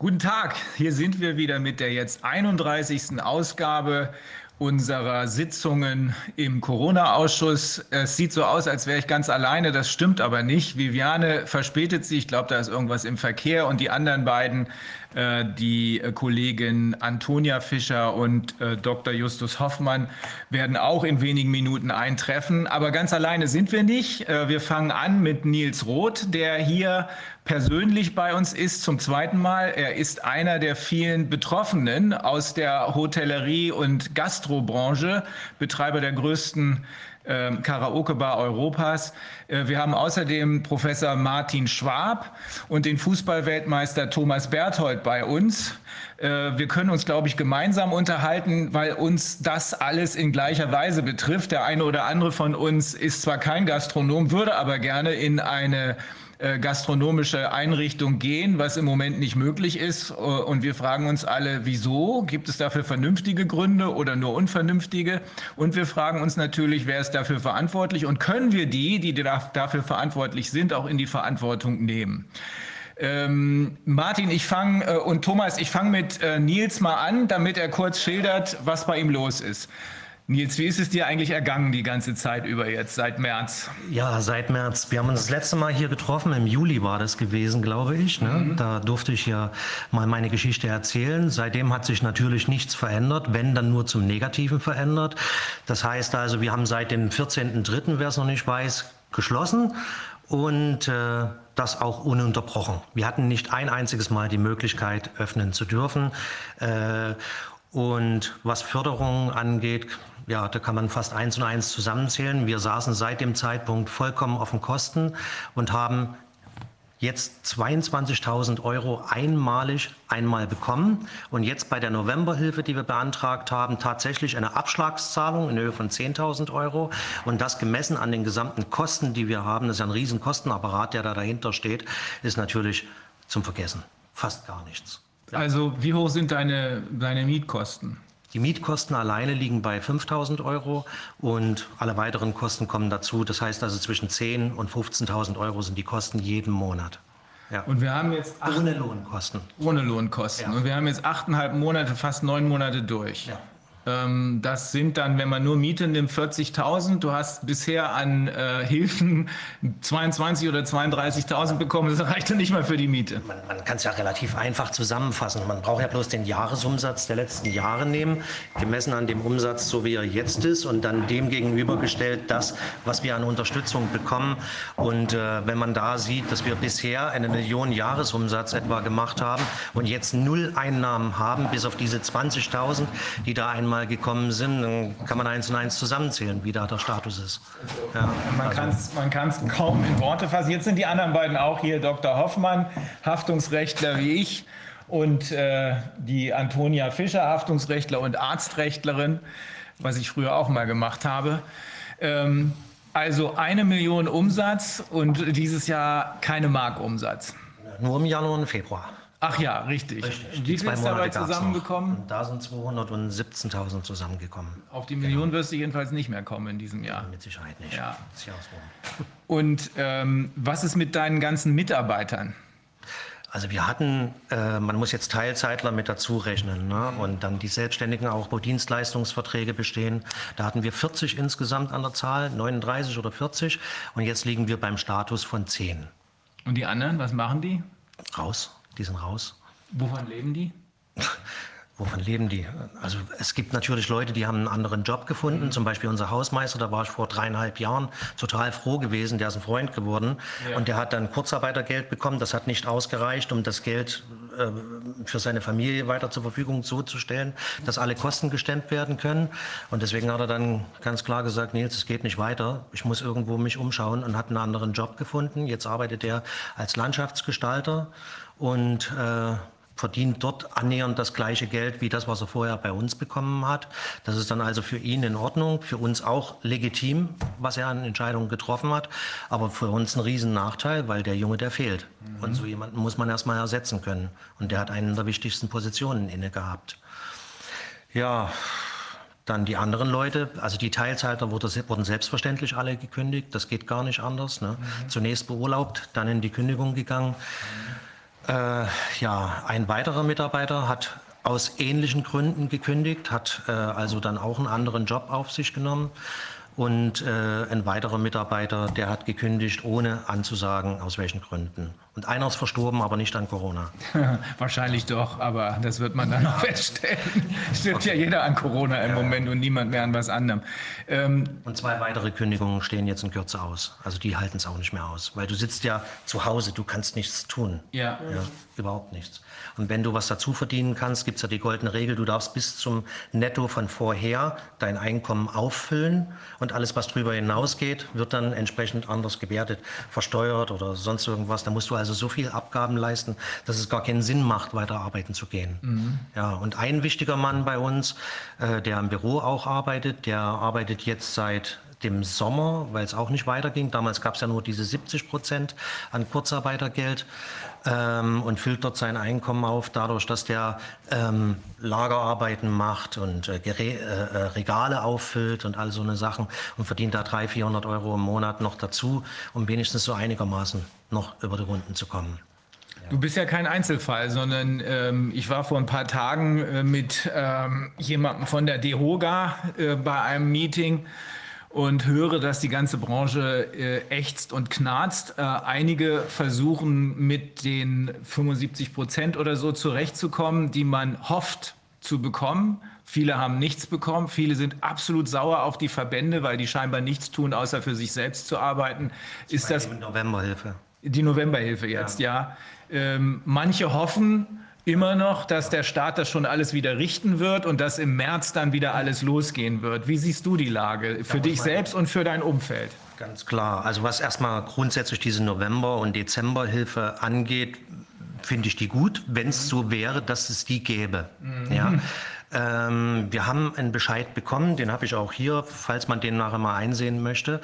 Guten Tag, hier sind wir wieder mit der jetzt 31. Ausgabe unserer Sitzungen im Corona-Ausschuss. Es sieht so aus, als wäre ich ganz alleine. Das stimmt aber nicht. Viviane verspätet sich. Ich glaube, da ist irgendwas im Verkehr. Und die anderen beiden, äh, die Kollegin Antonia Fischer und äh, Dr. Justus Hoffmann, werden auch in wenigen Minuten eintreffen. Aber ganz alleine sind wir nicht. Äh, wir fangen an mit Nils Roth, der hier persönlich bei uns ist zum zweiten Mal. Er ist einer der vielen Betroffenen aus der Hotellerie und Gastrobranche, Betreiber der größten äh, Karaoke-Bar Europas. Äh, wir haben außerdem Professor Martin Schwab und den Fußballweltmeister Thomas Berthold bei uns. Äh, wir können uns, glaube ich, gemeinsam unterhalten, weil uns das alles in gleicher Weise betrifft. Der eine oder andere von uns ist zwar kein Gastronom, würde aber gerne in eine äh, gastronomische Einrichtung gehen, was im Moment nicht möglich ist. Äh, und wir fragen uns alle, wieso? Gibt es dafür vernünftige Gründe oder nur unvernünftige? Und wir fragen uns natürlich, wer ist dafür verantwortlich und können wir die, die dafür verantwortlich sind, auch in die Verantwortung nehmen? Ähm, Martin, ich fange äh, und Thomas, ich fange mit äh, Nils mal an, damit er kurz schildert, was bei ihm los ist. Nils, wie ist es dir eigentlich ergangen die ganze Zeit über jetzt, seit März? Ja, seit März. Wir haben uns das letzte Mal hier getroffen, im Juli war das gewesen, glaube ich. Ne? Mhm. Da durfte ich ja mal meine Geschichte erzählen. Seitdem hat sich natürlich nichts verändert, wenn dann nur zum Negativen verändert. Das heißt also, wir haben seit dem 14.03., wer es noch nicht weiß, geschlossen und äh, das auch ununterbrochen. Wir hatten nicht ein einziges Mal die Möglichkeit, öffnen zu dürfen. Äh, und was Förderung angeht, ja, da kann man fast eins und eins zusammenzählen. Wir saßen seit dem Zeitpunkt vollkommen auf den Kosten und haben jetzt 22.000 Euro einmalig einmal bekommen und jetzt bei der Novemberhilfe, die wir beantragt haben, tatsächlich eine Abschlagszahlung in Höhe von 10.000 Euro und das gemessen an den gesamten Kosten, die wir haben, das ist ja ein riesen Kostenapparat, der da dahinter steht, ist natürlich zum Vergessen. Fast gar nichts. Also wie hoch sind deine, deine Mietkosten? Die Mietkosten alleine liegen bei 5000 Euro und alle weiteren Kosten kommen dazu. Das heißt also zwischen 10.000 und 15.000 Euro sind die Kosten jeden Monat. Ja. Und wir haben jetzt acht, ohne Lohnkosten. Ohne Lohnkosten. Ja. Und wir haben jetzt achteinhalb Monate, fast neun Monate durch. Ja. Ähm, das sind dann, wenn man nur Miete nimmt, 40.000. Du hast bisher an äh, Hilfen 22 oder 32.000 bekommen. Das reicht ja nicht mal für die Miete. Man, man kann es ja relativ einfach zusammenfassen. Man braucht ja bloß den Jahresumsatz der letzten Jahre nehmen, gemessen an dem Umsatz, so wie er jetzt ist, und dann dem gegenübergestellt das, was wir an Unterstützung bekommen. Und äh, wenn man da sieht, dass wir bisher eine Million Jahresumsatz etwa gemacht haben und jetzt null Einnahmen haben, bis auf diese 20.000, die da einmal mal gekommen sind, dann kann man eins und eins zusammenzählen, wie da der Status ist. Ja, man kann es kaum in Worte fassen. Jetzt sind die anderen beiden auch hier, Dr. Hoffmann, Haftungsrechtler wie ich und äh, die Antonia Fischer, Haftungsrechtler und Arztrechtlerin, was ich früher auch mal gemacht habe. Ähm, also eine Million Umsatz und dieses Jahr keine Mark Umsatz. Nur im Januar und Februar. Ach ja, richtig. richtig. Wie viel ist dabei zusammengekommen? Da sind 217.000 zusammengekommen. Auf die Million genau. wirst du jedenfalls nicht mehr kommen in diesem Jahr. Mit Sicherheit nicht. Ja. Und ähm, was ist mit deinen ganzen Mitarbeitern? Also wir hatten, äh, man muss jetzt Teilzeitler mit dazu rechnen ne? und dann die Selbstständigen auch, wo Dienstleistungsverträge bestehen. Da hatten wir 40 insgesamt an der Zahl, 39 oder 40 und jetzt liegen wir beim Status von 10. Und die anderen, was machen die? Raus die sind raus. Wovon leben die? Wovon leben die? Also es gibt natürlich Leute, die haben einen anderen Job gefunden. Mhm. Zum Beispiel unser Hausmeister, da war ich vor dreieinhalb Jahren total froh gewesen. Der ist ein Freund geworden ja. und der hat dann Kurzarbeitergeld bekommen. Das hat nicht ausgereicht, um das Geld äh, für seine Familie weiter zur Verfügung so zu stellen, dass alle Kosten gestemmt werden können. Und deswegen hat er dann ganz klar gesagt, Nils, es geht nicht weiter. Ich muss irgendwo mich umschauen und hat einen anderen Job gefunden. Jetzt arbeitet er als Landschaftsgestalter und äh, verdient dort annähernd das gleiche Geld wie das, was er vorher bei uns bekommen hat. Das ist dann also für ihn in Ordnung, für uns auch legitim, was er an Entscheidungen getroffen hat, aber für uns ein Riesennachteil, weil der Junge, der fehlt. Mhm. Und so jemanden muss man erstmal ersetzen können. Und der hat einen der wichtigsten Positionen inne gehabt. Ja, dann die anderen Leute, also die Teilzeiter wurden selbstverständlich alle gekündigt. Das geht gar nicht anders. Ne? Mhm. Zunächst beurlaubt, dann in die Kündigung gegangen. Mhm. Äh, ja, ein weiterer Mitarbeiter hat aus ähnlichen Gründen gekündigt, hat äh, also dann auch einen anderen Job auf sich genommen. Und äh, ein weiterer Mitarbeiter, der hat gekündigt, ohne anzusagen, aus welchen Gründen. Und einer ist verstorben, aber nicht an Corona. Wahrscheinlich doch, aber das wird man dann noch feststellen. Stirbt ja jeder an Corona im Moment und niemand mehr an was anderem. Ähm, und zwei weitere Kündigungen stehen jetzt in Kürze aus. Also die halten es auch nicht mehr aus. Weil du sitzt ja zu Hause, du kannst nichts tun. Ja. ja überhaupt nichts. Und wenn du was dazu verdienen kannst, gibt es ja die goldene Regel, du darfst bis zum Netto von vorher dein Einkommen auffüllen und alles, was darüber hinausgeht, wird dann entsprechend anders gewertet, versteuert oder sonst irgendwas. Da musst du also so viel Abgaben leisten, dass es gar keinen Sinn macht, weiter arbeiten zu gehen. Mhm. Ja, und ein wichtiger Mann bei uns, äh, der im Büro auch arbeitet, der arbeitet jetzt seit dem Sommer, weil es auch nicht weiterging. Damals gab es ja nur diese 70 Prozent an Kurzarbeitergeld ähm, und füllt dort sein Einkommen auf, dadurch, dass der ähm, Lagerarbeiten macht und äh, äh, äh, Regale auffüllt und all so eine Sachen und verdient da 300, 400 Euro im Monat noch dazu, um wenigstens so einigermaßen noch über die Runden zu kommen. Du bist ja kein Einzelfall, sondern ähm, ich war vor ein paar Tagen äh, mit ähm, jemandem von der DEHOGA äh, bei einem Meeting und höre, dass die ganze Branche äh, ächzt und knarzt. Äh, einige versuchen mit den 75 Prozent oder so zurechtzukommen, die man hofft zu bekommen. Viele haben nichts bekommen. Viele sind absolut sauer auf die Verbände, weil die scheinbar nichts tun, außer für sich selbst zu arbeiten. Das Ist das die Novemberhilfe? Die Novemberhilfe jetzt, ja. ja. Ähm, manche hoffen, immer noch, dass der Staat das schon alles wieder richten wird und dass im März dann wieder alles losgehen wird. Wie siehst du die Lage für dich selbst und für dein Umfeld? Ganz klar. Also was erstmal grundsätzlich diese November- und Dezemberhilfe angeht, finde ich die gut, wenn es so wäre, dass es die gäbe. Mhm. Ja. Ähm, wir haben einen Bescheid bekommen, den habe ich auch hier, falls man den nachher mal einsehen möchte.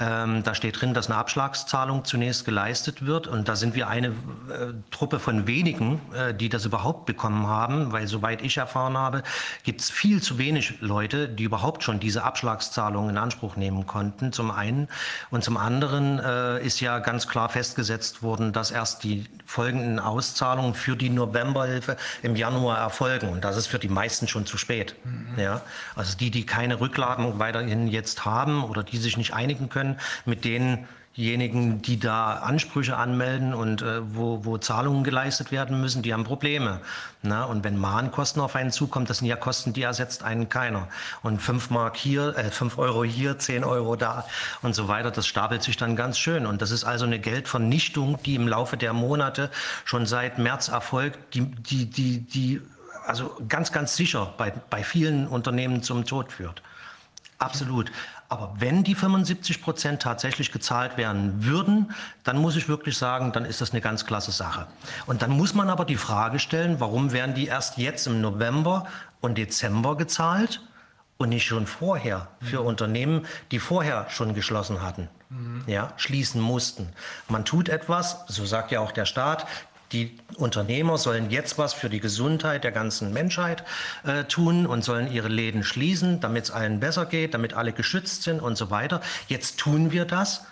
Ähm, da steht drin, dass eine Abschlagszahlung zunächst geleistet wird. Und da sind wir eine äh, Truppe von wenigen, äh, die das überhaupt bekommen haben, weil soweit ich erfahren habe, gibt es viel zu wenig Leute, die überhaupt schon diese Abschlagszahlung in Anspruch nehmen konnten, zum einen. Und zum anderen äh, ist ja ganz klar festgesetzt worden, dass erst die folgenden Auszahlungen für die Novemberhilfe im Januar erfolgen. Und das ist für die meisten schon zu spät. Mhm. Ja? Also die, die keine Rücklagen weiterhin jetzt haben oder die sich nicht einigen können, können mit denjenigen, die da Ansprüche anmelden und äh, wo, wo Zahlungen geleistet werden müssen, die haben Probleme. Na, und wenn Mahnkosten auf einen zukommen, das sind ja Kosten, die ersetzt einen keiner. Und fünf Mark hier, äh, fünf Euro hier, zehn Euro da und so weiter, das stapelt sich dann ganz schön. Und das ist also eine Geldvernichtung, die im Laufe der Monate schon seit März erfolgt, die, die, die, die also ganz, ganz sicher bei, bei vielen Unternehmen zum Tod führt. Absolut. Aber wenn die 75 Prozent tatsächlich gezahlt werden würden, dann muss ich wirklich sagen, dann ist das eine ganz klasse Sache. Und dann muss man aber die Frage stellen, warum werden die erst jetzt im November und Dezember gezahlt und nicht schon vorher für mhm. Unternehmen, die vorher schon geschlossen hatten, mhm. ja, schließen mussten. Man tut etwas, so sagt ja auch der Staat, die Unternehmer sollen jetzt was für die Gesundheit der ganzen Menschheit äh, tun und sollen ihre Läden schließen, damit es allen besser geht, damit alle geschützt sind und so weiter. Jetzt tun wir das.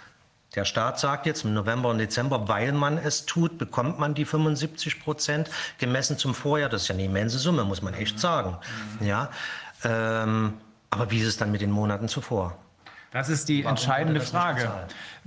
Der Staat sagt jetzt im November und Dezember, weil man es tut, bekommt man die 75 Prozent gemessen zum Vorjahr. Das ist ja eine immense Summe, muss man echt sagen. Ja, ähm, aber wie ist es dann mit den Monaten zuvor? Das ist die Warum entscheidende Frage.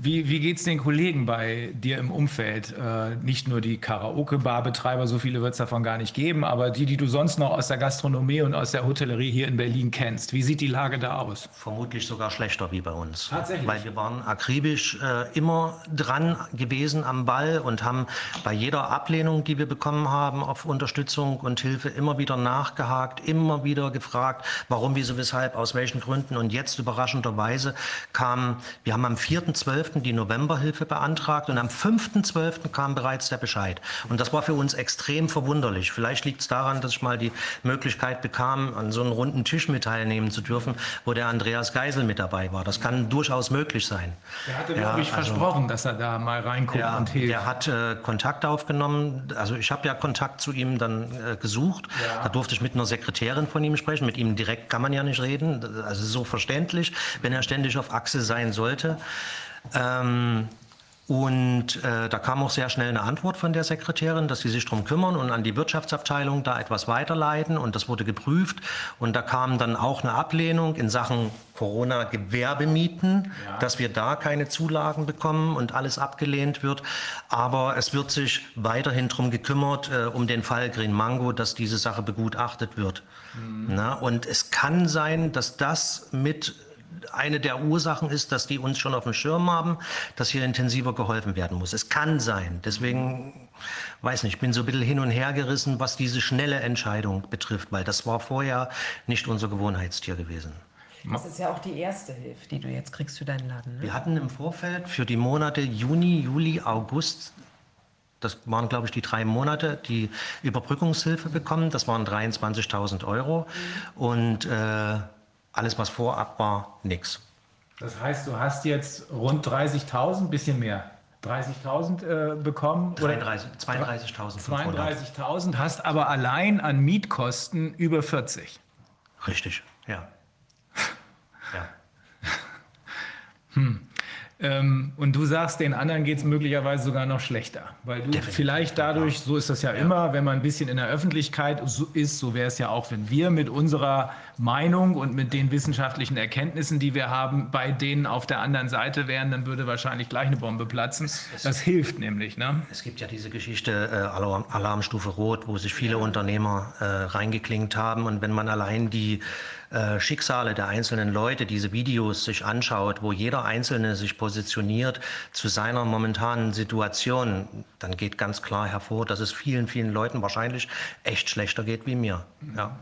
Wie, wie geht es den Kollegen bei dir im Umfeld? Äh, nicht nur die Karaoke-Bar-Betreiber, so viele wird es davon gar nicht geben, aber die, die du sonst noch aus der Gastronomie und aus der Hotellerie hier in Berlin kennst. Wie sieht die Lage da aus? Vermutlich sogar schlechter wie bei uns. Tatsächlich. Weil wir waren akribisch äh, immer dran gewesen am Ball und haben bei jeder Ablehnung, die wir bekommen haben auf Unterstützung und Hilfe, immer wieder nachgehakt, immer wieder gefragt, warum, wieso, weshalb, aus welchen Gründen. Und jetzt überraschenderweise kam, wir haben am 4.12. die Novemberhilfe beantragt und am 5.12. kam bereits der Bescheid. Und das war für uns extrem verwunderlich. Vielleicht liegt es daran, dass ich mal die Möglichkeit bekam, an so einem runden Tisch mit teilnehmen zu dürfen, wo der Andreas Geisel mit dabei war. Das kann durchaus möglich sein. Er hatte, ja, glaube ich, also, versprochen, dass er da mal reinguckt ja, und hilft. Er hat äh, Kontakt aufgenommen. Also ich habe ja Kontakt zu ihm dann äh, gesucht. Ja. Da durfte ich mit einer Sekretärin von ihm sprechen. Mit ihm direkt kann man ja nicht reden. Also so verständlich. Wenn er ständig auf Achse sein sollte. Ähm, Und äh, da kam auch sehr schnell eine Antwort von der Sekretärin, dass sie sich darum kümmern und an die Wirtschaftsabteilung da etwas weiterleiten. Und das wurde geprüft. Und da kam dann auch eine Ablehnung in Sachen Corona-Gewerbemieten, ja. dass wir da keine Zulagen bekommen und alles abgelehnt wird. Aber es wird sich weiterhin darum gekümmert, äh, um den Fall Green Mango, dass diese Sache begutachtet wird. Mhm. Na, und es kann sein, dass das mit eine der Ursachen ist, dass die uns schon auf dem Schirm haben, dass hier intensiver geholfen werden muss. Es kann sein. Deswegen, weiß nicht, ich bin so ein bisschen hin und her gerissen, was diese schnelle Entscheidung betrifft, weil das war vorher nicht unser Gewohnheitstier gewesen. Das ist ja auch die erste Hilfe, die du jetzt kriegst für deinen Laden. Ne? Wir hatten im Vorfeld für die Monate Juni, Juli, August das waren, glaube ich, die drei Monate, die Überbrückungshilfe bekommen. Das waren 23.000 Euro. Mhm. Und äh, alles, was vorab war, nichts. Das heißt, du hast jetzt rund 30.000, bisschen mehr. 30.000 äh, bekommen? 32.000. 32.000, hast aber allein an Mietkosten über 40. Richtig, ja. ja. hm. Ähm, und du sagst, den anderen geht es möglicherweise sogar noch schlechter. Weil du Definitiv. vielleicht dadurch, so ist das ja, ja, immer, wenn man ein bisschen in der Öffentlichkeit ist, so wäre es ja auch, wenn wir mit unserer Meinung und mit den wissenschaftlichen Erkenntnissen, die wir haben, bei denen auf der anderen Seite wären, dann würde wahrscheinlich gleich eine Bombe platzen. Es, es, das hilft nämlich. Ne? Es gibt ja diese Geschichte äh, Alarm, Alarmstufe Rot, wo sich viele. Unternehmer äh, reingeklingt haben. Und wenn man allein die äh, Schicksale der einzelnen Leute, diese Videos sich anschaut, wo jeder Einzelne sich positioniert zu seiner momentanen Situation, dann geht ganz klar hervor, dass es vielen, vielen Leuten wahrscheinlich echt schlechter geht wie mir. Ja.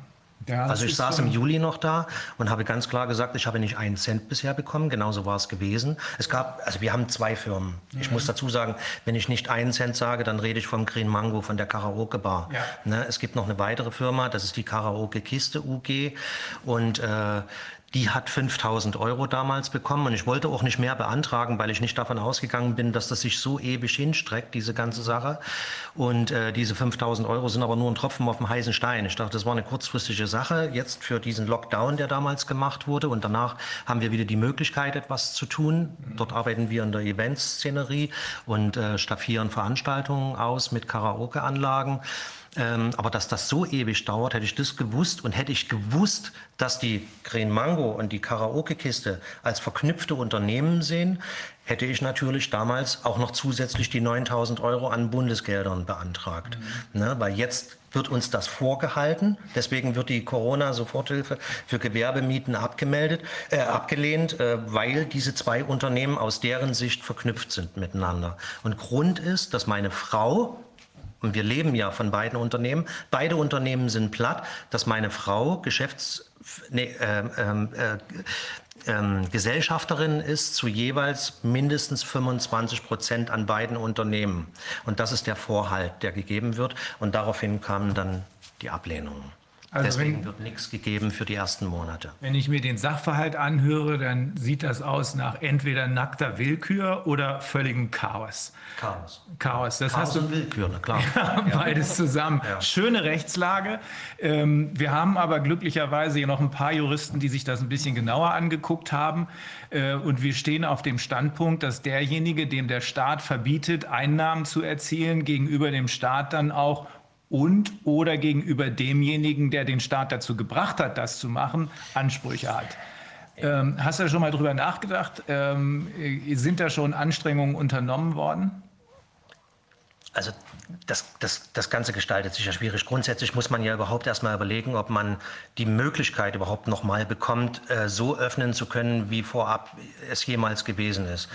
Ja, also ich saß so. im Juli noch da und habe ganz klar gesagt, ich habe nicht einen Cent bisher bekommen. Genauso war es gewesen. Es gab, also wir haben zwei Firmen. Mhm. Ich muss dazu sagen, wenn ich nicht einen Cent sage, dann rede ich vom Green Mango, von der Karaoke Bar. Ja. Ne, es gibt noch eine weitere Firma, das ist die Karaoke Kiste UG und äh, die hat 5000 Euro damals bekommen und ich wollte auch nicht mehr beantragen, weil ich nicht davon ausgegangen bin, dass das sich so ewig hinstreckt, diese ganze Sache. Und äh, diese 5000 Euro sind aber nur ein Tropfen auf dem heißen Stein. Ich dachte, das war eine kurzfristige Sache jetzt für diesen Lockdown, der damals gemacht wurde. Und danach haben wir wieder die Möglichkeit, etwas zu tun. Dort arbeiten wir in der Eventszenerie und äh, staffieren Veranstaltungen aus mit Karaoke-Anlagen. Ähm, aber dass das so ewig dauert, hätte ich das gewusst. Und hätte ich gewusst, dass die Green Mango und die Karaoke-Kiste als verknüpfte Unternehmen sehen, hätte ich natürlich damals auch noch zusätzlich die 9000 Euro an Bundesgeldern beantragt. Mhm. Ne, weil jetzt wird uns das vorgehalten. Deswegen wird die Corona-Soforthilfe für Gewerbemieten abgemeldet, äh, abgelehnt, äh, weil diese zwei Unternehmen aus deren Sicht verknüpft sind miteinander. Und Grund ist, dass meine Frau und wir leben ja von beiden Unternehmen. Beide Unternehmen sind platt, dass meine Frau Geschäfts, nee, ähm, ähm, äh, ähm, Gesellschafterin ist zu jeweils mindestens 25 Prozent an beiden Unternehmen. Und das ist der Vorhalt, der gegeben wird. Und daraufhin kamen dann die Ablehnungen. Also Deswegen wenn, wird nichts gegeben für die ersten Monate. Wenn ich mir den Sachverhalt anhöre, dann sieht das aus nach entweder nackter Willkür oder völligem Chaos. Chaos. Chaos. Das Chaos hast du, und Willkür, na klar. Ja, beides zusammen. Ja. Schöne Rechtslage. Ähm, wir haben aber glücklicherweise noch ein paar Juristen, die sich das ein bisschen genauer angeguckt haben. Äh, und wir stehen auf dem Standpunkt, dass derjenige, dem der Staat verbietet, Einnahmen zu erzielen, gegenüber dem Staat dann auch und oder gegenüber demjenigen, der den Staat dazu gebracht hat, das zu machen, Ansprüche hat. Ähm, hast du schon mal drüber nachgedacht? Ähm, sind da schon Anstrengungen unternommen worden? Also das, das, das Ganze gestaltet sich ja schwierig. Grundsätzlich muss man ja überhaupt erstmal überlegen, ob man die Möglichkeit überhaupt nochmal bekommt, äh, so öffnen zu können, wie vorab es jemals gewesen ist.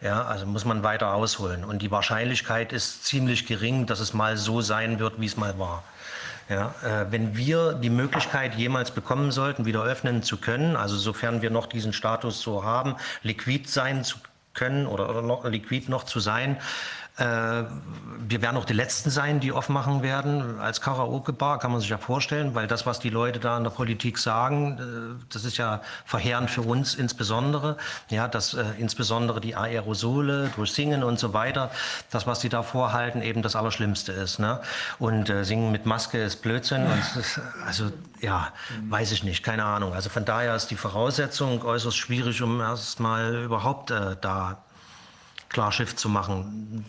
Ja. ja. also muss man weiter ausholen. Und die Wahrscheinlichkeit ist ziemlich gering, dass es mal so sein wird, wie es mal war. Ja, äh, wenn wir die Möglichkeit jemals bekommen sollten, wieder öffnen zu können, also sofern wir noch diesen Status so haben, liquid sein zu können oder, oder noch, liquid noch zu sein, wir werden auch die Letzten sein, die aufmachen werden. Als Karaoke-Bar kann man sich ja vorstellen, weil das, was die Leute da in der Politik sagen, äh, das ist ja verheerend für uns insbesondere. Ja, dass äh, insbesondere die Aerosole durch Singen und so weiter, das, was die da vorhalten, eben das Allerschlimmste ist. Ne? Und äh, Singen mit Maske ist Blödsinn. Ist, also ja, weiß ich nicht, keine Ahnung. Also von daher ist die Voraussetzung äußerst schwierig, um erstmal überhaupt äh, da Klarschiff zu machen.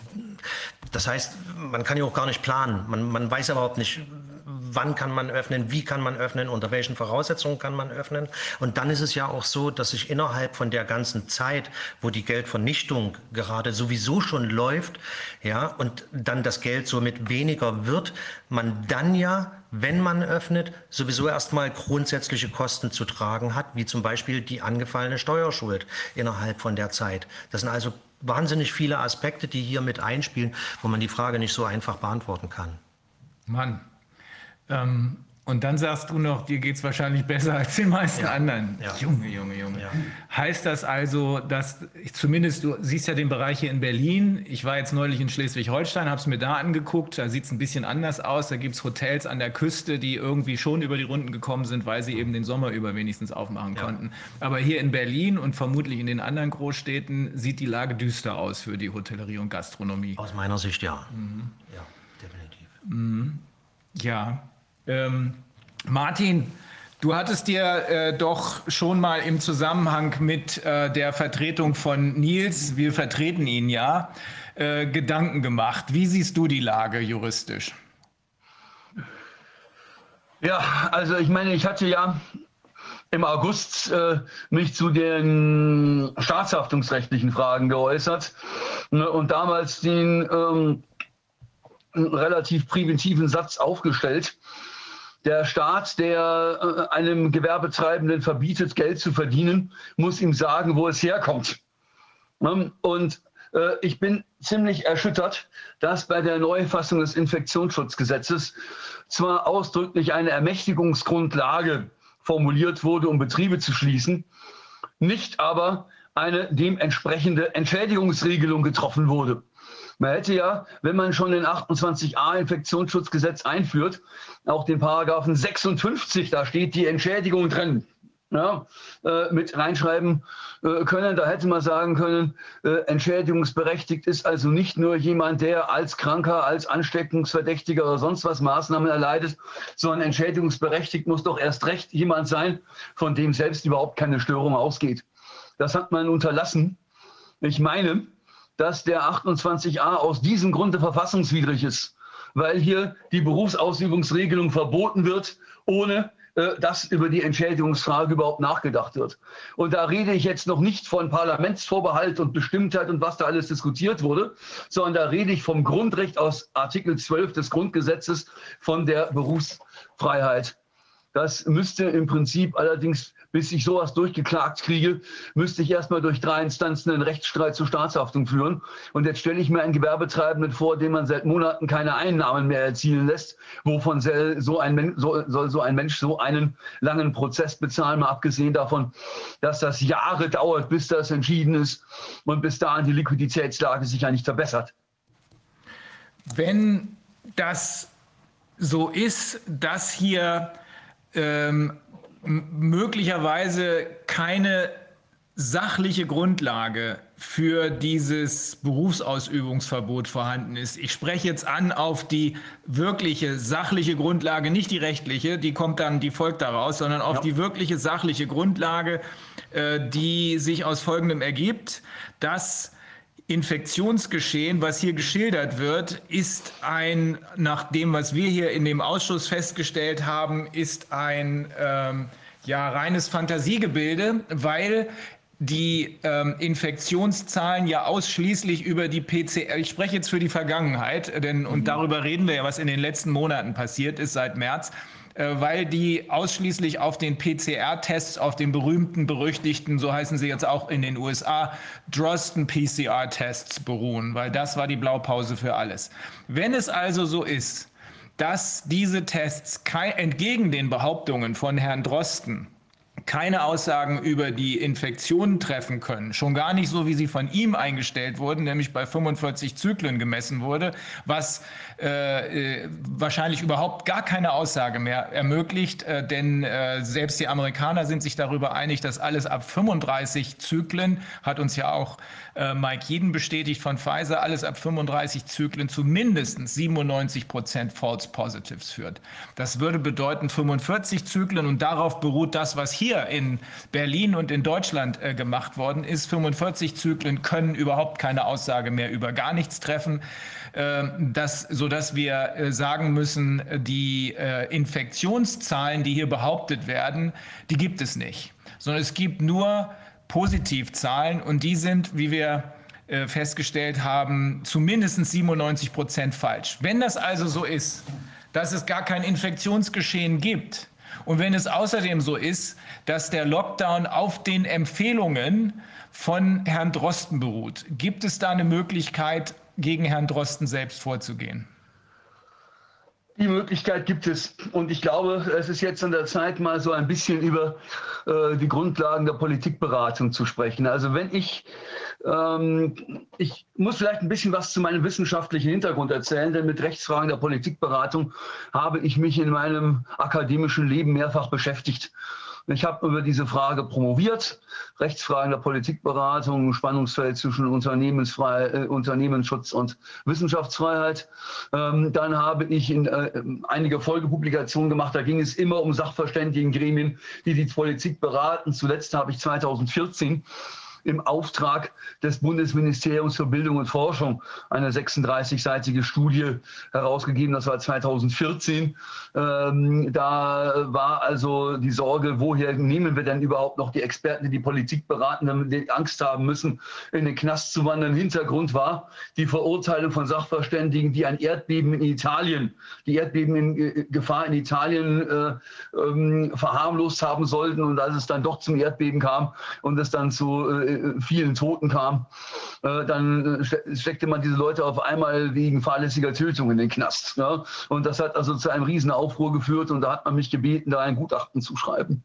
Das heißt, man kann ja auch gar nicht planen. Man, man weiß überhaupt nicht, wann kann man öffnen, wie kann man öffnen, unter welchen Voraussetzungen kann man öffnen. Und dann ist es ja auch so, dass sich innerhalb von der ganzen Zeit, wo die Geldvernichtung gerade sowieso schon läuft, ja, und dann das Geld somit weniger wird, man dann ja, wenn man öffnet, sowieso erstmal grundsätzliche Kosten zu tragen hat, wie zum Beispiel die angefallene Steuerschuld innerhalb von der Zeit. Das sind also wahnsinnig viele Aspekte, die hier mit einspielen, wo man die Frage nicht so einfach beantworten kann. Mann, ähm, und dann sagst du noch, dir geht es wahrscheinlich besser als den meisten ja. anderen. Ja. Junge, Junge, Junge. Ja. Heißt das also, dass zumindest du siehst ja den Bereich hier in Berlin. Ich war jetzt neulich in Schleswig-Holstein, habe es mir da angeguckt. Da sieht es ein bisschen anders aus. Da gibt es Hotels an der Küste, die irgendwie schon über die Runden gekommen sind, weil sie eben den Sommer über wenigstens aufmachen konnten. Aber hier in Berlin und vermutlich in den anderen Großstädten sieht die Lage düster aus für die Hotellerie und Gastronomie. Aus meiner Sicht ja. Mhm. Ja, definitiv. Mhm. Ja. Ähm, Martin, du hattest dir äh, doch schon mal im Zusammenhang mit äh, der Vertretung von Nils, wir vertreten ihn ja, äh, Gedanken gemacht. Wie siehst du die Lage juristisch? Ja, also ich meine, ich hatte ja im August äh, mich zu den staatshaftungsrechtlichen Fragen geäußert ne, und damals den ähm, relativ primitiven Satz aufgestellt, der Staat, der äh, einem Gewerbetreibenden verbietet, Geld zu verdienen, muss ihm sagen, wo es herkommt. Ne? Und äh, ich bin ziemlich erschüttert, dass bei der Neufassung des Infektionsschutzgesetzes zwar ausdrücklich eine Ermächtigungsgrundlage formuliert wurde, um Betriebe zu schließen, nicht aber eine dementsprechende Entschädigungsregelung getroffen wurde. Man hätte ja, wenn man schon den 28a Infektionsschutzgesetz einführt, auch den Paragraphen 56, da steht die Entschädigung drin, ja, äh, mit reinschreiben äh, können. Da hätte man sagen können, äh, entschädigungsberechtigt ist also nicht nur jemand, der als Kranker, als Ansteckungsverdächtiger oder sonst was Maßnahmen erleidet, sondern entschädigungsberechtigt muss doch erst recht jemand sein, von dem selbst überhaupt keine Störung ausgeht. Das hat man unterlassen. Ich meine, dass der 28a aus diesem Grunde verfassungswidrig ist, weil hier die Berufsausübungsregelung verboten wird, ohne äh, dass über die Entschädigungsfrage überhaupt nachgedacht wird. Und da rede ich jetzt noch nicht von Parlamentsvorbehalt und Bestimmtheit und was da alles diskutiert wurde, sondern da rede ich vom Grundrecht aus Artikel 12 des Grundgesetzes von der Berufsfreiheit. Das müsste im Prinzip allerdings bis ich sowas durchgeklagt kriege, müsste ich erstmal durch drei Instanzen einen Rechtsstreit zur Staatshaftung führen. Und jetzt stelle ich mir einen Gewerbetreibenden vor, dem man seit Monaten keine Einnahmen mehr erzielen lässt. Wovon soll so ein, soll so ein Mensch so einen langen Prozess bezahlen, mal abgesehen davon, dass das Jahre dauert, bis das entschieden ist und bis dahin die Liquiditätslage sich ja nicht verbessert. Wenn das so ist, dass hier ähm, möglicherweise keine sachliche Grundlage für dieses Berufsausübungsverbot vorhanden ist. Ich spreche jetzt an auf die wirkliche sachliche Grundlage, nicht die rechtliche, die kommt dann, die folgt daraus, sondern auf ja. die wirkliche sachliche Grundlage, äh, die sich aus Folgendem ergibt, dass Infektionsgeschehen, was hier geschildert wird, ist ein, nach dem, was wir hier in dem Ausschuss festgestellt haben, ist ein ähm, ja, reines Fantasiegebilde, weil die ähm, Infektionszahlen ja ausschließlich über die PCR, ich spreche jetzt für die Vergangenheit, denn und mhm. darüber reden wir ja, was in den letzten Monaten passiert ist seit März, weil die ausschließlich auf den PCR-Tests, auf den berühmten, berüchtigten, so heißen sie jetzt auch in den USA, Drosten PCR-Tests beruhen, weil das war die Blaupause für alles. Wenn es also so ist, dass diese Tests entgegen den Behauptungen von Herrn Drosten keine Aussagen über die Infektionen treffen können. Schon gar nicht so, wie sie von ihm eingestellt wurden, nämlich bei 45 Zyklen gemessen wurde, was äh, äh, wahrscheinlich überhaupt gar keine Aussage mehr ermöglicht, äh, denn äh, selbst die Amerikaner sind sich darüber einig, dass alles ab 35 Zyklen, hat uns ja auch äh, Mike Jeden bestätigt von Pfizer, alles ab 35 Zyklen zu mindestens 97 Prozent False Positives führt. Das würde bedeuten 45 Zyklen und darauf beruht das, was hier in Berlin und in Deutschland äh, gemacht worden ist. 45 Zyklen können überhaupt keine Aussage mehr über gar nichts treffen, äh, das, sodass wir sagen müssen, die äh, Infektionszahlen, die hier behauptet werden, die gibt es nicht, sondern es gibt nur Positivzahlen und die sind, wie wir äh, festgestellt haben, zu mindestens 97 Prozent falsch. Wenn das also so ist, dass es gar kein Infektionsgeschehen gibt und wenn es außerdem so ist, dass der Lockdown auf den Empfehlungen von Herrn Drosten beruht, gibt es da eine Möglichkeit, gegen Herrn Drosten selbst vorzugehen? Die Möglichkeit gibt es. Und ich glaube, es ist jetzt an der Zeit, mal so ein bisschen über äh, die Grundlagen der Politikberatung zu sprechen. Also wenn ich, ähm, ich muss vielleicht ein bisschen was zu meinem wissenschaftlichen Hintergrund erzählen, denn mit Rechtsfragen der Politikberatung habe ich mich in meinem akademischen Leben mehrfach beschäftigt. Ich habe über diese Frage promoviert, Rechtsfragen der Politikberatung, Spannungsfeld zwischen Unternehmensfrei, äh, Unternehmensschutz und Wissenschaftsfreiheit. Ähm, dann habe ich in, äh, einige Folgepublikationen gemacht, da ging es immer um Sachverständigengremien, die die Politik beraten. Zuletzt habe ich 2014 im Auftrag des Bundesministeriums für Bildung und Forschung eine 36-seitige Studie herausgegeben. Das war 2014. Ähm, da war also die Sorge, woher nehmen wir denn überhaupt noch die Experten, die die Politik beraten, damit die Angst haben müssen, in den Knast zu wandern. Hintergrund war die Verurteilung von Sachverständigen, die ein Erdbeben in Italien, die Erdbebengefahr in Italien äh, ähm, verharmlost haben sollten. Und als es dann doch zum Erdbeben kam und es dann zu äh, äh, vielen Toten kam, äh, dann äh, steckte man diese Leute auf einmal wegen fahrlässiger Tötung in den Knast. Ja? Und das hat also zu einem riesen Aufruhr geführt und da hat man mich gebeten, da ein Gutachten zu schreiben.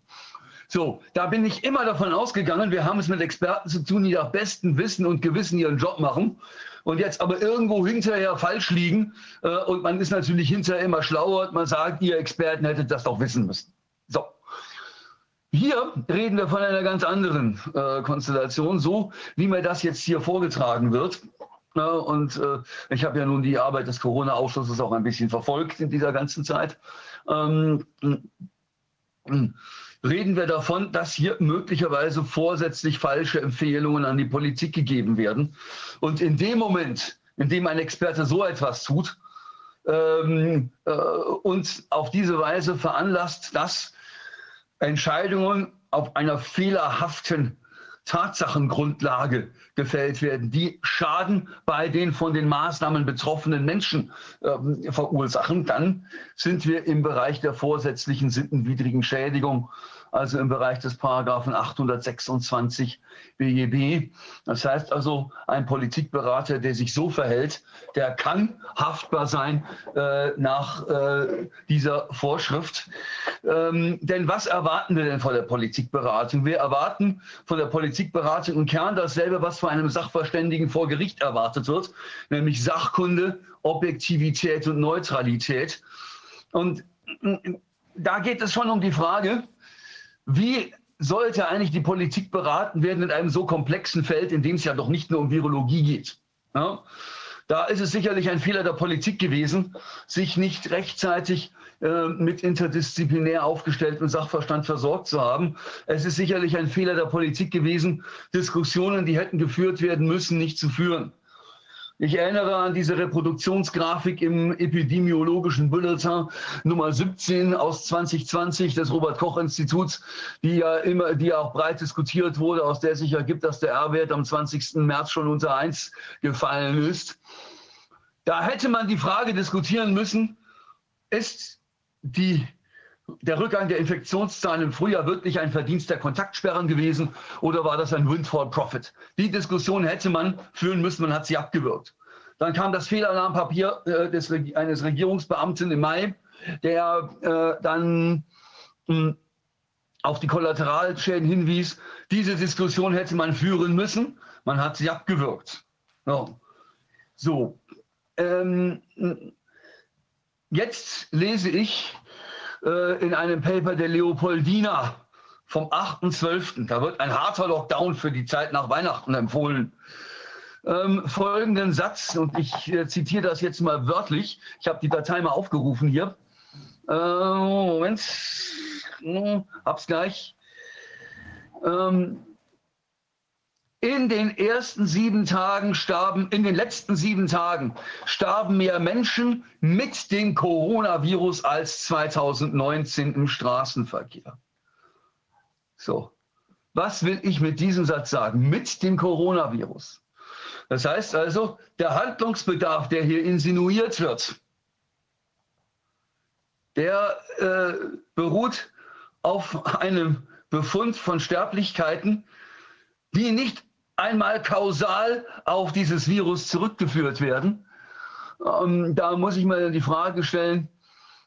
So, da bin ich immer davon ausgegangen, wir haben es mit Experten zu tun, die nach bestem Wissen und Gewissen ihren Job machen und jetzt aber irgendwo hinterher falsch liegen. und man ist natürlich hinterher immer schlauer. Man sagt, ihr Experten hättet das doch wissen müssen. Hier reden wir von einer ganz anderen äh, Konstellation, so wie mir das jetzt hier vorgetragen wird. Ja, und äh, ich habe ja nun die Arbeit des Corona-Ausschusses auch ein bisschen verfolgt in dieser ganzen Zeit. Ähm, reden wir davon, dass hier möglicherweise vorsätzlich falsche Empfehlungen an die Politik gegeben werden. Und in dem Moment, in dem ein Experte so etwas tut, ähm, äh, uns auf diese Weise veranlasst, dass Entscheidungen auf einer fehlerhaften Tatsachengrundlage gefällt werden, die Schaden bei den von den Maßnahmen betroffenen Menschen äh, verursachen, dann sind wir im Bereich der vorsätzlichen sittenwidrigen Schädigung also im Bereich des Paragraphen 826 BGB. Das heißt also, ein Politikberater, der sich so verhält, der kann haftbar sein äh, nach äh, dieser Vorschrift. Ähm, denn was erwarten wir denn von der Politikberatung? Wir erwarten von der Politikberatung im Kern dasselbe, was von einem Sachverständigen vor Gericht erwartet wird, nämlich Sachkunde, Objektivität und Neutralität. Und da geht es schon um die Frage, wie sollte eigentlich die Politik beraten werden in einem so komplexen Feld, in dem es ja doch nicht nur um Virologie geht? Ja? Da ist es sicherlich ein Fehler der Politik gewesen, sich nicht rechtzeitig äh, mit interdisziplinär aufgestelltem Sachverstand versorgt zu haben. Es ist sicherlich ein Fehler der Politik gewesen, Diskussionen, die hätten geführt werden müssen, nicht zu führen. Ich erinnere an diese Reproduktionsgrafik im epidemiologischen Bulletin Nummer 17 aus 2020 des Robert-Koch-Instituts, die ja immer, die ja auch breit diskutiert wurde, aus der sich ergibt, dass der R-Wert am 20. März schon unter 1 gefallen ist. Da hätte man die Frage diskutieren müssen, ist die der Rückgang der Infektionszahlen im Frühjahr wirklich ein Verdienst der Kontaktsperren gewesen oder war das ein Windfall Profit? Die Diskussion hätte man führen müssen, man hat sie abgewürgt. Dann kam das Fehlalarmpapier äh, des, eines Regierungsbeamten im Mai, der äh, dann mh, hm, auf die Kollateralschäden hinwies. Diese Diskussion hätte man führen müssen, man hat sie abgewürgt. No. So, ähm, jetzt lese ich äh, in einem Paper der Leopoldina vom 8.12. Da wird ein harter Lockdown für die Zeit nach Weihnachten empfohlen. Ähm, folgenden Satz, und ich äh, zitiere das jetzt mal wörtlich. Ich habe die Datei mal aufgerufen hier. Äh, Moment, hm, hab's gleich. ähm, in den ersten sieben Tagen starben, in den letzten sieben Tagen starben mehr Menschen mit dem Coronavirus als 2019 im Straßenverkehr. So, was will ich mit diesem Satz sagen? Mit dem Coronavirus. Das heißt also, der Handlungsbedarf, der hier insinuiert wird, der äh, beruht auf einem Befund von Sterblichkeiten, die nicht einmal kausal auf dieses Virus zurückgeführt werden. Ähm, da muss ich mir die Frage stellen,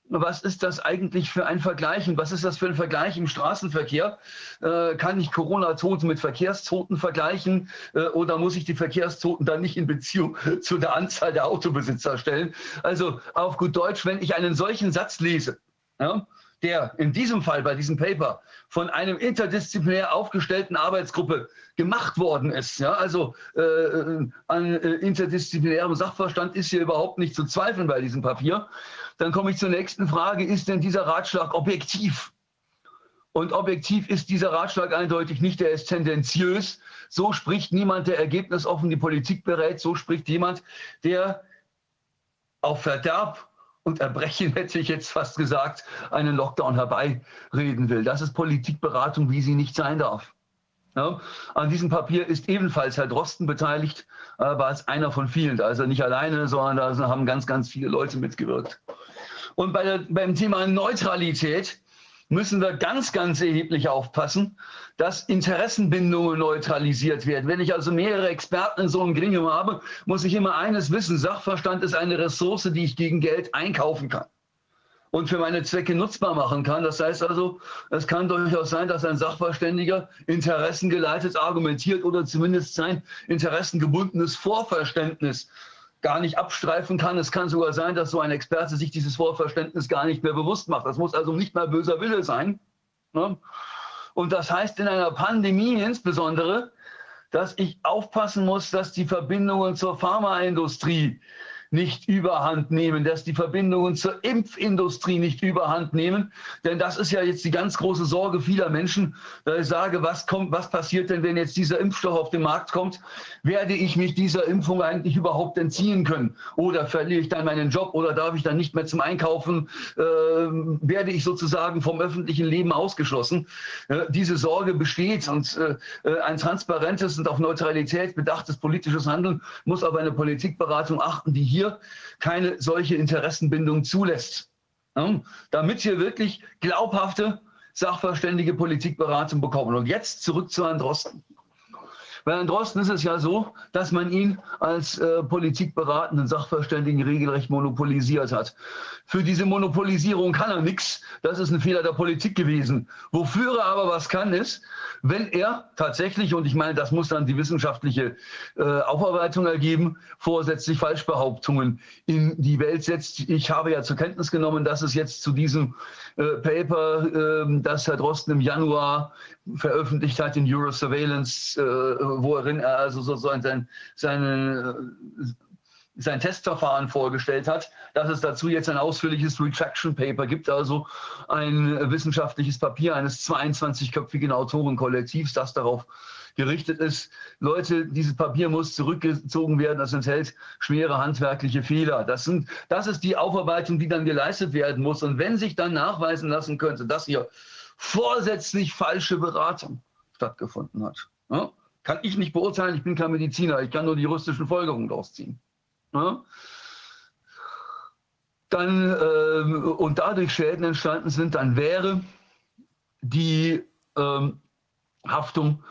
was ist das eigentlich für ein Vergleich und was ist das für ein Vergleich im Straßenverkehr? Äh, kann ich Corona-Toten mit Verkehrstoten vergleichen äh, oder muss ich die Verkehrstoten dann nicht in Beziehung zu der Anzahl der Autobesitzer stellen? Also auf gut Deutsch, wenn ich einen solchen Satz lese, ja, der in diesem Fall bei diesem Paper von einem interdisziplinär aufgestellten Arbeitsgruppe gemacht worden ist. Ja, also äh, an äh, interdisziplinärem Sachverstand ist hier überhaupt nicht zu zweifeln bei diesem Papier. Dann komme ich zur nächsten Frage, ist denn dieser Ratschlag objektiv? Und objektiv ist dieser Ratschlag eindeutig nicht, er ist tendenziös. So spricht niemand, der ergebnisoffen die Politik berät. So spricht jemand, der auf Verderb und Erbrechen, hätte ich jetzt fast gesagt, einen Lockdown herbeireden will. Das ist Politikberatung, wie sie nicht sein darf. Ja, an diesem Papier ist ebenfalls Herr Drosten beteiligt, aber als einer von vielen. Also nicht alleine, sondern da haben ganz, ganz viele Leute mitgewirkt. Und bei der, beim Thema Neutralität müssen wir ganz, ganz erheblich aufpassen, dass Interessenbindungen neutralisiert werden. Wenn ich also mehrere Experten in so einem Gremium habe, muss ich immer eines wissen, Sachverstand ist eine Ressource, die ich gegen Geld einkaufen kann und für meine Zwecke nutzbar machen kann. Das heißt also, es kann durchaus sein, dass ein Sachverständiger interessengeleitet argumentiert oder zumindest sein interessengebundenes Vorverständnis gar nicht abstreifen kann. Es kann sogar sein, dass so ein Experte sich dieses Vorverständnis gar nicht mehr bewusst macht. Das muss also nicht mal böser Wille sein. Ne? Und das heißt in einer Pandemie insbesondere, dass ich aufpassen muss, dass die Verbindungen zur Pharmaindustrie nicht überhand nehmen, dass die Verbindungen zur Impfindustrie nicht überhand nehmen. Denn das ist ja jetzt die ganz große Sorge vieler Menschen, da ich sage, was kommt, was passiert denn, wenn jetzt dieser Impfstoff auf den Markt kommt? Werde ich mich dieser Impfung eigentlich überhaupt entziehen können? Oder verliere ich dann meinen Job oder darf ich dann nicht mehr zum Einkaufen? Äh, werde ich sozusagen vom öffentlichen Leben ausgeschlossen? Äh, diese Sorge besteht und äh, ein transparentes und auf Neutralität bedachtes politisches Handeln muss auf eine Politikberatung achten, die hier hier keine solche Interessenbindung zulässt. Damit wir wirklich glaubhafte, sachverständige Politikberatung bekommen. Und jetzt zurück zu Herrn Drosten. Bei Herrn Drosten ist es ja so, dass man ihn als äh, politikberatenden Sachverständigen regelrecht monopolisiert hat. Für diese Monopolisierung kann er nichts. Das ist ein Fehler der Politik gewesen. Wofür er aber was kann, ist, wenn er tatsächlich, und ich meine, das muss dann die wissenschaftliche äh, Aufarbeitung ergeben, vorsätzlich Falschbehauptungen in die Welt setzt. Ich habe ja zur Kenntnis genommen, dass es jetzt zu diesem äh, Paper, äh, das Herr Drosten im Januar veröffentlicht hat in Eurosurveillance, äh, worin er also sozusagen sein, seine, sein Testverfahren vorgestellt hat, dass es dazu jetzt ein ausführliches Retraction Paper gibt, also ein wissenschaftliches Papier eines 22-köpfigen Autorenkollektivs, das darauf gerichtet ist. Leute, dieses Papier muss zurückgezogen werden, das enthält schwere handwerkliche Fehler. Das, sind, das ist die Aufarbeitung, die dann geleistet werden muss. Und wenn sich dann nachweisen lassen könnte, dass hier vorsätzlich falsche Beratung stattgefunden hat, ja, kann ich nicht beurteilen, ich bin kein Mediziner, ich kann nur die juristischen Folgerungen daraus ziehen. Ja? Dann, äh, und dadurch Schäden entstanden sind, dann wäre die ähm, Haftung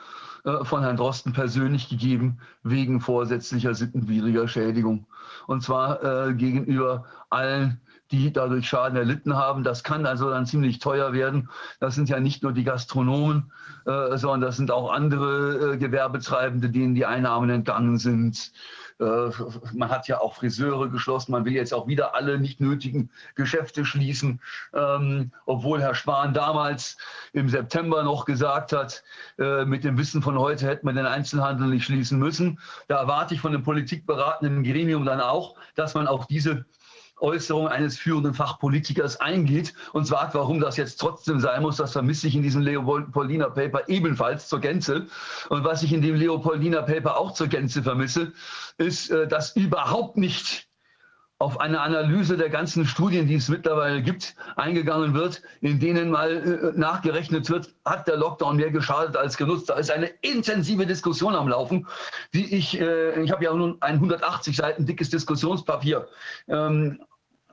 äh, von Herrn Drosten persönlich gegeben wegen vorsätzlicher sittenwidriger Schädigung. Und zwar äh, gegenüber allen die dadurch Schaden erlitten haben. Das kann also dann ziemlich teuer werden. Das sind ja nicht nur die Gastronomen, äh, sondern das sind auch andere äh, Gewerbetreibende, denen die Einnahmen entgangen sind. Äh, man hat ja auch Friseure geschlossen. Man will jetzt auch wieder alle nicht nötigen Geschäfte schließen, ähm, obwohl Herr Spahn damals im September noch gesagt hat, äh, mit dem Wissen von heute hätte man den Einzelhandel nicht schließen müssen. Da erwarte ich von dem politikberatenden Gremium dann auch, dass man auch diese Äußerung eines führenden Fachpolitikers eingeht und sagt, warum das jetzt trotzdem sein muss, das vermisse ich in diesem Leopoldiner Paper ebenfalls zur Gänze. Und was ich in dem Leopoldiner Paper auch zur Gänze vermisse, ist, äh, dass überhaupt nicht auf eine Analyse der ganzen Studien, die es mittlerweile gibt, eingegangen wird, in denen mal äh, nachgerechnet wird, hat der Lockdown mehr geschadet als genutzt. Da ist eine intensive Diskussion am Laufen, die ich, äh, ich habe ja nun ein 180 Seiten dickes Diskussionspapier ähm,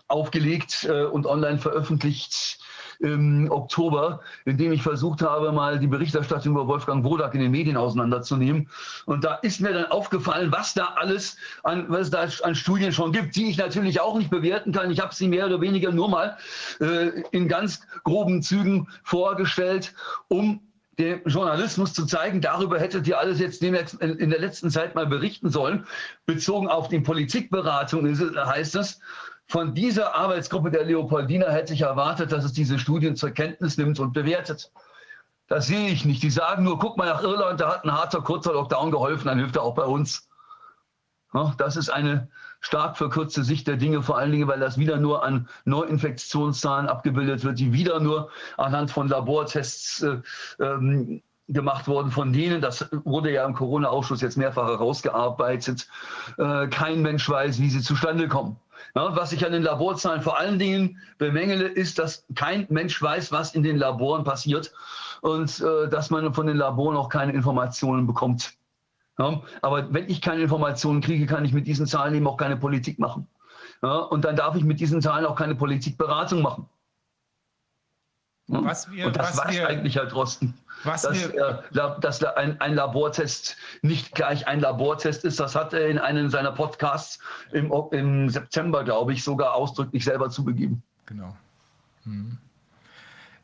aufgelegt äh, und online veröffentlicht im Oktober, in dem ich versucht habe, mal die Berichterstattung über Wolfgang Wodak in den Medien auseinanderzunehmen. Und da ist mir dann aufgefallen, was da alles an, was da an Studien schon gibt, die ich natürlich auch nicht bewerten kann. Ich habe sie mehr oder weniger nur mal äh, in ganz groben Zügen vorgestellt, um dem Journalismus zu zeigen, darüber hättet ihr alles jetzt in der letzten Zeit mal berichten sollen. Bezogen auf die Politikberatung heißt es, von dieser Arbeitsgruppe der Leopoldiner hätte ich erwartet, dass es diese Studien zur Kenntnis nimmt und bewertet. Das sehe ich nicht. Die sagen nur, guck mal nach Irland, da hat ein harter, kurzer Lockdown geholfen, dann hilft er auch bei uns. Das ist eine stark verkürzte Sicht der Dinge, vor allen Dingen, weil das wieder nur an Neuinfektionszahlen abgebildet wird, die wieder nur anhand von Labortests äh, ähm, gemacht worden, von denen, das wurde ja im Corona-Ausschuss jetzt mehrfach herausgearbeitet, äh, kein Mensch weiß, wie sie zustande kommen. Ja, was ich an den Laborzahlen vor allen Dingen bemängele, ist, dass kein Mensch weiß, was in den Laboren passiert und äh, dass man von den Laboren auch keine Informationen bekommt. Ja, aber wenn ich keine Informationen kriege, kann ich mit diesen Zahlen eben auch keine Politik machen. Ja, und dann darf ich mit diesen Zahlen auch keine Politikberatung machen. Was wir, und das weiß wir, eigentlich Herr Drosten. Was dass, wir, äh, dass ein, ein, Labortest nicht gleich ein Labortest ist. Das hat er in einem seiner Podcasts im, im September, glaube ich, sogar ausdrücklich selber zugegeben. Genau. Hm.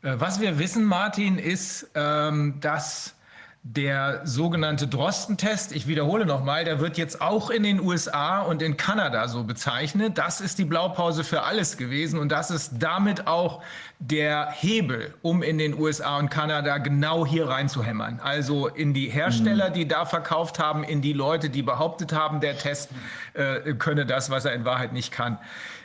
Was wir wissen, Martin, ist, ähm, dass der sogenannte Drosten-Test, ich wiederhole nochmal, der wird jetzt auch in den USA und in Kanada so bezeichnet. Das ist die Blaupause für alles gewesen und das ist damit auch der Hebel, um in den USA und Kanada genau hier reinzuhämmern. Also in die Hersteller, mhm. die da verkauft haben, in die Leute, die behauptet haben, der Test äh, könne das, was er in Wahrheit nicht kann.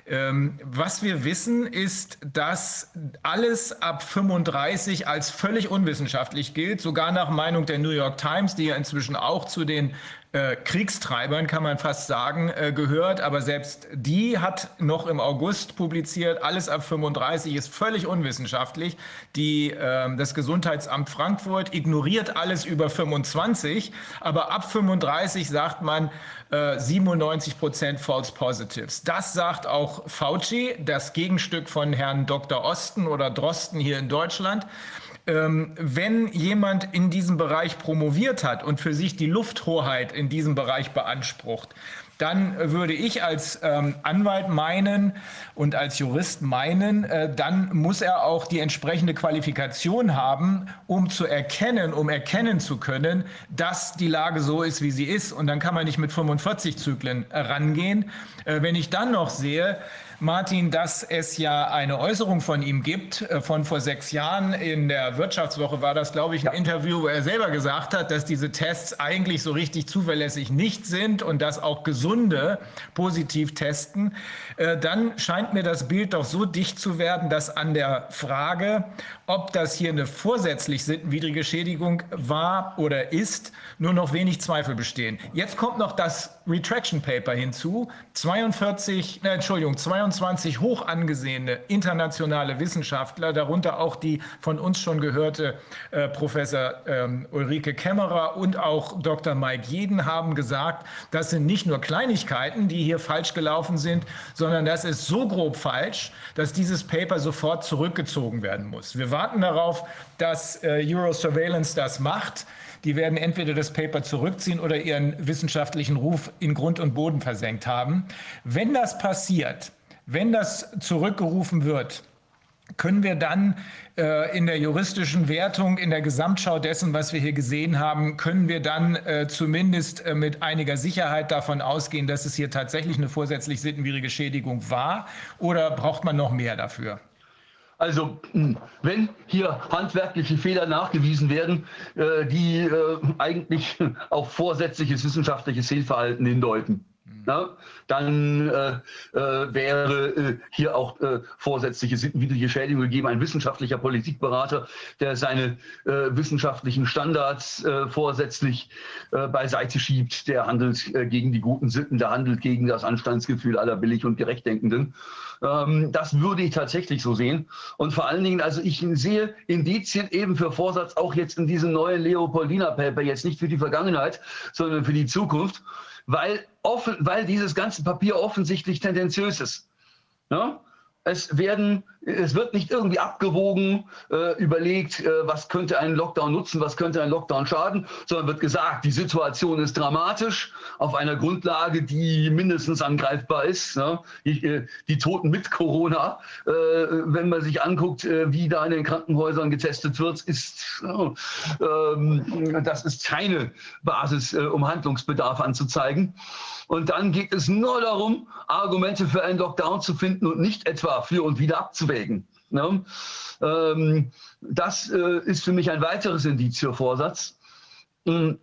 Ähm, was wir wissen, ist, dass alles ab 35 als völlig unwissenschaftlich gilt, sogar nach Meinung der New York Times, die ja inzwischen auch zu den äh, Kriegstreibern, kann man fast sagen, äh, gehört. Aber selbst die hat noch im August publiziert, alles ab 35 ist völlig unwissenschaftlich. Die, äh, das Gesundheitsamt Frankfurt ignoriert alles über 25, aber ab 35 sagt man 97 äh, Prozent False Positives. Das sagt auch Fauci, das Gegenstück von Herrn Dr. Osten oder Drosten hier in Deutschland. Ähm, wenn jemand in diesem Bereich promoviert hat und für sich die Lufthoheit in diesem Bereich beansprucht, dann würde ich als ähm, Anwalt meinen und als Jurist meinen, äh, dann muss er auch die entsprechende Qualifikation haben, um zu erkennen, um erkennen zu können, dass die Lage so ist, wie sie ist. Und dann kann man nicht mit 45 Zyklen äh, rangehen. Äh, wenn ich dann noch sehe, Martin, dass es ja eine Äußerung von ihm gibt, äh, von vor sechs Jahren. In der Wirtschaftswoche war das, glaube ich, ein ja. Interview, wo er selber gesagt hat, dass diese Tests eigentlich so richtig zuverlässig nicht sind und dass auch Gesunde positiv testen. Äh, dann scheint mir das Bild doch so dicht zu werden, dass an der Frage, ob das hier eine vorsätzlich sittenwidrige Schädigung war oder ist, nur noch wenig Zweifel bestehen. Jetzt kommt noch das Retraction Paper hinzu. 42, äh, Entschuldigung, 22 hoch angesehene internationale Wissenschaftler, darunter auch die von uns schon gehörte äh, Professor ähm, Ulrike Kämmerer und auch Dr. Mike Jeden haben gesagt, das sind nicht nur Kleinigkeiten, die hier falsch gelaufen sind, sondern das ist so grob falsch, dass dieses Paper sofort zurückgezogen werden muss. Wir warten darauf, dass äh, Eurosurveillance das macht. Die werden entweder das Paper zurückziehen oder ihren wissenschaftlichen Ruf in Grund und Boden versenkt haben. Wenn das passiert, wenn das zurückgerufen wird, können wir dann äh, in der juristischen Wertung, in der Gesamtschau dessen, was wir hier gesehen haben, können wir dann äh, zumindest äh, mit einiger Sicherheit davon ausgehen, dass es hier tatsächlich eine vorsätzlich sittenwidrige Schädigung war? Oder braucht man noch mehr dafür? Also hm, wenn hier handwerkliche Fehler nachgewiesen werden, äh, die äh, eigentlich auf vorsätzliches wissenschaftliches Fehlverhalten hindeuten, Na, dann äh, äh, wäre äh, hier auch äh, vorsätzliche sittenwidrige Schädigung gegeben. Ein wissenschaftlicher Politikberater, der seine äh, wissenschaftlichen Standards äh, vorsätzlich beiseite schiebt, der handelt gegen die guten Sitten, der handelt gegen das Anstandsgefühl aller billig und gerechtdenkenden. Ähm, das würde ich tatsächlich so sehen. Und vor allen Dingen, also ich sehe Indizien eben für Vorsatz auch jetzt in diesem neuen Leopoldina-Paper, jetzt nicht für die Vergangenheit, sondern für die Zukunft weil, offen, weil dieses ganze Papier offensichtlich tendenziös ist. Ja? Es, werden, es wird nicht irgendwie abgewogen, äh, überlegt, äh, was könnte einen Lockdown nutzen, was könnte ein Lockdown schaden, sondern wird gesagt, die Situation ist dramatisch auf einer Grundlage, die mindestens angreifbar ist. Ne? Die, äh, die, Toten mit Corona, äh, wenn man sich anguckt, äh, wie da in den Krankenhäusern getestet wird, ist, ähm, das ist keine Basis, äh, um Handlungsbedarf anzuzeigen. Und dann geht es nur darum, Argumente für einen Lockdown zu finden und nicht etwa für und wieder abzuwägen. Ne? Ähm, das äh, ist für mich ein weiteres Indiz für Vorsatz. Ähm,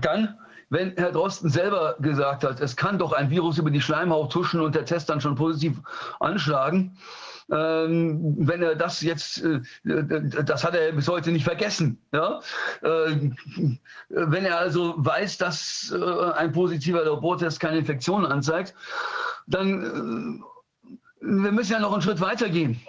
dann, wenn Herr Drosten selber gesagt hat, es kann doch ein Virus über die Schleimhaut tuschen und der Test dann schon positiv anschlagen, ähm, wenn er das jetzt, äh, das hat er bis heute nicht vergessen. Ja? Äh, wenn er also weiß, dass äh, ein positiver Labortest keine Infektion anzeigt, dann äh, wir müssen ja noch einen Schritt weiter gehen.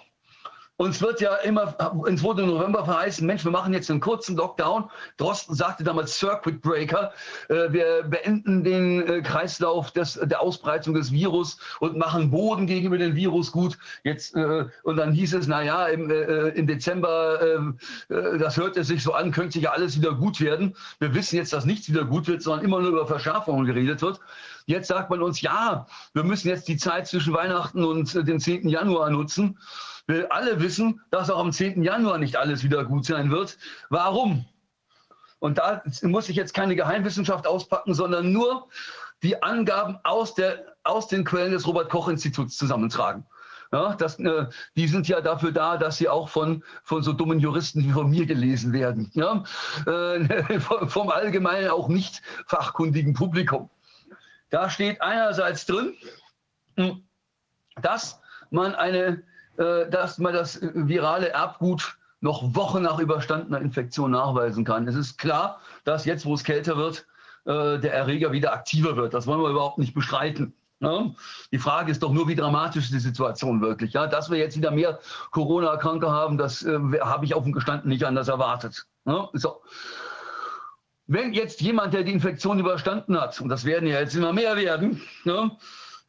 Uns wird ja immer, ins wurde November verheißen, Mensch, wir machen jetzt einen kurzen Lockdown. Drosten sagte damals Circuit Breaker. Äh, wir beenden den äh, Kreislauf des, der Ausbreitung des Virus und machen Boden gegenüber dem Virus gut. Jetzt, äh, und dann hieß es, na ja, im, im Dezember, ähm, das hört es sich so an, könnte ja alles wieder gut werden. Wir wissen jetzt, dass nichts wieder gut wird, sondern immer nur über Verschärfungen geredet wird. Jetzt sagt man uns, ja, wir müssen jetzt die Zeit zwischen Weihnachten und dem 10. Januar nutzen. Wir alle wissen, dass auch am 10. Januar nicht alles wieder gut sein wird. Warum? Und da muss ich jetzt keine Geheimwissenschaft auspacken, sondern nur die Angaben aus, der, aus den Quellen des Robert-Koch-Instituts zusammentragen. Ja, das, äh, die sind ja dafür da, dass sie auch von, von so dummen Juristen wie von mir gelesen werden. Ja? Äh, vom allgemeinen, auch nicht fachkundigen Publikum. Da steht einerseits drin, hm, dass man eine äh, dass man das virale Erbgut noch Wochen nach überstandener Infektion nachweisen kann. Es ist klar, dass jetzt, wo es kälter wird, äh, der Erreger wieder aktiver wird. Das wollen wir überhaupt nicht bestreiten. Ne? Die Frage ist doch nur, wie dramatisch ist die Situation wirklich. Ja, dass wir jetzt wieder mehr Corona-Kranke haben, das äh, habe ich offen gestanden nicht anders erwartet. Ne? So. Wenn jetzt jemand, der die Infektion überstanden hat, und das werden ja jetzt immer mehr werden, ne,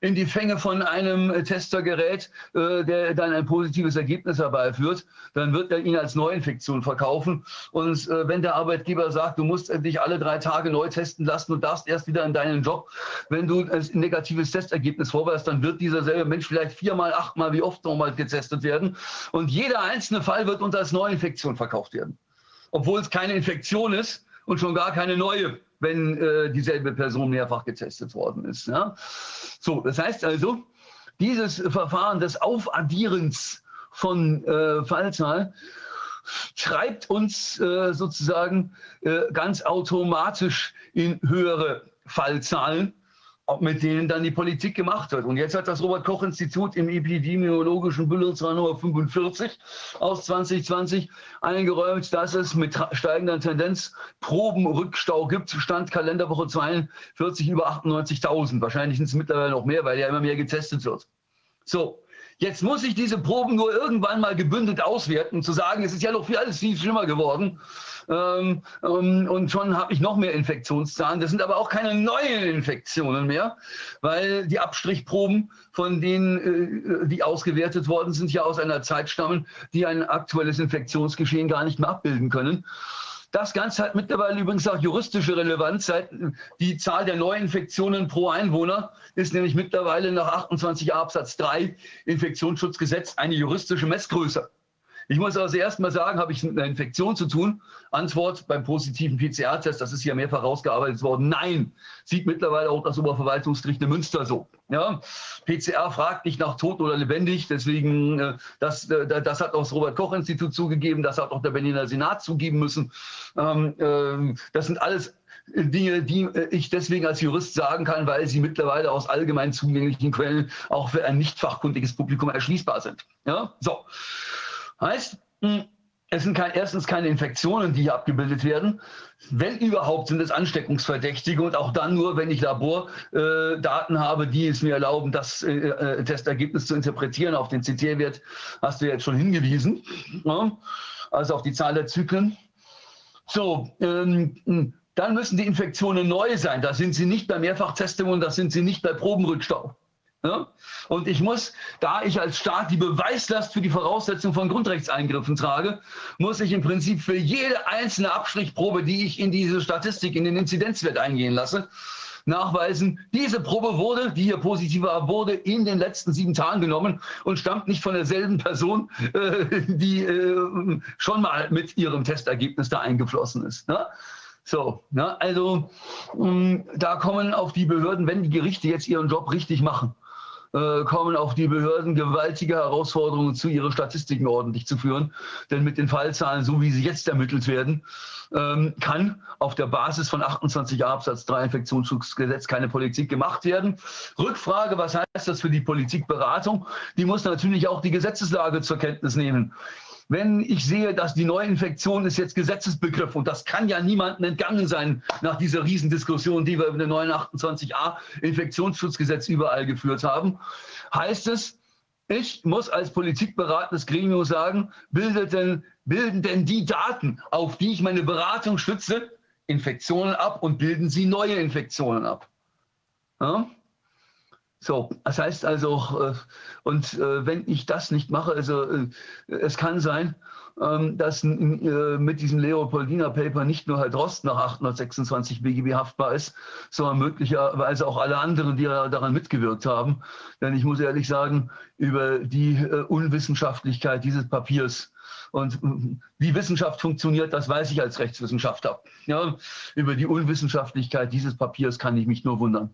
in die Fänge von einem Testergerät, äh, der dann ein positives Ergebnis herbeiführt, dann wird er ihn als Neuinfektion verkaufen. Und äh, wenn der Arbeitgeber sagt, du musst dich alle drei Tage neu testen lassen und darfst erst wieder in deinen Job, wenn du ein negatives Testergebnis vorweist, dann wird dieser selbe Mensch vielleicht viermal, achtmal, wie oft nochmal getestet werden. Und jeder einzelne Fall wird uns als Neuinfektion verkauft werden. Obwohl es keine Infektion ist und schon gar keine neue wenn äh, dieselbe Person mehrfach getestet worden ist. Ja? So, das heißt also, dieses Verfahren des Aufaddierens von äh, Fallzahl treibt uns äh, sozusagen äh, ganz automatisch in höhere Fallzahlen mit denen dann die Politik gemacht wird. Und jetzt hat das Robert-Koch-Institut im epidemiologischen Bundesrat Nummer 45 aus 2020 eingeräumt, dass es mit steigender Tendenz Probenrückstau gibt. Stand Kalenderwoche 42 über 98.000. Wahrscheinlich sind es mittlerweile noch mehr, weil ja immer mehr getestet wird. So, Jetzt muss ich diese Proben nur irgendwann mal gebündelt auswerten, zu sagen, es ist ja noch viel alles viel schlimmer geworden. Ähm, ähm, und schon habe ich noch mehr Infektionszahlen. Das sind aber auch keine neuen Infektionen mehr, weil die Abstrichproben, von denen äh, die ausgewertet worden sind, ja aus einer Zeit stammen, die ein aktuelles Infektionsgeschehen gar nicht mehr abbilden können. Das Ganze hat mittlerweile übrigens auch juristische Relevanz. Die Zahl der Neuinfektionen pro Einwohner ist nämlich mittlerweile nach 28 Absatz 3 Infektionsschutzgesetz eine juristische Messgröße. Ich muss also erstmal sagen, habe ich mit einer Infektion zu tun? Antwort beim positiven PCR-Test, das ist hier mehrfach rausgearbeitet worden. Nein, sieht mittlerweile auch das Oberverwaltungsgericht in Münster so. Ja, PCR fragt nicht nach tot oder lebendig, deswegen, äh, das, äh, das hat auch das Robert-Koch-Institut zugegeben, das hat auch der Berliner Senat zugeben müssen. Ähm, äh, das sind alles Dinge, die äh, ich deswegen als Jurist sagen kann, weil sie mittlerweile aus allgemein zugänglichen Quellen auch für ein nicht fachkundiges Publikum erschließbar sind. Ja, so. Heißt, hm, es sind kein, erstens keine Infektionen, die hier abgebildet werden. Wenn überhaupt, sind es Ansteckungsverdächtige und auch dann nur, wenn ich Labordaten äh, habe, die es mir erlauben, das äh, äh Testergebnis zu interpretieren. Auf den CT-Wert hast du jetzt schon hingewiesen. Ja? Also auf die Zahl der Zyklen. So, ähm, dann müssen die Infektionen neu sein. Da sind sie nicht bei Mehrfachtestungen, da sind sie nicht bei Probenrückstau. Ja? Und ich muss, da ich als Staat die Beweislast für die Voraussetzung von Grundrechtseingriffen trage, muss ich im Prinzip für jede einzelne Abstrichprobe, die ich in diese Statistik, in den Inzidenzwert eingehen lasse, nachweisen, diese Probe wurde, die hier positiv war, wurde in den letzten sieben Tagen genommen und stammt nicht von derselben Person, äh, die äh, schon mal mit ihrem Testergebnis da eingeflossen ist. Ne? So, ne? also mh, mm, da kommen auf die Behörden, wenn die Gerichte jetzt ihren Job richtig machen, äh, kommen auf die Behörden gewaltige Herausforderungen zu, ihre Statistiken ordentlich zu führen. Denn mit den Fallzahlen, so wie sie jetzt ermittelt werden, ähm, kann auf der Basis von 28a Absatz 3 Infektionsschutzgesetz keine Politik gemacht werden. Rückfrage, was heißt das für die Politikberatung? Die muss natürlich auch die Gesetzeslage zur Kenntnis nehmen wenn ich sehe, dass die Neuinfektion ist jetzt Gesetzesbegriff und das kann ja niemandem entgangen sein nach dieser Riesendiskussion, die wir über den neuen 28a Infektionsschutzgesetz überall geführt haben, heißt es, ich muss als politikberatendes Gremium sagen, bildet denn, bilden denn die Daten, auf die ich meine Beratung stütze, Infektionen ab und bilden sie neue Infektionen ab. Ja? So, das heißt also, äh, und äh, wenn ich das nicht mache, also äh, es kann sein, ähm, dass mit diesem Leopoldina Paper nicht nur Herr Drost nach 826 BGB haftbar ist, sondern möglicherweise auch alle anderen, die daran mitgewirkt haben. Denn ich muss ehrlich sagen, über die Unwissenschaftlichkeit dieses Papiers und wie Wissenschaft funktioniert, das weiß ich als Rechtswissenschaftler. Ja, über die Unwissenschaftlichkeit dieses Papiers kann ich mich nur wundern.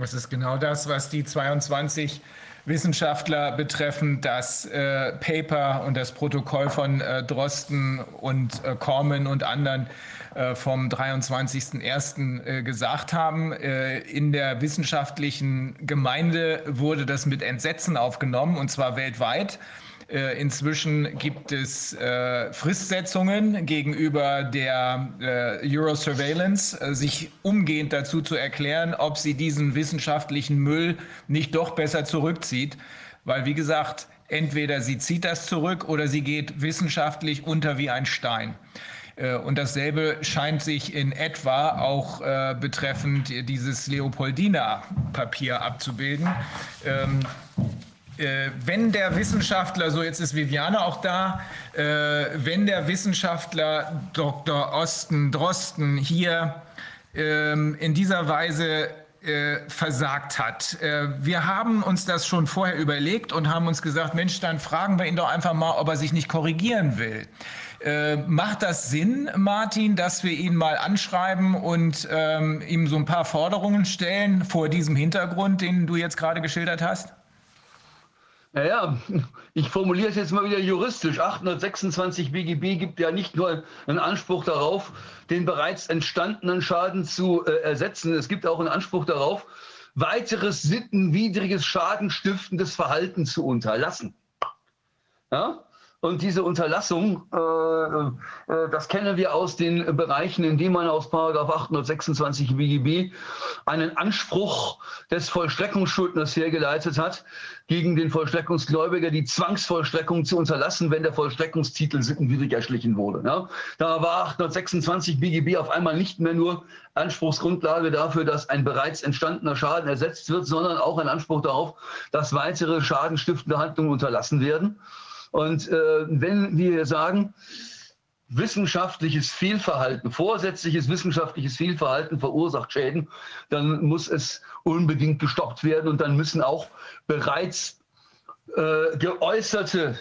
Das ist genau das, was die 22 Wissenschaftler betreffen, das äh, Paper und das Protokoll von äh, Drosten und äh, Kormen und anderen äh, vom 23.01. Äh, gesagt haben. Äh, in der wissenschaftlichen Gemeinde wurde das mit Entsetzen aufgenommen, und zwar weltweit. Äh, inzwischen gibt es äh, Fristsetzungen gegenüber der äh, Eurosurveillance, sich umgehend dazu zu erklären, ob sie diesen wissenschaftlichen Müll nicht doch besser zurückzieht. Weil, wie gesagt, entweder sie zieht das zurück oder sie geht wissenschaftlich unter wie ein Stein. Und dasselbe scheint sich in etwa auch äh, betreffend dieses Leopoldina-Papier abzubilden. Ähm, äh, wenn der Wissenschaftler, so jetzt ist Viviane auch da, äh, wenn der Wissenschaftler Dr. Osten Drosten hier ähm, in dieser Weise äh, versagt hat. Äh, wir haben uns das schon vorher überlegt und haben uns gesagt, Mensch, dann fragen wir ihn doch einfach mal, ob er sich nicht korrigieren will. Äh, macht das Sinn, Martin, dass wir ihn mal anschreiben und ähm, ihm so ein paar Forderungen stellen vor diesem Hintergrund, den du jetzt gerade geschildert hast? Naja, ich formuliere es jetzt mal wieder juristisch. 826 BGB gibt ja nicht nur einen Anspruch darauf, den bereits entstandenen Schaden zu äh, ersetzen. Es gibt auch einen Anspruch darauf, weiteres sittenwidriges, schadenstiftendes Verhalten zu unterlassen. Ja? Und diese Unterlassung, äh, äh, das kennen wir aus den Bereichen, in denen man aus 826 BGB einen Anspruch des Vollstreckungsschuldners hergeleitet hat, gegen den Vollstreckungsgläubiger die Zwangsvollstreckung zu unterlassen, wenn der Vollstreckungstitel sittenwidrig erschlichen wurde. Ja? Da war 826 BGB auf einmal nicht mehr nur Anspruchsgrundlage dafür, dass ein bereits entstandener Schaden ersetzt wird, sondern auch ein Anspruch darauf, dass weitere schadenstiftende Handlungen unterlassen werden. Und äh, wenn wir sagen, wissenschaftliches Fehlverhalten, vorsätzliches wissenschaftliches Fehlverhalten verursacht Schäden, dann muss es unbedingt gestoppt werden und dann müssen auch bereits äh, geäußerte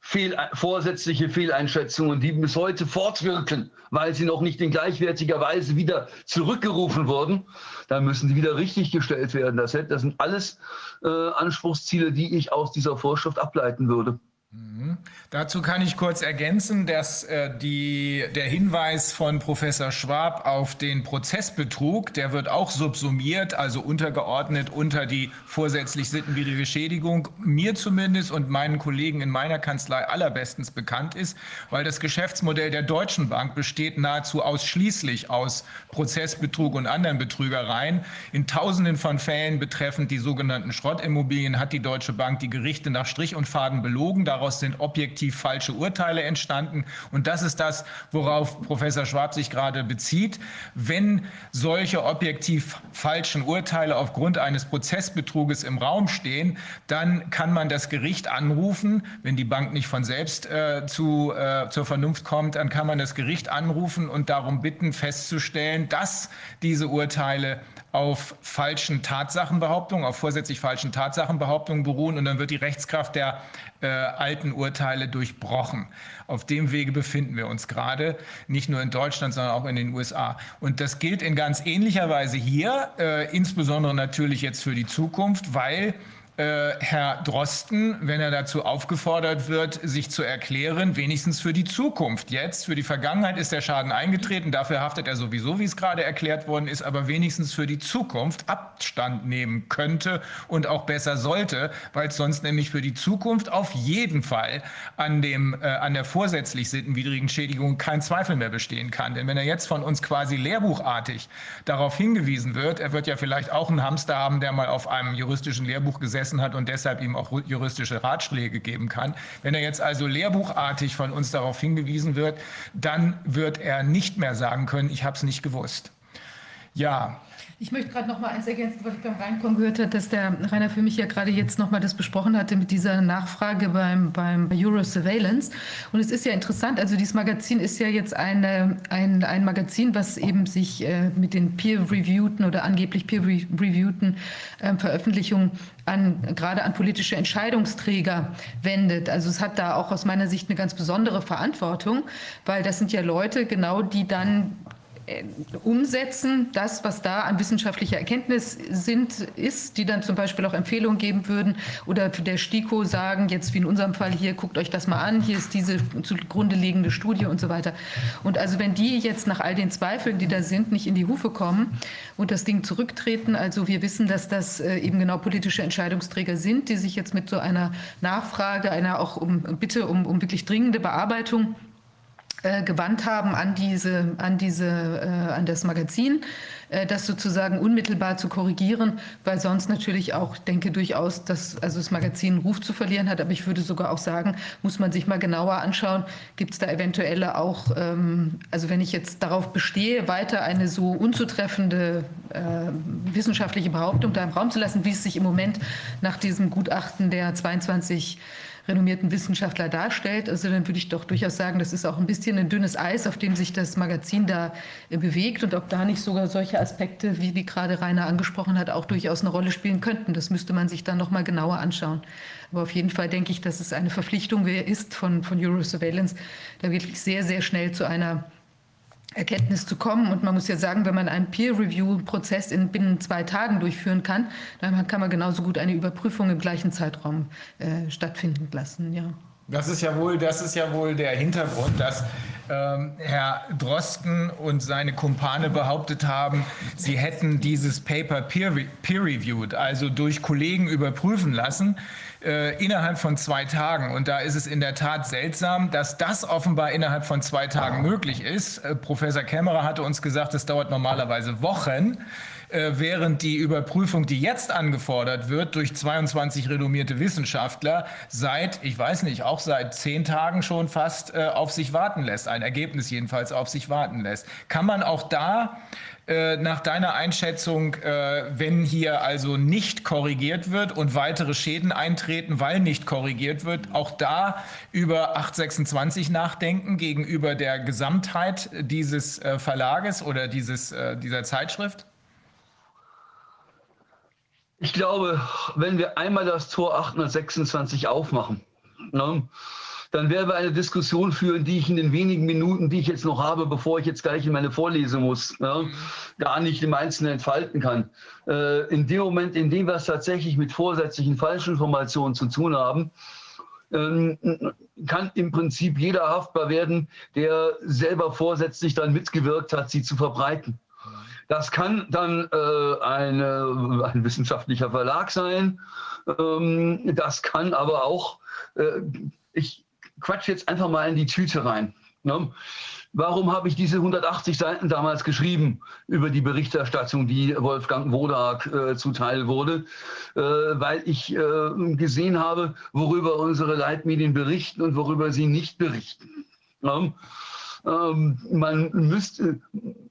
Fehl, vorsätzliche Fehleinschätzungen, die bis heute fortwirken, weil sie noch nicht in gleichwertiger Weise wieder zurückgerufen wurden, dann müssen sie wieder richtig gestellt werden. Das, das sind alles äh, Anspruchsziele, die ich aus dieser Vorschrift ableiten würde. Mhm. Dazu kann ich kurz ergänzen, dass äh, die, der Hinweis von Professor Schwab auf den Prozessbetrug, der wird auch subsumiert, also untergeordnet unter die vorsätzlich sittenwidrige Schädigung, mir zumindest und meinen Kollegen in meiner Kanzlei allerbestens bekannt ist, weil das Geschäftsmodell der Deutschen Bank besteht nahezu ausschließlich aus Prozessbetrug und anderen Betrügereien. In Tausenden von Fällen betreffend die sogenannten Schrottimmobilien hat die Deutsche Bank die Gerichte nach Strich und Faden belogen. Daraus sind objektiv falsche Urteile entstanden. Und das ist das, worauf Professor Schwab sich gerade bezieht. Wenn solche objektiv falschen Urteile aufgrund eines Prozessbetruges im Raum stehen, dann kann man das Gericht anrufen. Wenn die Bank nicht von selbst äh, zu, äh, zur Vernunft kommt, dann kann man das Gericht anrufen und darum bitten, festzustellen, dass diese Urteile auf falschen Tatsachenbehauptungen, auf vorsätzlich falschen Tatsachenbehauptungen beruhen und dann wird die Rechtskraft der äh, alten Urteile durchbrochen. Auf dem Wege befinden wir uns gerade, nicht nur in Deutschland, sondern auch in den USA. Und das gilt in ganz ähnlicher Weise hier, äh, insbesondere natürlich jetzt für die Zukunft, weil äh, Herr Drosten, wenn er dazu aufgefordert wird, sich zu erklären, wenigstens für die Zukunft. Jetzt, für die Vergangenheit ist der Schaden eingetreten, dafür haftet er sowieso, wie es gerade erklärt worden ist, aber wenigstens für die Zukunft Abstand nehmen könnte und auch besser sollte, weil es sonst nämlich für die Zukunft auf jeden Fall an, dem, äh, an der vorsätzlich sittenwidrigen Schädigung kein Zweifel mehr bestehen kann. Denn wenn er jetzt von uns quasi lehrbuchartig darauf hingewiesen wird, er wird ja vielleicht auch einen Hamster haben, der mal auf einem juristischen Lehrbuch gesessen gesessen hat und deshalb ihm auch juristische Ratschläge geben kann. Wenn er jetzt also lehrbuchartig von uns darauf hingewiesen wird, dann wird er nicht mehr sagen können, ich habe es nicht gewusst. Ja, ich möchte gerade noch mal eins ergänzen, was ich beim Reinkommen gehört habe, dass der Rainer für mich ja gerade jetzt noch mal das besprochen hatte mit dieser Nachfrage beim, beim Euro Surveillance. Und es ist ja interessant, also dieses Magazin ist ja jetzt eine, ein, ein Magazin, was eben sich äh, mit den peer-reviewten oder angeblich peer-reviewten äh, Veröffentlichungen an, gerade an politische Entscheidungsträger wendet. Also es hat da auch aus meiner Sicht eine ganz besondere Verantwortung, weil das sind ja Leute genau, die dann umsetzen, das, was da an wissenschaftlicher Erkenntnis sind, ist, die dann zum Beispiel auch Empfehlungen geben würden oder der STIKO sagen, jetzt wie in unserem Fall hier, guckt euch das mal an, hier ist diese zugrunde liegende Studie und so weiter. Und also wenn die jetzt nach all den Zweifeln, die da sind, nicht in die Hufe kommen und das Ding zurücktreten, also wir wissen, dass das äh, eben genau politische Entscheidungsträger sind, die sich jetzt mit so einer Nachfrage, einer auch um Bitte um, um wirklich dringende Bearbeitung äh, gewandt haben an diese, an diese, äh, an das Magazin, äh, das sozusagen unmittelbar zu korrigieren, weil sonst natürlich auch denke durchaus, dass also das Magazin einen Ruf zu verlieren hat. Aber ich würde sogar auch sagen, muss man sich mal genauer anschauen, gibt es da eventuelle auch, ähm, also wenn ich jetzt darauf bestehe, weiter eine so unzutreffende äh, wissenschaftliche Behauptung da im Raum zu lassen, wie es sich im Moment nach diesem Gutachten der 22 renommierten Wissenschaftler darstellt. Also dann würde ich doch durchaus sagen, das ist auch ein bisschen ein dünnes Eis, auf dem sich das Magazin da äh, bewegt und ob da nicht sogar solche Aspekte, wie, wie gerade Rainer angesprochen hat, auch durchaus eine Rolle spielen könnten. Das müsste man sich dann noch mal genauer anschauen. Aber auf jeden Fall denke ich, dass es eine Verpflichtung ist von, von Eurosurveillance, da wirklich sehr, sehr schnell zu einer Erkenntnis zu kommen. Und man muss ja sagen, wenn man einen Peer-Review-Prozess in binnen zwei Tagen durchführen kann, dann kann man genauso gut eine Überprüfung im gleichen Zeitraum äh, stattfinden lassen. Ja. Das ist ja wohl, das ist ja wohl der Hintergrund, dass ähm, Herr Drosten und seine Kumpane behauptet haben, sie hätten dieses Paper peer-reviewed, also durch Kollegen überprüfen lassen äh, innerhalb von zwei Tagen. Und da ist es in der Tat seltsam, dass das offenbar innerhalb von zwei Tagen möglich ist. Äh, Professor Kämmerer hatte uns gesagt, es dauert normalerweise Wochen. Äh, während die Überprüfung, die jetzt angefordert wird, durch 22 renommierte Wissenschaftler seit, ich weiß nicht, auch seit zehn Tagen schon fast äh, auf sich warten lässt, ein Ergebnis jedenfalls auf sich warten lässt. Kann man auch da äh, nach deiner Einschätzung, wenn hier also nicht korrigiert wird und weitere Schäden eintreten, weil nicht korrigiert wird, auch da über 826 nachdenken gegenüber der Gesamtheit dieses Verlages oder dieses, dieser Zeitschrift? Ich glaube, wenn wir einmal das Tor 826 aufmachen, ne, dann werden wir eine Diskussion führen, die ich in den wenigen Minuten, die ich jetzt noch habe, bevor ich jetzt gleich in meine Vorlesung muss, ne, gar nicht im Einzelnen entfalten kann. Äh, in dem Moment, in dem wir es tatsächlich mit vorsätzlichen Falschinformationen zu tun haben, ähm, kann im Prinzip jeder haftbar werden, der selber vorsätzlich dann mitgewirkt hat, sie zu verbreiten. Das kann dann äh, eine, ein wissenschaftlicher Verlag sein. Ähm, das kann aber auch, äh, ich quatsch jetzt einfach mal in die Tüte rein. Ne? Warum habe ich diese 180 Seiten damals geschrieben über die Berichterstattung, die Wolfgang Wodak äh, zuteil wurde? Äh, weil ich äh, gesehen habe, worüber unsere Leitmedien berichten und worüber sie nicht berichten. Ja? Ähm, man müsste,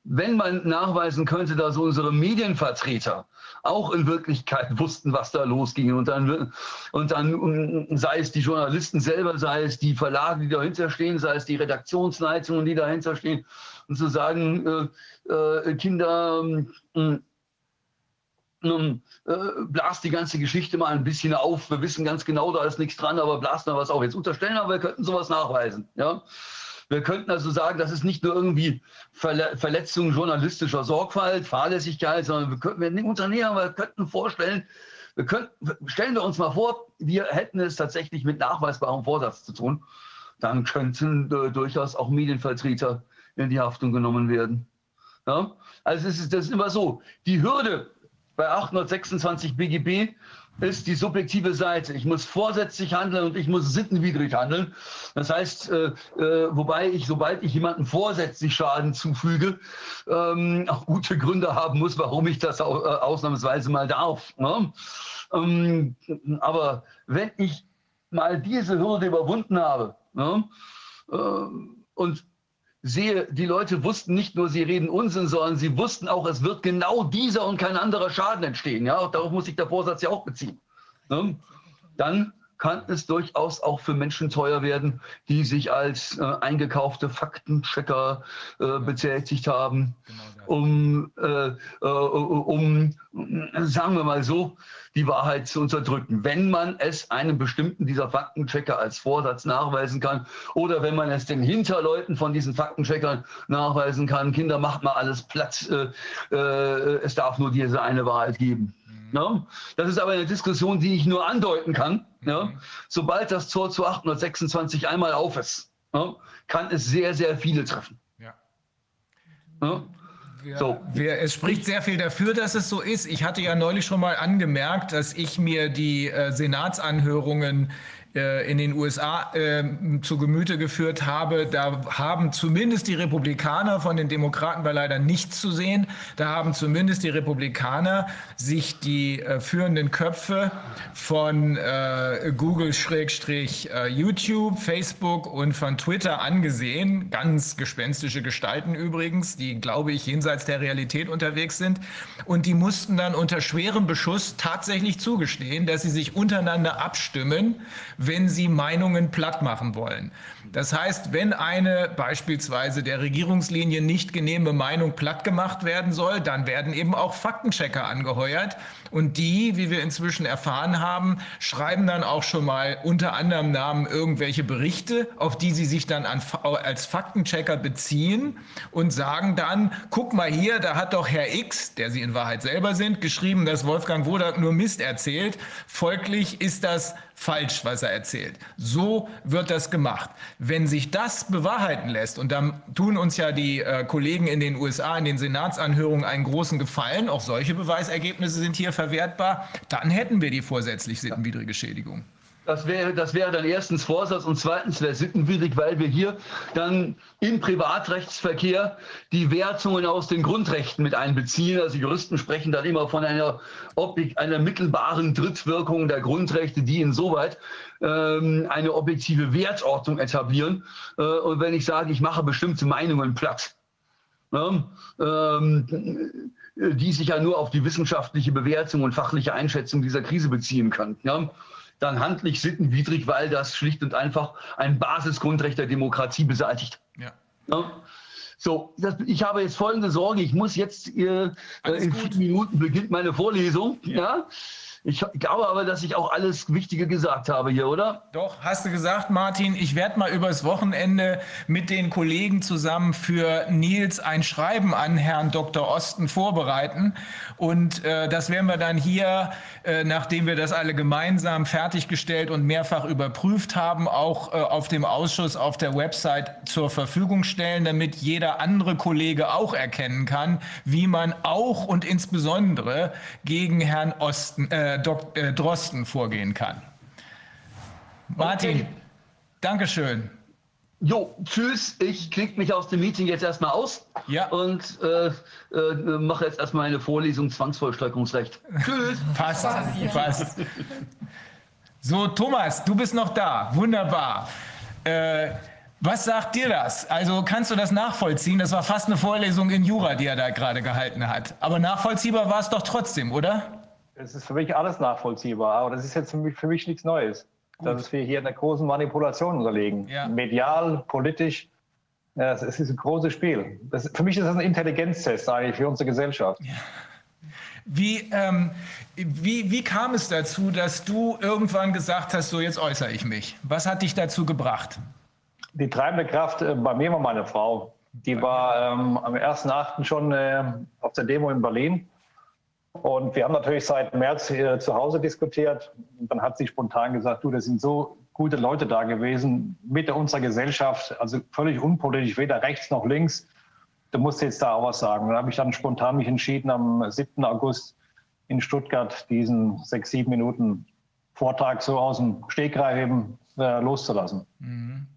wenn man nachweisen könnte, dass unsere Medienvertreter auch in Wirklichkeit wussten, was da losging. Und dann, und dann sei es die Journalisten selber, sei es die Verlage, die dahinter stehen, sei es die Redaktionsleitungen, die dahinter stehen, und zu sagen, äh, äh, Kinder, äh, äh, blast die ganze Geschichte mal ein bisschen auf. Wir wissen ganz genau, da ist nichts dran, aber blast mal was auf. Jetzt unterstellen aber wir könnten sowas nachweisen. Ja? Wir könnten also sagen, das ist nicht nur irgendwie Verletzung journalistischer Sorgfalt, Fahrlässigkeit, sondern wir könnten, wir uns wir könnten vorstellen, wir könnten, stellen wir uns mal vor, wir hätten es tatsächlich mit nachweisbarem Vorsatz zu tun, dann könnten äh, durchaus auch Medienvertreter in die Haftung genommen werden. Ja? Also es ist, das ist immer so, die Hürde bei 826 BGB ist die subjektive Seite. Ich muss vorsätzlich handeln und ich muss sittenwidrig handeln. Das heißt, äh, äh, wobei ich, sobald ich jemandem vorsätzlich Schaden zufüge, ähm, auch gute Gründe haben muss, warum ich das auch, äh, ausnahmsweise mal darf. Ne? Ähm, aber wenn ich mal diese Hürde überwunden habe ne, äh, und sehe, die Leute wussten nicht nur, sie reden Unsinn, sondern sie wussten auch, es wird genau dieser und kein anderer Schaden entstehen. Ja, darauf muss sich der Vorsatz ja auch beziehen. Ne? Dann kann es durchaus auch für Menschen teuer werden, die sich als äh, eingekaufte Faktenchecker äh, betätigt haben, um, äh, äh um, sagen wir mal so, die Wahrheit zu unterdrücken. Wenn man es einem bestimmten dieser Faktenchecker als Vorsatz nachweisen kann oder wenn man es den Hinterleuten von diesen Faktencheckern nachweisen kann, Kinder, macht mal alles Platz, äh, äh, es darf nur diese eine Wahrheit geben. Ne? Das ist aber eine Diskussion, die ich nur andeuten kann. Ne? Sobald das Tor zu 826 einmal auf ist, ne? kann es sehr, sehr viele treffen. Ja. Wir, so. wir, es spricht sehr viel dafür, dass es so ist. Ich hatte ja neulich schon mal angemerkt, dass ich mir die äh, Senatsanhörungen in den USA äh, zu Gemüte geführt habe, da haben zumindest die Republikaner von den Demokraten bei leider nichts zu sehen. Da haben zumindest die Republikaner sich die äh, führenden Köpfe von äh, Google, Schrägstrich, äh, YouTube, Facebook und von Twitter angesehen. Ganz gespenstische Gestalten übrigens, die, glaube ich, jenseits der Realität unterwegs sind. Und die mussten dann unter schwerem Beschuss tatsächlich zugestehen, dass sie sich untereinander abstimmen, wenn sie Meinungen platt machen wollen. Das heißt, wenn eine beispielsweise der Regierungslinie nicht genehme Meinung platt gemacht werden soll, dann werden eben auch Faktenchecker angeheuert. Und die, wie wir inzwischen erfahren haben, schreiben dann auch schon mal unter anderem Namen irgendwelche Berichte, auf die sie sich dann an, als Faktenchecker beziehen und sagen dann, guck mal hier, da hat doch Herr X, der sie in Wahrheit selber sind, geschrieben, dass Wolfgang Wodak nur Mist erzählt. Folglich ist das falsch, was er erzählt. So wird das gemacht. Wenn sich das bewahrheiten lässt, und dann tun uns ja die äh, Kollegen in den USA in den Senatsanhörungen einen großen Gefallen, auch solche Beweisergebnisse sind hier verwertbar, dann hätten wir die vorsätzlich sittenwidrige Schädigung. Das wäre, das wäre dann erstens Vorsatz und zweitens wäre sittenwidrig, weil wir hier dann im Privatrechtsverkehr die Wertungen aus den Grundrechten mit einbeziehen. Also Juristen sprechen dann immer von einer, einer mittelbaren Drittwirkung der Grundrechte, die insoweit ähm, eine objektive Wertordnung etablieren. Äh, und wenn ich sage, ich mache bestimmte Meinungen platt, ne, ähm, die sich ja nur auf die wissenschaftliche Bewertung und fachliche Einschätzung dieser Krise beziehen kann. Ja? dann handlich sittenwidrig, weil das schlicht und einfach ein Basisgrundrecht der Demokratie beseitigt. Ja. ja? So, das, ich habe jetzt folgende Sorge. Ich muss jetzt, äh, in vier Minuten beginnt meine Vorlesung. Ja. ja? Ich glaube aber, dass ich auch alles Wichtige gesagt habe hier, oder? Doch, hast du gesagt, Martin. Ich werde mal übers Wochenende mit den Kollegen zusammen für Nils ein Schreiben an Herrn Dr. Osten vorbereiten. Und äh, das werden wir dann hier, äh, nachdem wir das alle gemeinsam fertiggestellt und mehrfach überprüft haben, auch äh, auf dem Ausschuss auf der Website zur Verfügung stellen, damit jeder andere Kollege auch erkennen kann, wie man auch und insbesondere gegen Herrn Osten, äh, Dok äh, Drosten vorgehen kann. Martin, okay. Dankeschön. Jo, tschüss. Ich klicke mich aus dem Meeting jetzt erstmal aus ja. und äh, äh, mache jetzt erstmal eine Vorlesung Zwangsvollstreckungsrecht. Tschüss. Passt, passt. So, Thomas, du bist noch da. Wunderbar. Äh, was sagt dir das? Also kannst du das nachvollziehen? Das war fast eine Vorlesung in Jura, die er da gerade gehalten hat. Aber nachvollziehbar war es doch trotzdem, oder? Es ist für mich alles nachvollziehbar, aber das ist jetzt für mich, für mich nichts Neues. Gut. Dass wir hier in der großen Manipulation unterlegen. Ja. Medial, politisch. Ja, es ist ein großes Spiel. Das, für mich ist das ein Intelligenztest eigentlich für unsere Gesellschaft. Ja. Wie, ähm, wie, wie kam es dazu, dass du irgendwann gesagt hast, so jetzt äußere ich mich? Was hat dich dazu gebracht? Die treibende Kraft äh, bei mir war meine Frau. Die war ähm, am 1.8. schon äh, auf der Demo in Berlin und wir haben natürlich seit März hier zu Hause diskutiert. Und dann hat sie spontan gesagt, du, das sind so gute Leute da gewesen, Mitte unserer Gesellschaft, also völlig unpolitisch, weder rechts noch links. Du musst jetzt da auch was sagen. Und dann habe ich dann spontan mich entschieden, am 7. August in Stuttgart diesen sechs, sieben Minuten Vortrag so aus dem Stegreif eben äh, loszulassen. Mhm.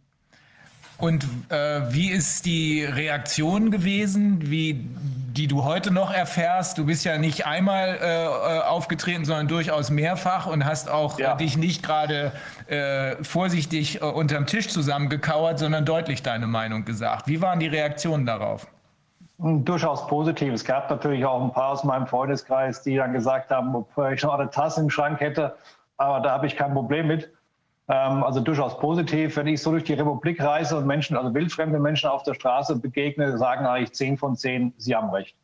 Und äh, wie ist die Reaktion gewesen, wie, die du heute noch erfährst? Du bist ja nicht einmal äh, äh aufgetreten, sondern durchaus mehrfach und hast auch ja. dich nicht gerade äh, vorsichtig äh, unterm Tisch zusammengekauert, sondern deutlich deine Meinung gesagt. Wie waren die Reaktionen darauf? Hm, durchaus positiv. Es gab natürlich auch ein paar aus meinem Freundeskreis, die dann gesagt haben, ob ich noch eine Tasse im Schrank hätte, aber da habe ich kein Problem mit. Ähm, also durchaus positiv. Wenn ich so durch die Republik reise und Menschen, also wildfremde Menschen auf der Straße begegne, sagen eigentlich zehn von zehn, sie haben recht.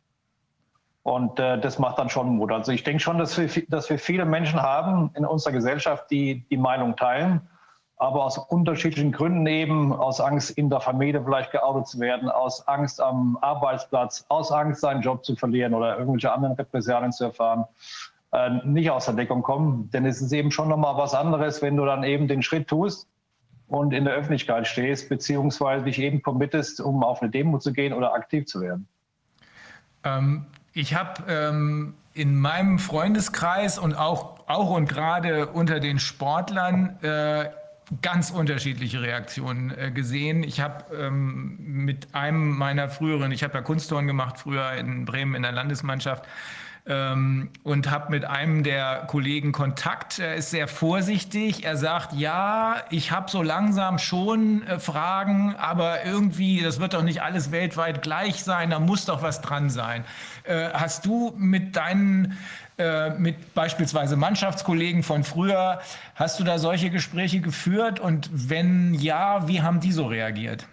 Und äh, das macht dann schon Mut. Also ich denke schon, dass wir, dass wir viele Menschen haben in unserer Gesellschaft, die die Meinung teilen, aber aus unterschiedlichen Gründen eben, aus Angst in der Familie vielleicht geoutet zu werden, aus Angst am Arbeitsplatz, aus Angst seinen Job zu verlieren oder irgendwelche anderen Repressalien zu erfahren, nicht aus der Deckung kommen. Denn es ist eben schon nochmal was anderes, wenn du dann eben den Schritt tust und in der Öffentlichkeit stehst, beziehungsweise dich eben committest, um auf eine Demo zu gehen oder aktiv zu werden. Ähm, ich habe ähm, in meinem Freundeskreis und auch, auch und gerade unter den Sportlern äh, ganz unterschiedliche Reaktionen äh, gesehen. Ich habe ähm, mit einem meiner früheren, ich habe ja Kunstturnen gemacht früher in Bremen in der Landesmannschaft, ähm, und habe mit einem der Kollegen Kontakt. Er ist sehr vorsichtig. Er sagt, ja, ich habe so langsam schon äh, Fragen, aber irgendwie, das wird doch nicht alles weltweit gleich sein, da muss doch was dran sein. Äh, hast du mit deinen äh, mit beispielsweise Mannschaftskollegen von früher, hast du da solche Gespräche geführt? Und wenn ja, wie haben die so reagiert?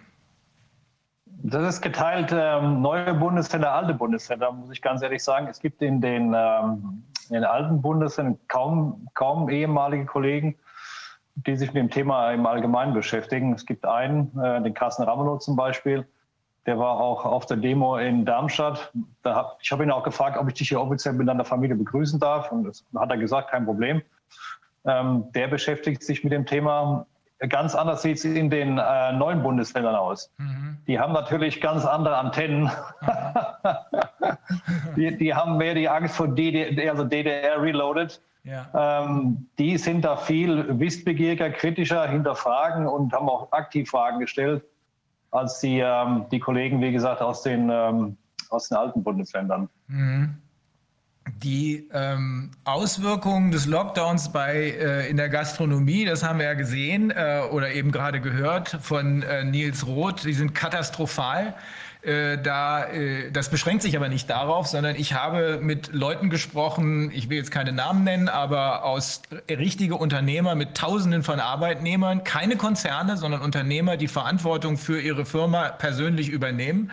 Das ist geteilt ähm, neue Bundesländer, alte Bundesländer, muss ich ganz ehrlich sagen. Es gibt in den, ähm, in den alten Bundesländern kaum, kaum ehemalige Kollegen, die sich mit dem Thema im Allgemeinen beschäftigen. Es gibt einen, äh, den Carsten Ramelow zum Beispiel, der war auch auf der Demo in Darmstadt. Da hab, ich habe ihn auch gefragt, ob ich dich hier offiziell mit deiner Familie begrüßen darf. Und das hat er gesagt, kein Problem. Ähm, der beschäftigt sich mit dem Thema Ganz anders sieht es in den äh, neuen Bundesländern aus. Mhm. Die haben natürlich ganz andere Antennen. Mhm. die, die, haben mehr die Angst vor DDR, also DDR Reloaded. Ja. Ähm, die sind da viel wissbegieriger, kritischer, hinterfragen und haben auch aktiv Fragen gestellt als die, ähm, die Kollegen, wie gesagt, aus den, ähm, aus den alten Bundesländern. Mhm die ähm, Auswirkungen des Lockdowns bei, äh, in der Gastronomie, das haben wir ja gesehen äh, oder eben gerade gehört von äh, Nils Roth, die sind katastrophal. Äh, da, äh, das beschränkt sich aber nicht darauf, sondern ich habe mit Leuten gesprochen, ich will jetzt keine Namen nennen, aber aus richtige Unternehmer mit Tausenden von Arbeitnehmern, keine Konzerne, sondern Unternehmer, die Verantwortung für ihre Firma persönlich übernehmen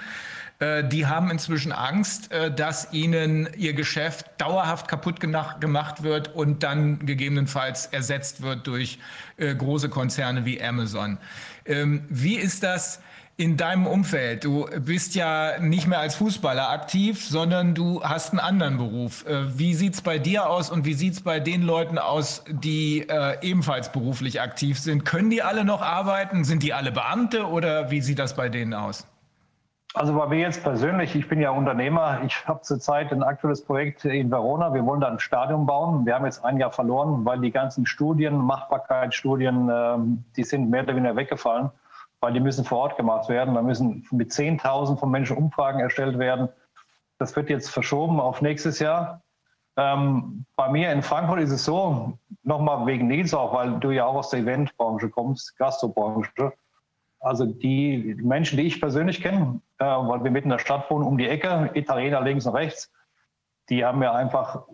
die haben inzwischen Angst, äh, dass ihnen ihr Geschäft dauerhaft kaputt gemacht wird und dann gegebenenfalls ersetzt wird durch äh, große Konzerne wie Amazon. Ähm, wie ist das? in deinem Umfeld? Du bist ja nicht mehr als Fußballer aktiv, sondern du hast einen anderen Beruf. Äh, wie sieht es bei dir aus und wie sieht es bei den Leuten aus, die äh, ebenfalls beruflich aktiv sind? Können die alle noch arbeiten? Sind die alle Beamte oder wie sieht das bei denen aus? Also bei mir jetzt persönlich, ich bin ja Unternehmer. Ich habe zurzeit ein aktuelles Projekt in Verona. Wir wollen da ein Stadion bauen. Wir haben jetzt ein Jahr verloren, weil die ganzen Studien, Machbarkeitsstudien, ähm, die sind mehr oder weniger weggefallen weil die müssen vor Ort gemacht werden. Da müssen mit 10.000 von Menschen Umfragen erstellt werden. Das wird jetzt verschoben auf nächstes Jahr. Ähm, bei mir in Frankfurt ist es so, nochmal wegen Nils auch, weil du ja auch aus der Eventbranche kommst, Gastrobranche. Also die Menschen, die ich persönlich kenne, äh, weil wir mitten in der Stadt wohnen, um die Ecke, Italiener links und rechts, die haben mir einfach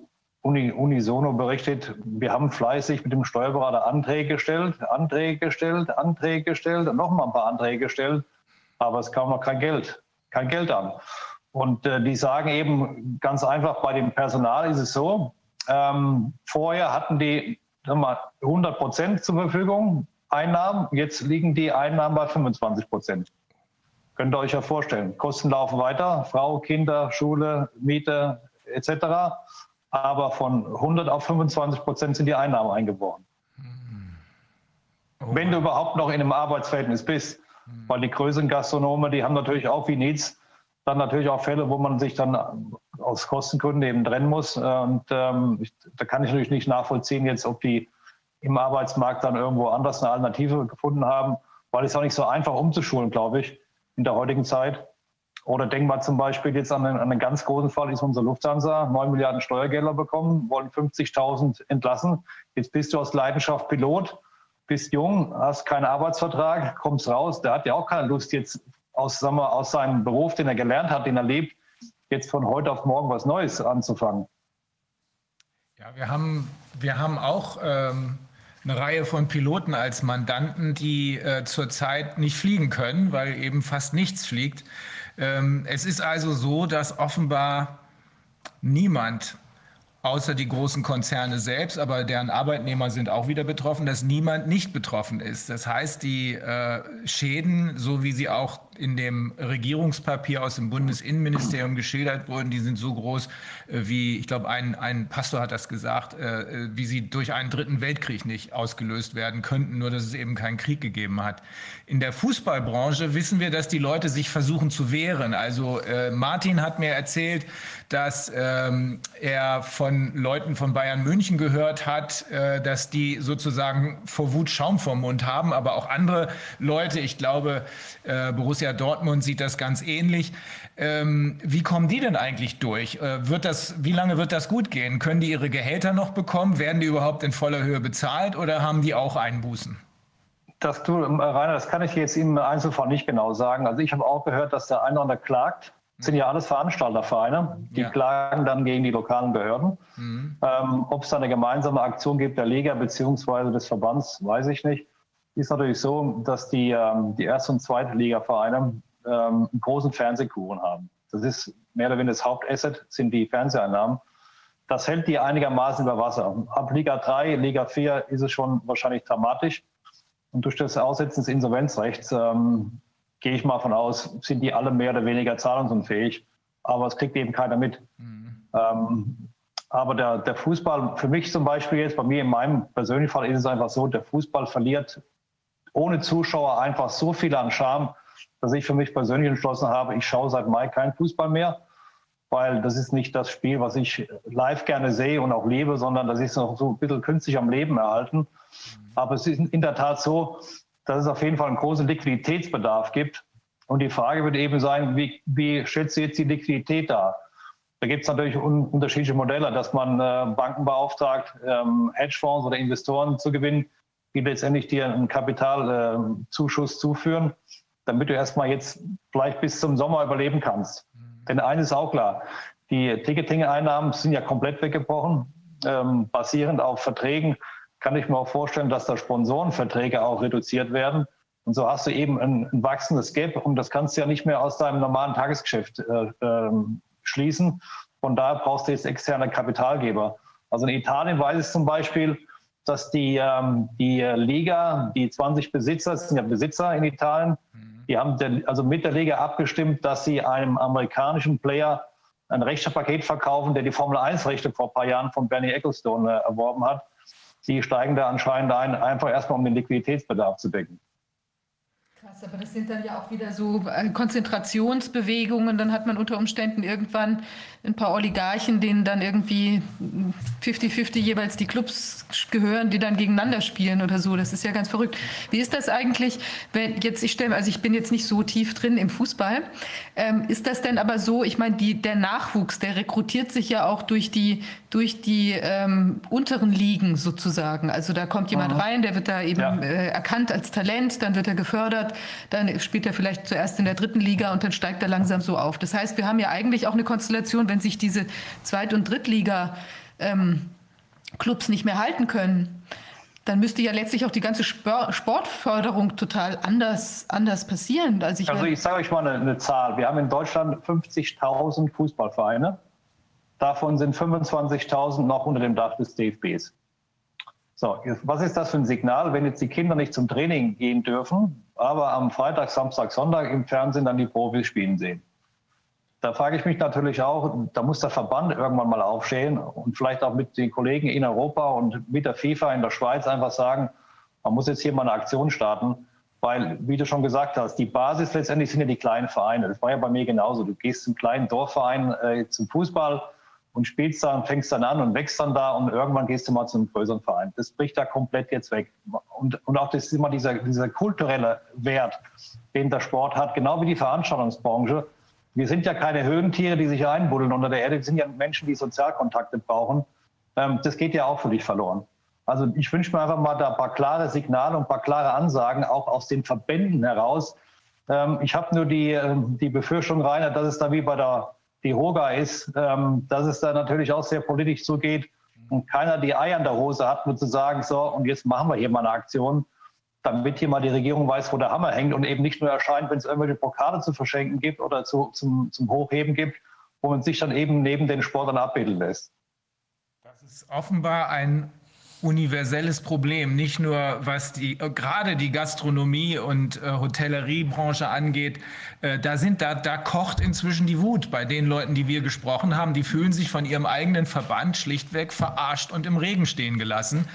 uni, unisono berichtet, wir haben fleißig mit dem Steuerberater Anträge gestellt, Anträge gestellt, Anträge gestellt und nochmal ein paar Anträge gestellt, aber es kam noch kein Geld, kein Geld an. Und äh, die sagen eben ganz einfach, bei dem Personal ist es so, ähm, vorher hatten die mal, 100 Prozent zur Verfügung, Einnahmen, jetzt liegen die Einnahmen bei 25 Prozent. Könnt ihr euch ja vorstellen. Kosten laufen weiter, Frau, Kinder, Schule, Miete etc aber von 100 auf 25 Prozent sind die Einnahmen eingebrochen. Oh. Wenn du überhaupt noch in einem Arbeitsverhältnis bist, mhm. weil die größeren Gastronome, die haben natürlich auch wie Needs dann natürlich auch Fälle, wo man sich dann aus Kostengründen eben trennen muss. Und ähm, da kann ich natürlich nicht nachvollziehen jetzt, ob die im Arbeitsmarkt dann irgendwo anders eine Alternative gefunden haben, weil es auch nicht so einfach umzuschulen, glaube ich, in der heutigen Zeit. Oder denken wir zum Beispiel jetzt an einen, an einen ganz großen Fall, ist unsere Lufthansa, 9 Milliarden Steuergelder bekommen, wollen 50.000 entlassen. Jetzt bist du aus Leidenschaft Pilot, bist jung, hast keinen Arbeitsvertrag, kommst raus. Der hat ja auch keine Lust, jetzt aus, sagen wir, aus seinem Beruf, den er gelernt hat, den er lebt, jetzt von heute auf morgen was Neues anzufangen. Ja, wir haben, wir haben auch ähm, eine Reihe von Piloten als Mandanten, die äh, zurzeit nicht fliegen können, weil eben fast nichts fliegt. Ähm, es ist also so, dass offenbar niemand außer die großen Konzerne selbst, aber deren Arbeitnehmer sind auch wieder betroffen, dass niemand nicht betroffen ist. Das heißt, die äh, Schäden, so wie sie auch in dem Regierungspapier aus dem Bundesinnenministerium geschildert wurden, die sind so groß äh, wie, ich glaube, ein, ein Pastor hat das gesagt, äh, wie sie durch einen dritten Weltkrieg nicht ausgelöst werden könnten, nur dass es eben keinen Krieg gegeben hat. In der Fußballbranche wissen wir, dass die Leute sich versuchen zu wehren. Also äh, Martin hat mir erzählt, dass ähm, er von Leuten von Bayern München gehört hat, äh, dass die sozusagen vor Wut Schaum vom Mund haben, aber auch andere Leute, ich glaube, äh, Borussia Dortmund sieht das ganz ähnlich. Ähm, wie kommen die denn eigentlich durch? Äh, wird das, wie lange wird das gut gehen? Können die ihre Gehälter noch bekommen? Werden die überhaupt in voller Höhe bezahlt oder haben die auch Einbußen? Das, du, Rainer, das kann ich jetzt im Einzelfall nicht genau sagen. Also ich habe auch gehört, dass der eine oder andere klagt das sind ja alles Veranstaltervereine, die ja. klagen dann gegen die lokalen Behörden. Mhm. Ähm, Ob es da eine gemeinsame Aktion gibt der Liga bzw. des Verbands, weiß ich nicht. Ist natürlich so, dass die, ähm, die erste und zweite Liga-Vereine ähm, einen großen Fernsehkuchen haben. Das ist mehr oder weniger das Hauptasset, sind die Fernseheinnahmen. Das hält die einigermaßen über Wasser. Ab Liga 3, Liga 4 ist es schon wahrscheinlich dramatisch. Und durch das Aussetzen des Insolvenzrechts ähm, gehe ich mal von aus, sind die alle mehr oder weniger zahlungsunfähig. Aber es kriegt eben keiner mit. Mhm. Ähm, aber der, der Fußball, für mich zum Beispiel jetzt, bei mir in meinem persönlichen Fall ist es einfach so, der Fußball verliert ohne Zuschauer einfach so viel an Charme, dass ich für mich persönlich entschlossen habe, ich schaue seit Mai keinen Fußball mehr, weil das ist nicht das Spiel, was ich live gerne sehe und auch lebe, sondern das ist noch so ein bisschen künstlich am Leben erhalten. Aber es ist in der Tat so, dass es auf jeden Fall einen großen Liquiditätsbedarf gibt. Und die Frage wird eben sein, wie, wie schätzt du jetzt die Liquidität dar? Da gibt es natürlich un unterschiedliche Modelle, dass man äh, Banken beauftragt, ähm, Hedgefonds oder Investoren zu gewinnen, die letztendlich dir einen Kapitalzuschuss äh, zuführen, damit du erstmal jetzt vielleicht bis zum Sommer überleben kannst. Mhm. Denn eines ist auch klar, die Ticketing-Einnahmen sind ja komplett weggebrochen, ähm, basierend auf Verträgen kann ich mir auch vorstellen, dass da Sponsorenverträge auch reduziert werden. Und so hast du eben ein, ein wachsendes Gap und das kannst du ja nicht mehr aus deinem normalen Tagesgeschäft äh, äh, schließen. Von daher brauchst du jetzt externe Kapitalgeber. Also in Italien weiß ich zum Beispiel, dass die, ähm, die Liga, die 20 Besitzer, das sind ja Besitzer in Italien, die haben der, also mit der Liga abgestimmt, dass sie einem amerikanischen Player ein Rechtepaket verkaufen, der die Formel 1-Rechte vor ein paar Jahren von Bernie Ecclestone äh, erworben hat. Die steigen da anscheinend ein, einfach erstmal um den Liquiditätsbedarf zu decken. Krass, aber das sind dann ja auch wieder so äh, Konzentrationsbewegungen. Dann hat man unter Umständen irgendwann ein paar Oligarchen, denen dann irgendwie 50-50 jeweils die Clubs gehören, die dann gegeneinander spielen oder so. Das ist ja ganz verrückt. Wie ist das eigentlich, wenn jetzt, ich stelle, also ich bin jetzt nicht so tief drin im Fußball. Ähm, ist das denn aber so, ich meine, die, der Nachwuchs, der rekrutiert sich ja auch durch die, durch die ähm, unteren Ligen sozusagen. Also da kommt jemand mhm. rein, der wird da eben ja. äh, erkannt als Talent, dann wird er gefördert, dann spielt er vielleicht zuerst in der dritten Liga und dann steigt er langsam so auf. Das heißt, wir haben ja eigentlich auch eine Konstellation, wenn sich diese Zweit- und Drittliga ähm, nicht mehr halten können, dann müsste ja letztlich auch die ganze Sportförderung total anders, anders passieren. Also ich, also ich sage euch mal eine, eine, Zahl. Wir haben in Deutschland 50.000 Fußballvereine. Davon sind 25.000 noch unter dem Dach des DFBs. So, was ist das für ein Signal, wenn jetzt die Kinder nicht zum Training gehen dürfen, aber am Freitag, Samstag, Sonntag im Fernsehen dann die Profis spielen sehen? Da frage ich mich natürlich auch, da muss der Verband irgendwann mal aufstehen und vielleicht auch mit den Kollegen in Europa und mit der FIFA in der Schweiz einfach sagen, man muss jetzt hier mal eine Aktion starten, weil, wie du schon gesagt hast, die Basis letztendlich sind ja die kleinen Vereine. Das war ja bei mir genauso. Du gehst zum kleinen Dorfverein äh, zum Fußball und spielst da und fängst dann an und wächst dann da und irgendwann gehst du mal zu einem größeren Verein. Das bricht da komplett jetzt weg. Und, und auch das ist immer dieser, dieser kulturelle Wert, den der Sport hat, genau wie die Veranstaltungsbranche wir sind ja keine Höhentiere, die sich einbuddeln unter der Erde. Wir sind ja Menschen, die Sozialkontakte brauchen. Ähm, das geht ja auch völlig verloren. Also ich wünsche mir einfach mal da ein paar klare Signale und ein paar klare Ansagen, auch aus den Verbänden heraus. Ähm, ich habe nur die, ähm, die Befürchtung, Rainer, dass es da wie bei der die Hoga ist, dass es da natürlich auch sehr politisch zugeht und keiner die Eier in der Hose hat, nur zu sagen, so, und jetzt machen wir hier mal eine Aktion damit hier mal die Regierung weiß, wo der Hammer hängt und eben nicht nur erscheint, wenn es irgendwelche Pokale zu verschenken gibt oder zu, zum, zum Hochheben gibt, wo man sich dann eben neben den Sportlern abbilden lässt. Das ist offenbar ein universelles Problem, nicht nur was die gerade die Gastronomie und äh, Hotelleriebranche angeht. Äh, da sind da da kocht inzwischen die Wut bei den Leuten, die wir gesprochen haben. Die fühlen sich von ihrem eigenen Verband schlichtweg verarscht und im Regen stehen gelassen.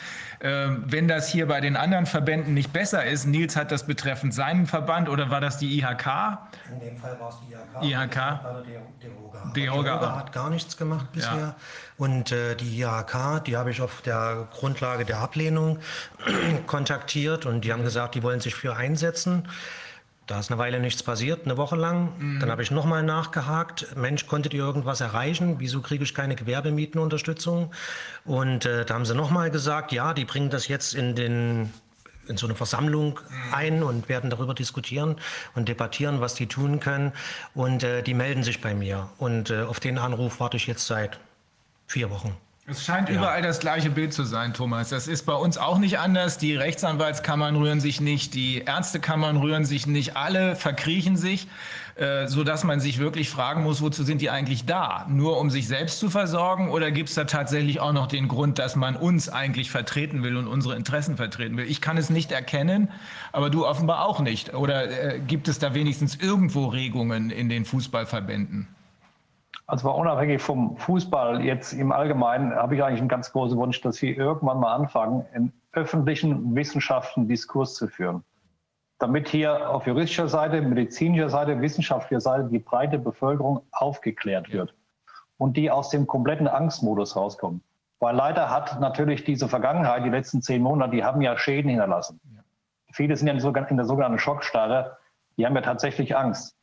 Äh, wenn das hier bei den anderen Verbänden nicht besser ist, Nils hat das betreffend seinen Verband oder war das die IHK? In dem Fall war es die IHK. IHK. Die IHK hat gar nichts gemacht bisher. Ja. Und äh, die IHK, die habe ich auf der Grundlage der Ablehnung kontaktiert und die haben gesagt, die wollen sich für einsetzen. Da ist eine Weile nichts passiert, eine Woche lang. Mhm. Dann habe ich nochmal nachgehakt. Mensch, konntet ihr irgendwas erreichen? Wieso kriege ich keine Gewerbemietenunterstützung? Und äh, da haben sie nochmal gesagt, ja, die bringen das jetzt in den in so eine Versammlung mhm. ein und werden darüber diskutieren und debattieren, was die tun können. Und äh, die melden sich bei mir. Und äh, auf den Anruf warte ich jetzt seit vier Wochen. Es scheint ja. überall das gleiche Bild zu sein, Thomas. Das ist bei uns auch nicht anders. Die Rechtsanwaltskammern rühren sich nicht, die Ärztekammern rühren sich nicht, alle verkriechen sich, äh, sodass man sich wirklich fragen muss, wozu sind die eigentlich da? Nur um sich selbst zu versorgen oder gibt es da tatsächlich auch noch den Grund, dass man uns eigentlich vertreten will und unsere Interessen vertreten will? Ich kann es nicht erkennen, aber du offenbar auch nicht. Oder äh, gibt es da wenigstens irgendwo Regungen in den Fußballverbänden? Also mal unabhängig vom Fußball jetzt im Allgemeinen habe ich eigentlich einen ganz großen Wunsch, dass wir irgendwann mal anfangen, einen öffentlichen Wissenschaften Diskurs zu führen. Damit hier auf juristischer Seite, medizinischer Seite, wissenschaftlicher Seite die breite Bevölkerung aufgeklärt wird und die aus dem kompletten Angstmodus rauskommen. Weil leider hat natürlich diese Vergangenheit, die letzten zehn Monate, die haben ja Schäden hinterlassen. Viele sind ja in der sogenannten Schockstarre, die haben ja tatsächlich Angst.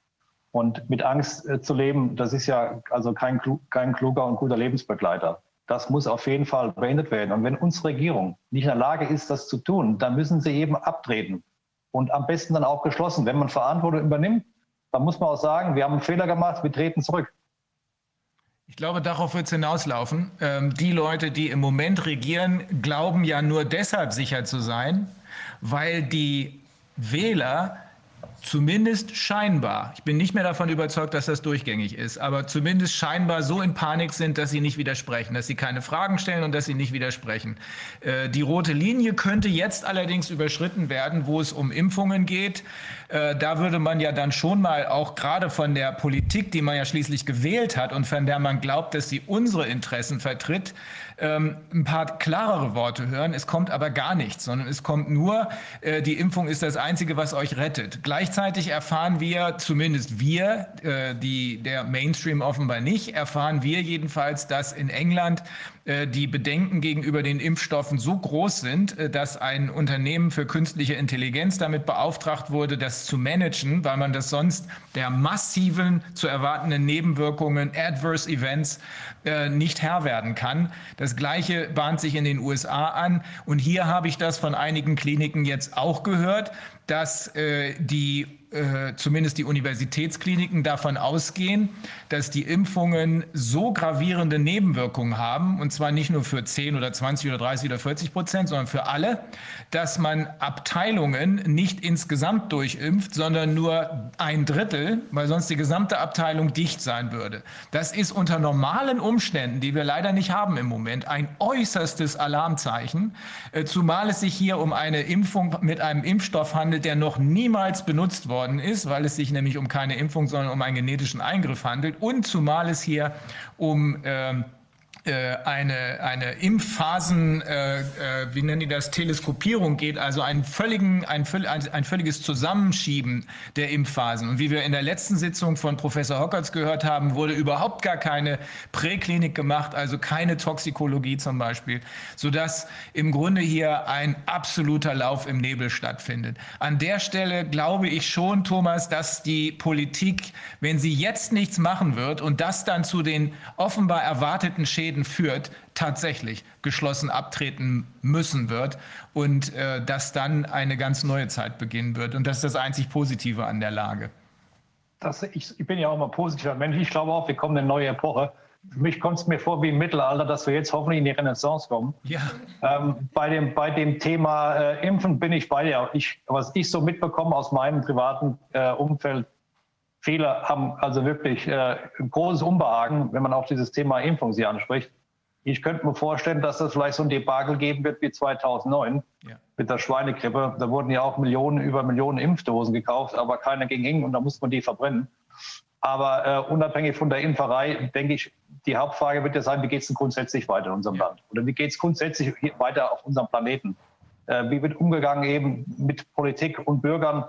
Und mit Angst äh, zu leben, das ist ja also kein, kein kluger und guter Lebensbegleiter. Das muss auf jeden Fall beendet werden. Und wenn unsere Regierung nicht in der Lage ist, das zu tun, dann müssen sie eben abtreten. Und am besten dann auch geschlossen. Wenn man Verantwortung übernimmt, dann muss man auch sagen, wir haben einen Fehler gemacht, wir treten zurück. Ich glaube, darauf wird es hinauslaufen. Ähm, die Leute, die im Moment regieren, glauben ja nur deshalb sicher zu sein, weil die Wähler zumindest scheinbar, ich bin nicht mehr davon überzeugt, dass das durchgängig ist, aber zumindest scheinbar so in Panik sind, dass sie nicht widersprechen, dass sie keine Fragen stellen und dass sie nicht widersprechen. Äh, die rote Linie könnte jetzt allerdings überschritten werden, wo es um Impfungen geht. Äh, da würde man ja dann schon mal auch gerade von der Politik, die man ja schließlich gewählt hat und von der man glaubt, dass sie unsere Interessen vertritt, ähm, ein paar klarere Worte hören. Es kommt aber gar nichts, sondern es kommt nur, äh, die Impfung ist das Einzige, was euch rettet. Gleichzeitig erfahren wir, zumindest wir, äh, die, der Mainstream offenbar nicht, erfahren wir jedenfalls, dass in England die Bedenken gegenüber den Impfstoffen so groß sind, äh, dass ein Unternehmen für künstliche Intelligenz damit beauftragt wurde, das zu managen, weil man das sonst der massiven zu erwartenden Nebenwirkungen, Adverse Events, äh, nicht Herr werden kann. Das Gleiche bahnt sich in den USA an. Und hier habe ich das von einigen Kliniken jetzt auch gehört, dass die äh, zumindest die Universitätskliniken davon ausgehen, dass die Impfungen so gravierende Nebenwirkungen haben, und zwar nicht nur für 10 oder 20 oder 30 oder 40 Prozent, sondern für alle, dass man Abteilungen nicht insgesamt durchimpft, sondern nur ein Drittel, weil sonst die gesamte Abteilung dicht sein würde. Das ist unter normalen Umständen, die wir leider nicht haben im Moment, ein äußerstes Alarmzeichen, äh, zumal es sich hier um eine Impfung mit einem Impfstoff handelt, der noch niemals benutzt worden worden ist, weil es sich nämlich um keine Impfung, sondern um einen genetischen Eingriff handelt und zumal es hier um äh, eine, eine Impfphasen, äh, äh, wie nennen die das, Teleskopierung geht, also einen völligen, ein, ein völliges Zusammenschieben der Impfphasen. Und wie wir in der letzten Sitzung von Professor Hockertz gehört haben, wurde überhaupt gar keine Präklinik gemacht, also keine Toxikologie zum Beispiel, sodass im Grunde hier ein absoluter Lauf im Nebel stattfindet. An der Stelle glaube ich schon, Thomas, dass die Politik, wenn sie jetzt nichts machen wird und das dann zu den offenbar erwarteten Schäden Schäden führt, tatsächlich geschlossen abtreten müssen wird und äh, dass dann eine ganz neue Zeit beginnen wird. Und das ist das einzig Positive an der Lage. Das, ich, ich bin ja auch mal positiver Mensch. Ich glaube auch, wir kommen in eine neue Epoche. Für mich kommt es mir vor wie im Mittelalter, dass wir jetzt hoffentlich in die Renaissance kommen. Ja. Ähm, bei, dem, bei dem Thema äh, Impfen bin ich bei dir. Ich, was ich so mitbekomme aus meinem privaten äh, Umfeld, Viele haben also wirklich äh, ein großes Unbehagen, wenn man auch dieses Thema Impfung sie anspricht. Ich könnte mir vorstellen, dass es vielleicht so ein Debakel geben wird wie 2009 ja. mit der Schweinegrippe. Da wurden ja auch Millionen über Millionen Impfdosen gekauft, aber keiner ging hin und da musste man die verbrennen. Aber äh, unabhängig von der Impferei, denke ich, die Hauptfrage wird ja sein, wie geht es denn grundsätzlich weiter in unserem ja. Land? Oder wie geht es grundsätzlich weiter auf unserem Planeten? Äh, wie wird umgegangen eben mit Politik und Bürgern?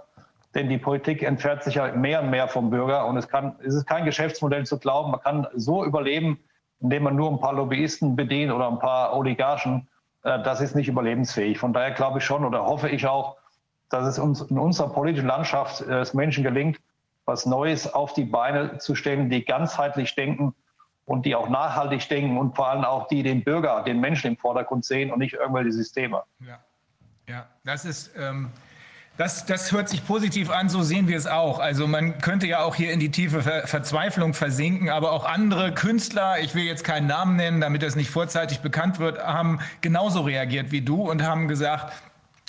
Denn die Politik entfernt sich ja mehr und mehr vom Bürger. Und es, kann, es ist kein Geschäftsmodell zu glauben, man kann so überleben, indem man nur ein paar Lobbyisten bedient oder ein paar Oligarchen. Äh, das ist nicht überlebensfähig. Von daher glaube ich schon oder hoffe ich auch, dass es uns in unserer politischen Landschaft äh, es Menschen gelingt, was Neues auf die Beine zu stellen, die ganzheitlich denken und die auch nachhaltig denken und vor allem auch die den Bürger, den Menschen im Vordergrund sehen und nicht irgendwelche Systeme. Ja, ja das ist. Ähm das, das hört sich positiv an, so sehen wir es auch. Also man könnte ja auch hier in die tiefe Ver Verzweiflung versinken, aber auch andere Künstler, ich will jetzt keinen Namen nennen, damit es nicht vorzeitig bekannt wird, haben genauso reagiert wie du und haben gesagt,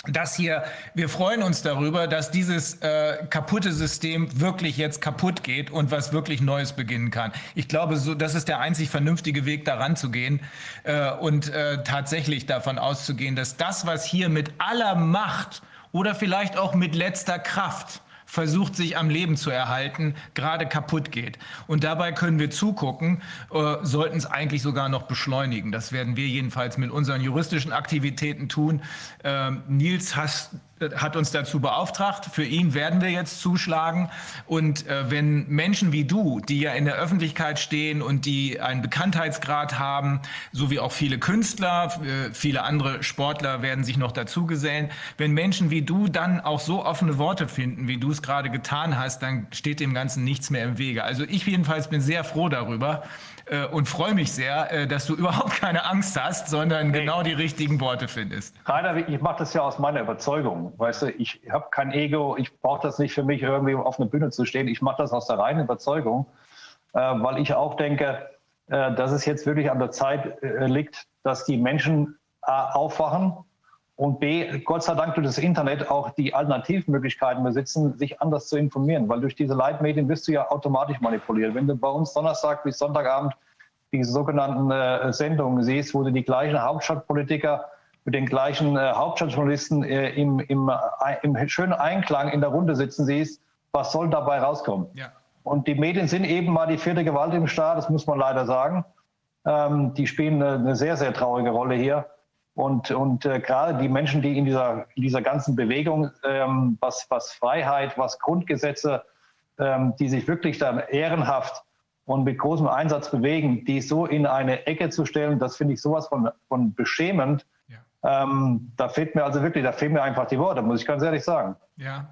dass hier, wir freuen uns darüber, dass dieses äh, kaputte System wirklich jetzt kaputt geht und was wirklich Neues beginnen kann. Ich glaube, so, das ist der einzig vernünftige Weg, daran zu gehen äh, und äh, tatsächlich davon auszugehen, dass das, was hier mit aller Macht oder vielleicht auch mit letzter Kraft versucht, sich am Leben zu erhalten, gerade kaputt geht. Und dabei können wir zugucken, äh, sollten es eigentlich sogar noch beschleunigen. Das werden wir jedenfalls mit unseren juristischen Aktivitäten tun. Ähm, Nils, hast hat uns dazu beauftragt. Für ihn werden wir jetzt zuschlagen. Und äh, wenn Menschen wie du, die ja in der Öffentlichkeit stehen und die einen Bekanntheitsgrad haben, so wie auch viele Künstler, äh, viele andere Sportler werden sich noch dazu gesellen, wenn Menschen wie du dann auch so offene Worte finden, wie du es gerade getan hast, dann steht dem Ganzen nichts mehr im Wege. Also ich jedenfalls bin sehr froh darüber äh, und freue mich sehr, äh, dass du überhaupt keine Angst hast, sondern nee. genau die richtigen Worte findest. Rainer, ich mache das ja aus meiner Überzeugung. Weißt du, ich habe kein Ego, ich brauche das nicht für mich, irgendwie auf einer Bühne zu stehen. Ich mache das aus der reinen Überzeugung, äh, weil ich auch denke, dass es jetzt wirklich an der Zeit liegt, dass die Menschen aufwachen und B, Gott sei Dank durch das Internet auch die Alternativmöglichkeiten besitzen, sich anders zu informieren, weil durch diese Leitmedien wirst du ja automatisch manipuliert. Wenn du bei uns Donnerstag bis Sonntagabend diese sogenannten äh, Sendungen siehst, wo du die gleichen Hauptstadtpolitiker mit den gleichen äh, Hauptstadtjournalisten äh, im, im, äh, im, schönen Einklang in der Runde sitzen siehst, was soll dabei rauskommen? Ja. Und die Medien sind eben mal die vierte Gewalt im Staat, das muss man leider sagen. Ähm, die spielen eine, eine, sehr, sehr traurige Rolle hier. Und, und äh, gerade die Menschen, die in dieser, in dieser ganzen Bewegung, ähm, was, was Freiheit, was Grundgesetze, ähm, die sich wirklich dann ehrenhaft und mit großem Einsatz bewegen, die so in eine Ecke zu stellen, das finde ich sowas von, von beschämend. Ja. Ähm, da fehlt mir also wirklich, da fehlen mir einfach die Worte, muss ich ganz ehrlich sagen. Ja,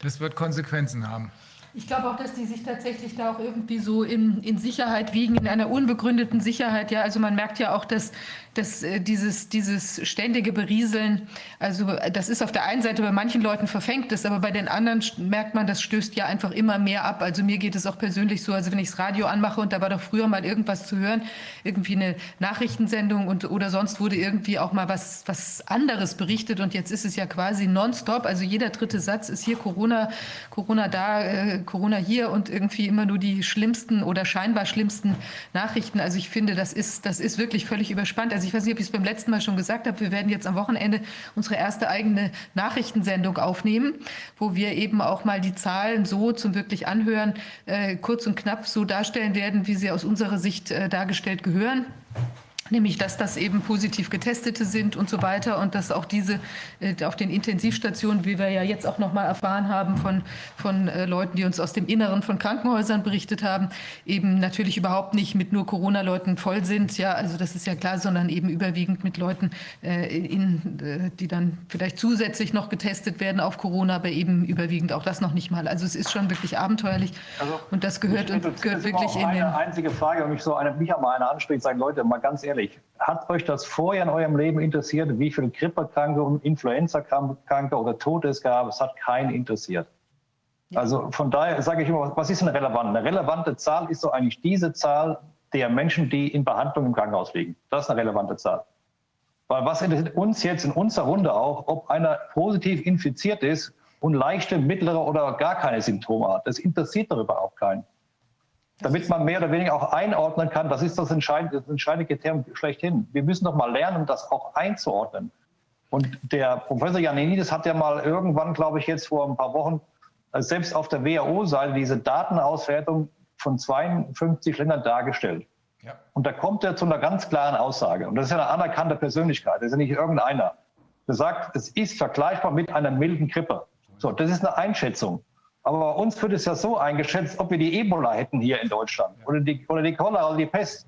das wird Konsequenzen haben. Ich glaube auch, dass die sich tatsächlich da auch irgendwie so in, in Sicherheit wiegen, in einer unbegründeten Sicherheit. Ja, also man merkt ja auch, dass dass äh, dieses, dieses ständige Berieseln, also das ist auf der einen Seite bei manchen Leuten verfängt ist, aber bei den anderen merkt man, das stößt ja einfach immer mehr ab. Also mir geht es auch persönlich so, also wenn ich das Radio anmache und da war doch früher mal irgendwas zu hören, irgendwie eine Nachrichtensendung und, oder sonst wurde irgendwie auch mal was, was anderes berichtet und jetzt ist es ja quasi nonstop. Also jeder dritte Satz ist hier Corona, Corona da, äh, Corona hier und irgendwie immer nur die schlimmsten oder scheinbar schlimmsten Nachrichten. Also ich finde, das ist, das ist wirklich völlig überspannt. Also ich weiß nicht, ob ich es beim letzten Mal schon gesagt habe, wir werden jetzt am Wochenende unsere erste eigene Nachrichtensendung aufnehmen, wo wir eben auch mal die Zahlen so zum wirklich Anhören äh, kurz und knapp so darstellen werden, wie sie aus unserer Sicht äh, dargestellt gehören nämlich dass das eben positiv getestete sind und so weiter und dass auch diese äh, auf den Intensivstationen, wie wir ja jetzt auch noch mal erfahren haben von, von äh, Leuten, die uns aus dem Inneren von Krankenhäusern berichtet haben, eben natürlich überhaupt nicht mit nur Corona-Leuten voll sind, ja, also das ist ja klar, sondern eben überwiegend mit Leuten, äh, in, die dann vielleicht zusätzlich noch getestet werden auf Corona, aber eben überwiegend auch das noch nicht mal. Also es ist schon wirklich abenteuerlich also, und das gehört, und, gehört wirklich in den... Eine einzige Frage, wenn mich so eine, mich mal einer anspricht, sagen Leute, mal ganz ehrlich, ehrlich, hat euch das vorher in eurem Leben interessiert, wie viele Grippekranke und Influenza-Kranke oder Tote es gab? Es hat keinen interessiert. Ja. Also von daher sage ich immer, was ist eine relevante? Eine relevante Zahl ist so eigentlich diese Zahl der Menschen, die in Behandlung im Krankenhaus liegen. Das ist eine relevante Zahl. Weil was interessiert uns jetzt in unserer Runde auch, ob einer positiv infiziert ist und leichte, mittlere oder gar keine Symptome hat. Das interessiert darüber auch keinen damit man mehr oder weniger auch einordnen kann, das ist das entscheidende, das entscheidende Kriterium schlechthin. Wir müssen doch mal lernen, das auch einzuordnen. Und der Professor Janinides hat ja mal irgendwann, glaube ich, jetzt vor ein paar Wochen, äh, selbst auf der WHO-Seite diese Datenauswertung von 52 Ländern dargestellt. Ja. Und da kommt er zu einer ganz klaren Aussage. Und das ist ja eine anerkannte Persönlichkeit, das ist ja nicht irgendeiner. Der sagt, es ist vergleichbar mit einer milden Grippe. So, das ist eine Einschätzung. Aber bei uns wird es ja so eingeschätzt, ob wir die Ebola hätten hier in Deutschland oder die, oder die Cholera oder die Pest.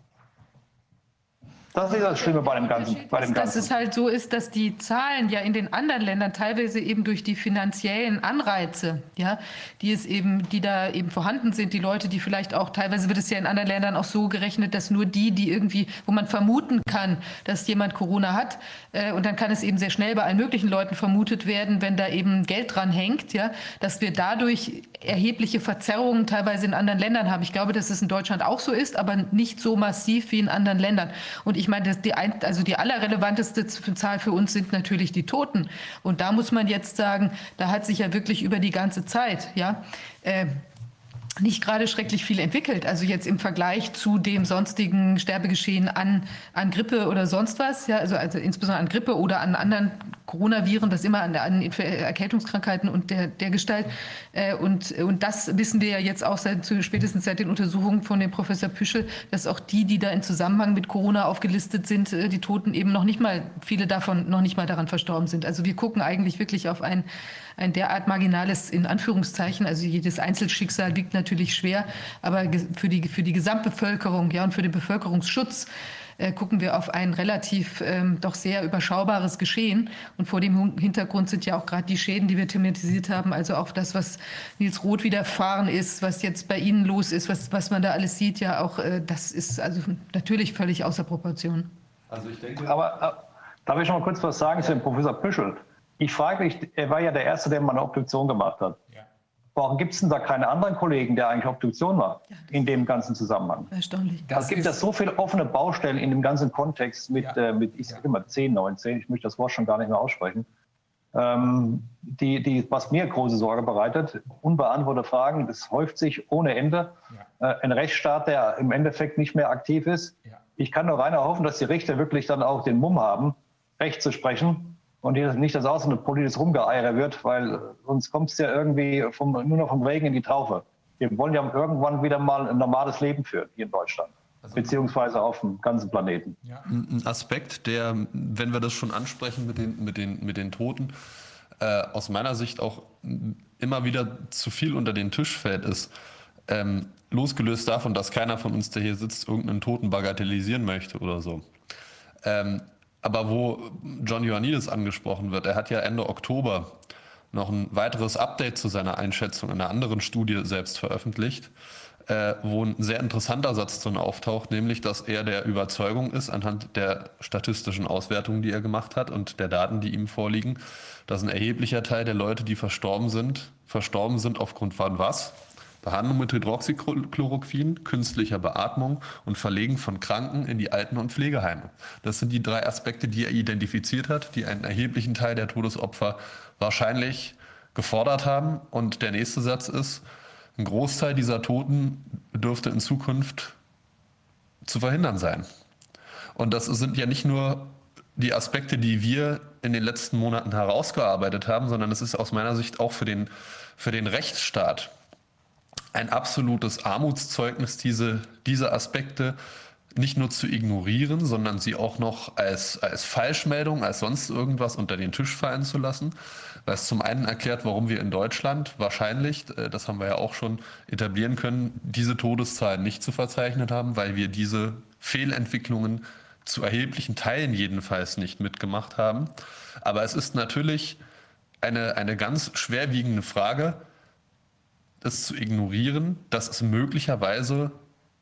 Das ist das Schlimme bei dem Ganzen. Bei dem Ganzen. Dass es halt so ist, dass die Zahlen ja in den anderen Ländern teilweise eben durch die finanziellen Anreize, ja, die es eben, die da eben vorhanden sind, die Leute, die vielleicht auch, teilweise wird es ja in anderen Ländern auch so gerechnet, dass nur die, die irgendwie, wo man vermuten kann, dass jemand Corona hat, äh, und dann kann es eben sehr schnell bei allen möglichen Leuten vermutet werden, wenn da eben Geld dran hängt, ja, dass wir dadurch erhebliche Verzerrungen teilweise in anderen Ländern haben. Ich glaube, dass es in Deutschland auch so ist, aber nicht so massiv wie in anderen Ländern. Und ich meine, die, also die allerrelevanteste Zahl für uns sind natürlich die Toten. Und da muss man jetzt sagen, da hat sich ja wirklich über die ganze Zeit, ja, äh, nicht gerade schrecklich viel entwickelt. Also jetzt im Vergleich zu dem sonstigen Sterbegeschehen an, an Grippe oder sonst was, ja, also, also insbesondere an Grippe oder an anderen Coronaviren, das immer an, an Erkältungskrankheiten und der, der Gestalt. Äh, und, und das wissen wir ja jetzt auch seit, spätestens seit den Untersuchungen von dem Professor Püschel, dass auch die, die da in Zusammenhang mit Corona aufgelistet sind, äh, die Toten eben noch nicht mal, viele davon noch nicht mal daran verstorben sind. Also wir gucken eigentlich wirklich auf ein ein derart marginales, in Anführungszeichen, also jedes Einzelschicksal wiegt natürlich schwer, aber für die, für die Gesamtbevölkerung ja, und für den Bevölkerungsschutz äh, gucken wir auf ein relativ ähm, doch sehr überschaubares Geschehen. Und vor dem Hintergrund sind ja auch gerade die Schäden, die wir thematisiert haben, also auch das, was Nils Roth widerfahren ist, was jetzt bei Ihnen los ist, was, was man da alles sieht, ja auch, äh, das ist also natürlich völlig außer Proportion. Also ich denke. Aber äh, darf ich noch mal kurz was sagen zu dem Professor Püschel? Ich frage mich, er war ja der Erste, der mal eine Obduktion gemacht hat. Ja. Warum gibt es denn da keine anderen Kollegen, der eigentlich Obduktion macht in dem ganzen Zusammenhang? Erstaunlich. Es gibt ja so viele offene Baustellen in dem ganzen Kontext mit, Ja. äh, mit ich sage immer 10, 19, ich möchte das Wort schon gar nicht mehr aussprechen, ähm, die, die, was mir große Sorge bereitet. Unbeantwortete Fragen, das häuft sich ohne Ende. Äh, ein Rechtsstaat, der im Endeffekt nicht mehr aktiv ist. Ja. Ich kann nur rein hoffen, dass die Richter wirklich dann auch den Mumm haben, Recht zu sprechen und hier nicht, dass auch so ein politisches Rumgeeiere wird, weil sonst kommt es ja irgendwie vom, nur noch vom Regen in die Traufe. Wir wollen ja irgendwann wieder mal ein normales Leben führen hier in Deutschland, beziehungsweise auf dem ganzen Planeten. ein Aspekt, der, wenn wir das schon ansprechen mit den, mit den, mit den Toten, äh, aus meiner Sicht auch immer wieder zu viel unter den Tisch fällt, ist, ähm, losgelöst davon, dass keiner von uns, der hier sitzt, irgendeinen Toten bagatellisieren möchte oder so. Ähm, aber wo John Ioannidis angesprochen wird, er hat ja Ende Oktober noch ein weiteres Update zu seiner Einschätzung in einer anderen Studie selbst veröffentlicht, äh, wo ein sehr interessanter Satz drin auftaucht, nämlich, dass er der Überzeugung ist, anhand der statistischen Auswertungen, die er gemacht hat und der Daten, die ihm vorliegen, dass ein erheblicher Teil der Leute, die verstorben sind, verstorben sind aufgrund von was? Behandlung mit Hydroxychloroquin, künstlicher Beatmung und Verlegen von Kranken in die Alten- und Pflegeheime. Das sind die drei Aspekte, die er identifiziert hat, die einen erheblichen Teil der Todesopfer wahrscheinlich gefordert haben. Und der nächste Satz ist, ein Großteil dieser Toten dürfte in Zukunft zu verhindern sein. Und das sind ja nicht nur die Aspekte, die wir in den letzten Monaten herausgearbeitet haben, sondern es ist aus meiner Sicht auch für den, für den Rechtsstaat ein absolutes Armutszeugnis, diese, diese Aspekte nicht nur zu ignorieren, sondern sie auch noch als, als Falschmeldung, als sonst irgendwas unter den Tisch fallen zu lassen. Es zum einen erklärt, warum wir in Deutschland wahrscheinlich, äh, das haben wir ja auch schon etablieren können, diese Todeszahlen nicht zu verzeichnen haben, weil wir diese Fehlentwicklungen zu erheblichen Teilen jedenfalls nicht mitgemacht haben. Aber es ist natürlich eine, eine ganz schwerwiegende Frage, das zu ignorieren, dass es möglicherweise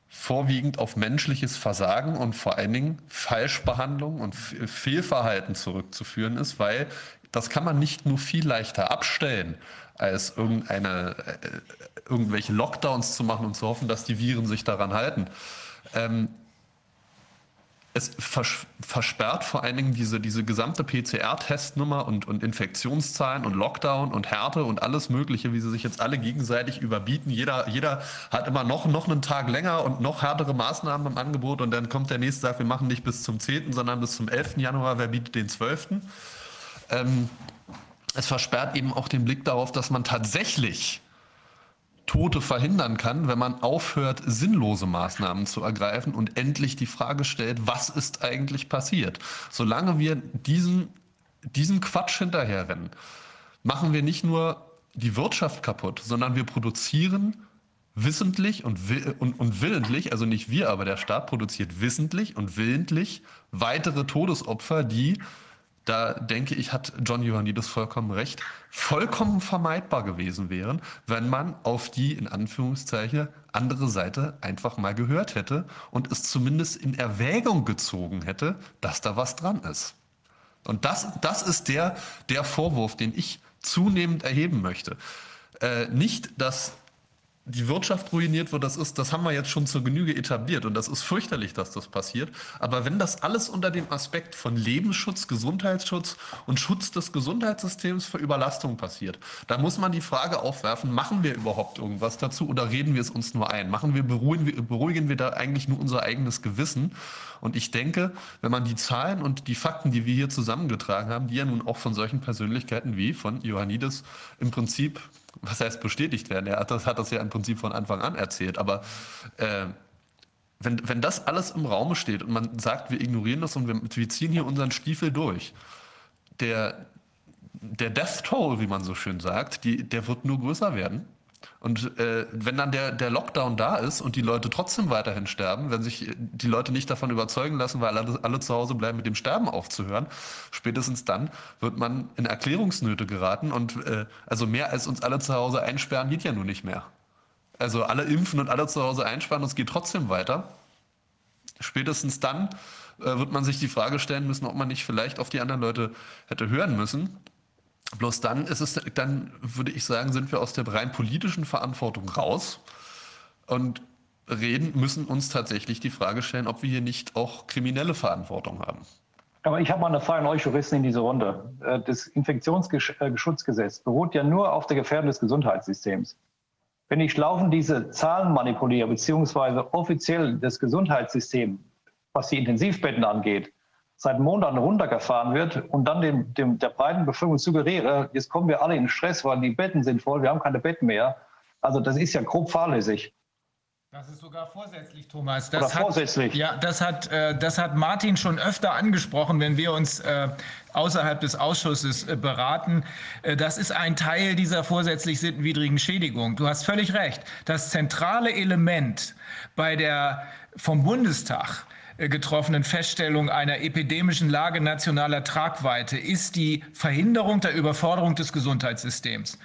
vorwiegend auf menschliches Versagen und vor allen Dingen Falschbehandlung und Fe- Fehlverhalten zurückzuführen ist, weil das kann man nicht nur viel leichter abstellen, als irgendeine, äh, irgendwelche Lockdowns zu machen und zu hoffen, dass die Viren sich daran halten. Ähm, es vers versperrt vor allen Dingen diese, diese gesamte PCR-Testnummer und, und Infektionszahlen und Lockdown und Härte und alles Mögliche, wie sie sich jetzt alle gegenseitig überbieten. Jeder, jeder hat immer noch, noch einen Tag länger und noch härtere Maßnahmen im Angebot und dann kommt der nächste sagt, wir machen nicht bis zum 10., sondern bis zum 11. Januar, wer bietet den 12.? Ähm, es versperrt eben auch den Blick darauf, dass man tatsächlich Tote verhindern kann, wenn man aufhört, sinnlose Maßnahmen zu ergreifen und endlich die Frage stellt, was ist eigentlich passiert? Solange wir diesen, diesen Quatsch hinterherrennen, machen wir nicht nur die Wirtschaft kaputt, sondern wir produzieren wissentlich und, will, und, und willentlich, also nicht wir, aber der Staat produziert wissentlich und willentlich weitere Todesopfer, die da denke ich, hat John Ioannidis vollkommen recht, vollkommen vermeidbar gewesen wären, wenn man auf die, in Anführungszeichen, andere Seite einfach mal gehört hätte und es zumindest in Erwägung gezogen hätte, dass da was dran ist. Und das, das ist der, der Vorwurf, den ich zunehmend erheben möchte. Äh, nicht, dass die Wirtschaft ruiniert wird, das ist, das haben wir jetzt schon zur Genüge etabliert und das ist fürchterlich, dass das passiert. Aber wenn das alles unter dem Aspekt von Lebensschutz, Gesundheitsschutz und Schutz des Gesundheitssystems vor Überlastung passiert, dann muss man die Frage aufwerfen, machen wir überhaupt irgendwas dazu oder reden wir es uns nur ein? Machen wir, beruhigen wir, beruhigen wir da eigentlich nur unser eigenes Gewissen? Und ich denke, wenn man die Zahlen und die Fakten, die wir hier zusammengetragen haben, die ja nun auch von solchen Persönlichkeiten wie von Ioannidis im Prinzip was heißt bestätigt werden? Er hat das, hat das ja im Prinzip von Anfang an erzählt. Aber äh, wenn, wenn das alles im Raum steht und man sagt, wir ignorieren das und wir, wir ziehen hier unseren Stiefel durch, der, der Death Toll, wie man so schön sagt, die, der wird nur größer werden. Und äh, wenn dann der, der Lockdown da ist und die Leute trotzdem weiterhin sterben, wenn sich die Leute nicht davon überzeugen lassen, weil alle, alle zu Hause bleiben, mit dem Sterben aufzuhören, spätestens dann wird man in Erklärungsnöte geraten. Und äh, also mehr als uns alle zu Hause einsperren geht ja nun nicht mehr. Also alle impfen und alle zu Hause einsperren es geht trotzdem weiter. Spätestens dann äh, wird man sich die Frage stellen müssen, ob man nicht vielleicht auf die anderen Leute hätte hören müssen Bloß dann ist es, dann würde ich sagen, sind wir aus der rein politischen Verantwortung raus und reden, müssen uns tatsächlich die Frage stellen, ob wir hier nicht auch kriminelle Verantwortung haben. Aber ich habe mal eine Frage an euch Juristen in diese Runde. Äh, das Infektionsschutzgesetz beruht ja nur auf der Gefährdung des Gesundheitssystems. Wenn ich laufend diese Zahlen manipuliere, beziehungsweise offiziell das Gesundheitssystem, was die Intensivbetten angeht, seit Monaten runtergefahren wird und dann dem, dem, der breiten Bevölkerung suggeriere, jetzt kommen wir alle in Stress, weil die Betten sind voll, wir haben keine Betten mehr. Also das ist ja grob fahrlässig. Das ist sogar vorsätzlich, Thomas. Das Oder vorsätzlich. Hat, ja, das hat, äh, das hat Martin schon öfter angesprochen, wenn wir uns äh, außerhalb des Ausschusses äh, beraten. Äh, das ist ein Teil dieser vorsätzlich sittenwidrigen Schädigung. Du hast völlig recht. Das zentrale Element bei der vom Bundestag getroffenen Feststellung einer epidemischen Lage nationaler Tragweite ist die Verhinderung der Überforderung des Gesundheitssystems.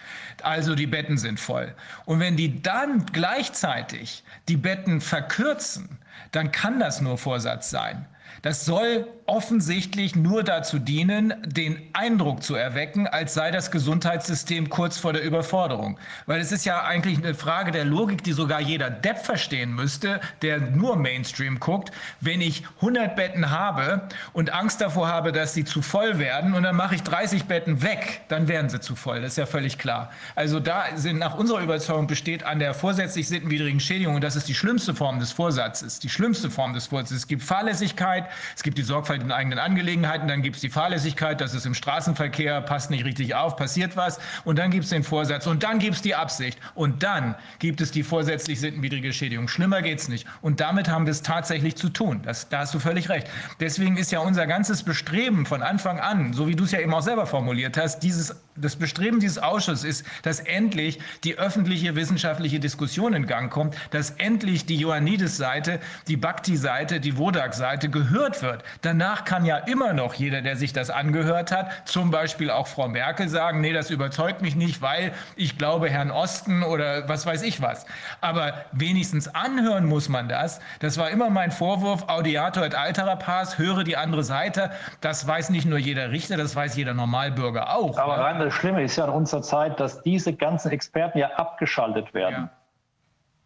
Also die Betten sind voll. Und wenn die dann gleichzeitig die Betten verkürzen, dann kann das nur Vorsatz sein. Das soll offensichtlich nur dazu dienen, den Eindruck zu erwecken, als sei das Gesundheitssystem kurz vor der Überforderung. Weil es ist ja eigentlich eine Frage der Logik, die sogar jeder Depp verstehen müsste, der nur Mainstream guckt. Wenn ich 100 Betten habe und Angst davor habe, dass sie zu voll werden und dann mache ich 30 Betten weg, dann werden sie zu voll. Das ist ja völlig klar. Also da sind nach unserer Überzeugung besteht an der vorsätzlich sittenwidrigen Schädigung, und das ist die schlimmste Form des Vorsatzes, die schlimmste Form des Vorsatzes. Es gibt Fahrlässigkeit, es gibt die Sorgfalt in eigenen Angelegenheiten, dann gibt es die Fahrlässigkeit, dass es im Straßenverkehr passt nicht richtig auf, passiert was. Und dann gibt es den Vorsatz und dann gibt es die Absicht. Und dann gibt es die vorsätzlich sittenwidrige Schädigung. Schlimmer geht es nicht. Und damit haben wir es tatsächlich zu tun. Das, da hast du völlig recht. Deswegen ist ja unser ganzes Bestreben von Anfang an, so wie du es ja eben auch selber formuliert hast, dieses, das Bestreben dieses Ausschusses ist, dass endlich die öffentliche wissenschaftliche Diskussion in Gang kommt, dass endlich die Ioannidis-Seite, die Bhakti-Seite, die Wodak-Seite gehört wird. Danach kann ja immer noch jeder, der sich das angehört hat, zum Beispiel auch Frau Merkel sagen, nee, das überzeugt mich nicht, weil ich glaube Herrn Osten oder was weiß ich was. Aber wenigstens anhören muss man das. Das war immer mein Vorwurf, Audiator et altera pars, höre die andere Seite. Das weiß nicht nur jeder Richter, das weiß jeder Normalbürger auch. Aber rein das Schlimme ist ja in unserer Zeit, dass diese ganzen Experten ja abgeschaltet werden. Ja.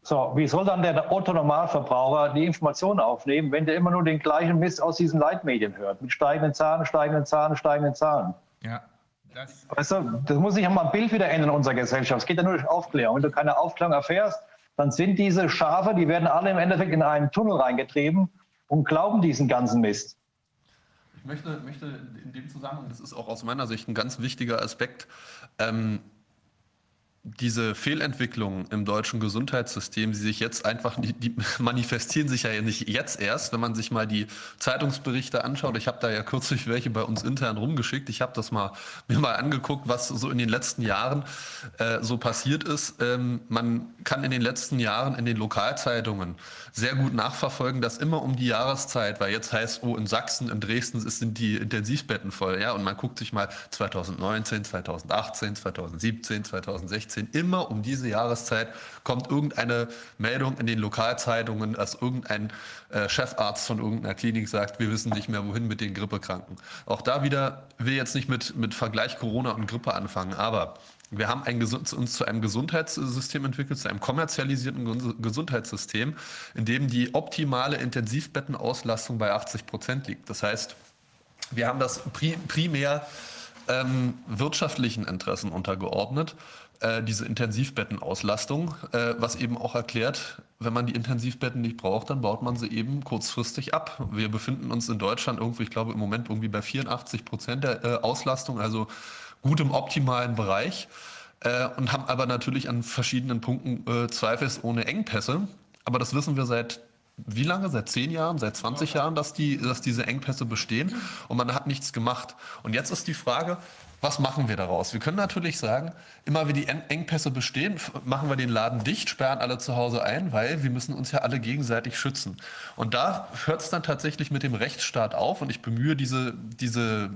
So, wie soll dann der Otto-Normalverbraucher die Informationen aufnehmen, wenn der immer nur den gleichen Mist aus diesen Leitmedien hört? Mit steigenden Zahlen, steigenden Zahlen, steigenden Zahlen. Ja. Das, weißt du, das muss sich ja mal ein Bild wieder ändern in unserer Gesellschaft. Es geht ja nur durch Aufklärung. Wenn du keine Aufklärung erfährst, dann sind diese Schafe, die werden alle im Endeffekt in einen Tunnel reingetrieben und glauben diesen ganzen Mist. Ich möchte, möchte in dem Zusammenhang, das ist auch aus meiner Sicht ein ganz wichtiger Aspekt, ähm, diese Fehlentwicklungen im deutschen Gesundheitssystem, die sich jetzt einfach, die, die, manifestieren sich ja nicht jetzt erst, wenn man sich mal die Zeitungsberichte anschaut. Ich habe da ja kürzlich welche bei uns intern rumgeschickt. Ich habe das mal mir mal angeguckt, was so in den letzten Jahren äh, so passiert ist. Ähm, man kann in den letzten Jahren in den Lokalzeitungen sehr gut nachverfolgen, dass immer um die Jahreszeit, weil jetzt heißt, oh, in Sachsen, in Dresden sind die Intensivbetten voll, ja, und man guckt sich mal 2019, 2018, 2017, 2016 2016, immer um diese Jahreszeit kommt irgendeine Meldung in den Lokalzeitungen, dass irgendein äh, Chefarzt von irgendeiner Klinik sagt, wir wissen nicht mehr, wohin mit den Grippekranken. Auch da wieder will jetzt nicht mit, mit Vergleich Corona und Grippe anfangen, aber wir haben ein, uns zu einem Gesundheitssystem entwickelt, zu einem kommerzialisierten Gesundheitssystem, in dem die optimale Intensivbettenauslastung bei 80 Prozent liegt. Das heißt, wir haben das primär ähm, wirtschaftlichen Interessen untergeordnet äh, diese Intensivbettenauslastung, äh, was eben auch erklärt, wenn man die Intensivbetten nicht braucht, dann baut man sie eben kurzfristig ab. Wir befinden uns in Deutschland irgendwie, ich glaube im Moment irgendwie bei 84 Prozent der äh, Auslastung, also gut im optimalen Bereich äh, und haben aber natürlich an verschiedenen Punkten äh, zweifelsohne Engpässe. Aber das wissen wir seit wie lange? Seit zehn Jahren, seit 20 Jahren, dass, die, dass diese Engpässe bestehen und man hat nichts gemacht. Und jetzt ist die Frage, was machen wir daraus? Wir können natürlich sagen, immer wie die Engpässe bestehen, machen wir den Laden dicht, sperren alle zu Hause ein, weil wir müssen uns ja alle gegenseitig schützen. Und da hört es dann tatsächlich mit dem Rechtsstaat auf und ich bemühe diese, diese,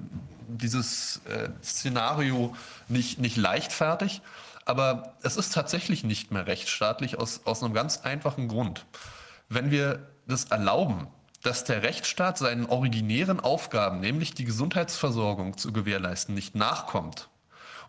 dieses äh, Szenario nicht, nicht leichtfertig, aber es ist tatsächlich nicht mehr rechtsstaatlich aus, aus einem ganz einfachen Grund. Wenn wir das erlauben, dass der Rechtsstaat seinen originären Aufgaben, nämlich die Gesundheitsversorgung zu gewährleisten, nicht nachkommt.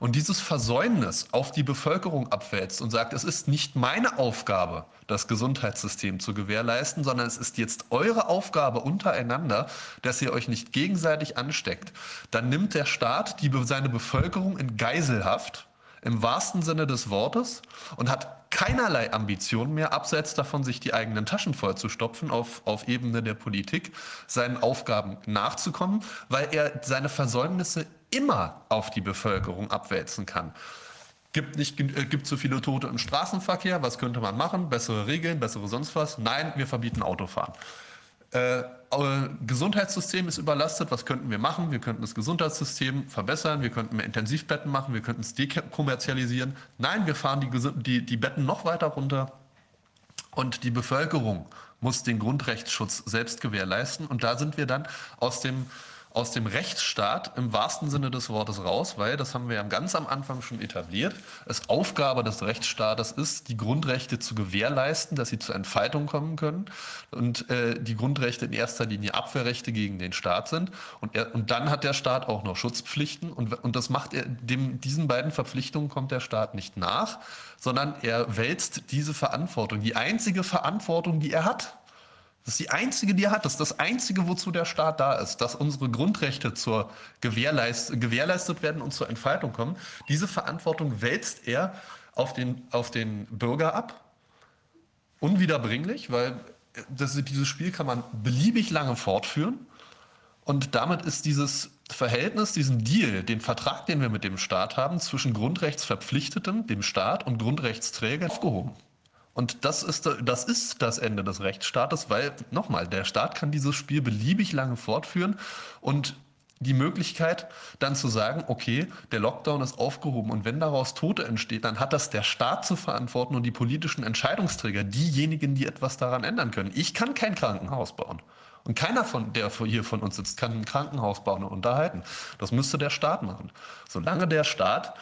Und dieses Versäumnis auf die Bevölkerung abwälzt und sagt, es ist nicht meine Aufgabe, das Gesundheitssystem zu gewährleisten, sondern es ist jetzt eure Aufgabe untereinander, dass ihr euch nicht gegenseitig ansteckt, dann nimmt der Staat die, seine Bevölkerung in Geiselhaft im wahrsten Sinne des Wortes und hat keinerlei Ambition mehr, abseits davon, sich die eigenen Taschen voll zu stopfen auf, auf Ebene der Politik, seinen Aufgaben nachzukommen, weil er seine Versäumnisse immer auf die Bevölkerung abwälzen kann. Gibt nicht äh, gibt zu viele Tote im Straßenverkehr, was könnte man machen? Bessere Regeln, bessere sonst was? Nein, wir verbieten Autofahren. Äh, Gesundheitssystem ist überlastet. Was könnten wir machen? Wir könnten das Gesundheitssystem verbessern. Wir könnten mehr Intensivbetten machen. Wir könnten es dekommerzialisieren. Nein, wir fahren die, die, die Betten noch weiter runter. Und die Bevölkerung muss den Grundrechtsschutz selbst gewährleisten. Und da sind wir dann aus dem aus dem Rechtsstaat im wahrsten Sinne des Wortes raus, weil, das haben wir ja ganz am Anfang schon etabliert, es Aufgabe des Rechtsstaates ist, die Grundrechte zu gewährleisten, dass sie zur Entfaltung kommen können und äh, die Grundrechte in erster Linie Abwehrrechte gegen den Staat sind. Und, er, und dann hat der Staat auch noch Schutzpflichten und, und das macht er, dem, diesen beiden Verpflichtungen kommt der Staat nicht nach, sondern er wälzt diese Verantwortung, die einzige Verantwortung, die er hat, das ist die einzige, die er hat. Das ist das einzige, wozu der Staat da ist, dass unsere Grundrechte zur Gewährleist gewährleistet werden und zur Entfaltung kommen. Diese Verantwortung wälzt er auf den, auf den Bürger ab. Unwiederbringlich, weil das, dieses Spiel kann man beliebig lange fortführen. Und damit ist dieses Verhältnis, diesen Deal, den Vertrag, den wir mit dem Staat haben, zwischen Grundrechtsverpflichtetem, dem Staat, und Grundrechtsträger aufgehoben. Und das ist, das ist das Ende des Rechtsstaates, weil, nochmal, der Staat kann dieses Spiel beliebig lange fortführen und die Möglichkeit dann zu sagen, okay, der Lockdown ist aufgehoben und wenn daraus Tote entsteht, dann hat das der Staat zu verantworten und die politischen Entscheidungsträger, diejenigen, die etwas daran ändern können. Ich kann kein Krankenhaus bauen. Und keiner von der hier von uns sitzt, kann ein Krankenhaus bauen und unterhalten. Das müsste der Staat machen. Solange der Staat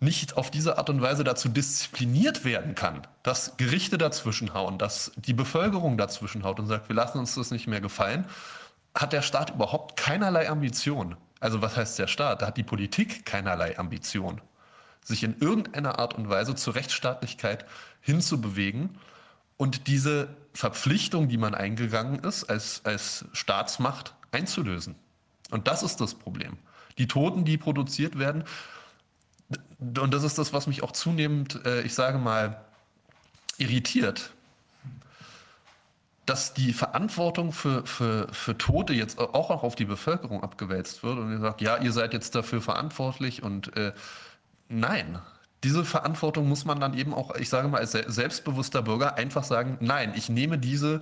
nicht auf diese Art und Weise dazu diszipliniert werden kann, dass Gerichte dazwischenhauen, dass die Bevölkerung dazwischenhaut und sagt, wir lassen uns das nicht mehr gefallen, hat der Staat überhaupt keinerlei Ambition. Also was heißt der Staat? Da hat die Politik keinerlei Ambition, sich in irgendeiner Art und Weise zur Rechtsstaatlichkeit hinzubewegen und diese Verpflichtung, die man eingegangen ist, als, als Staatsmacht einzulösen. Und das ist das Problem. Die Toten, die produziert werden, und das ist das, was mich auch zunehmend, äh, ich sage mal, irritiert, dass die Verantwortung für, für, für Tote jetzt auch noch auf die Bevölkerung abgewälzt wird und ihr sagt, ja, ihr seid jetzt dafür verantwortlich und äh, nein. Diese Verantwortung muss man dann eben auch, ich sage mal, als selbstbewusster Bürger einfach sagen, nein, ich nehme diese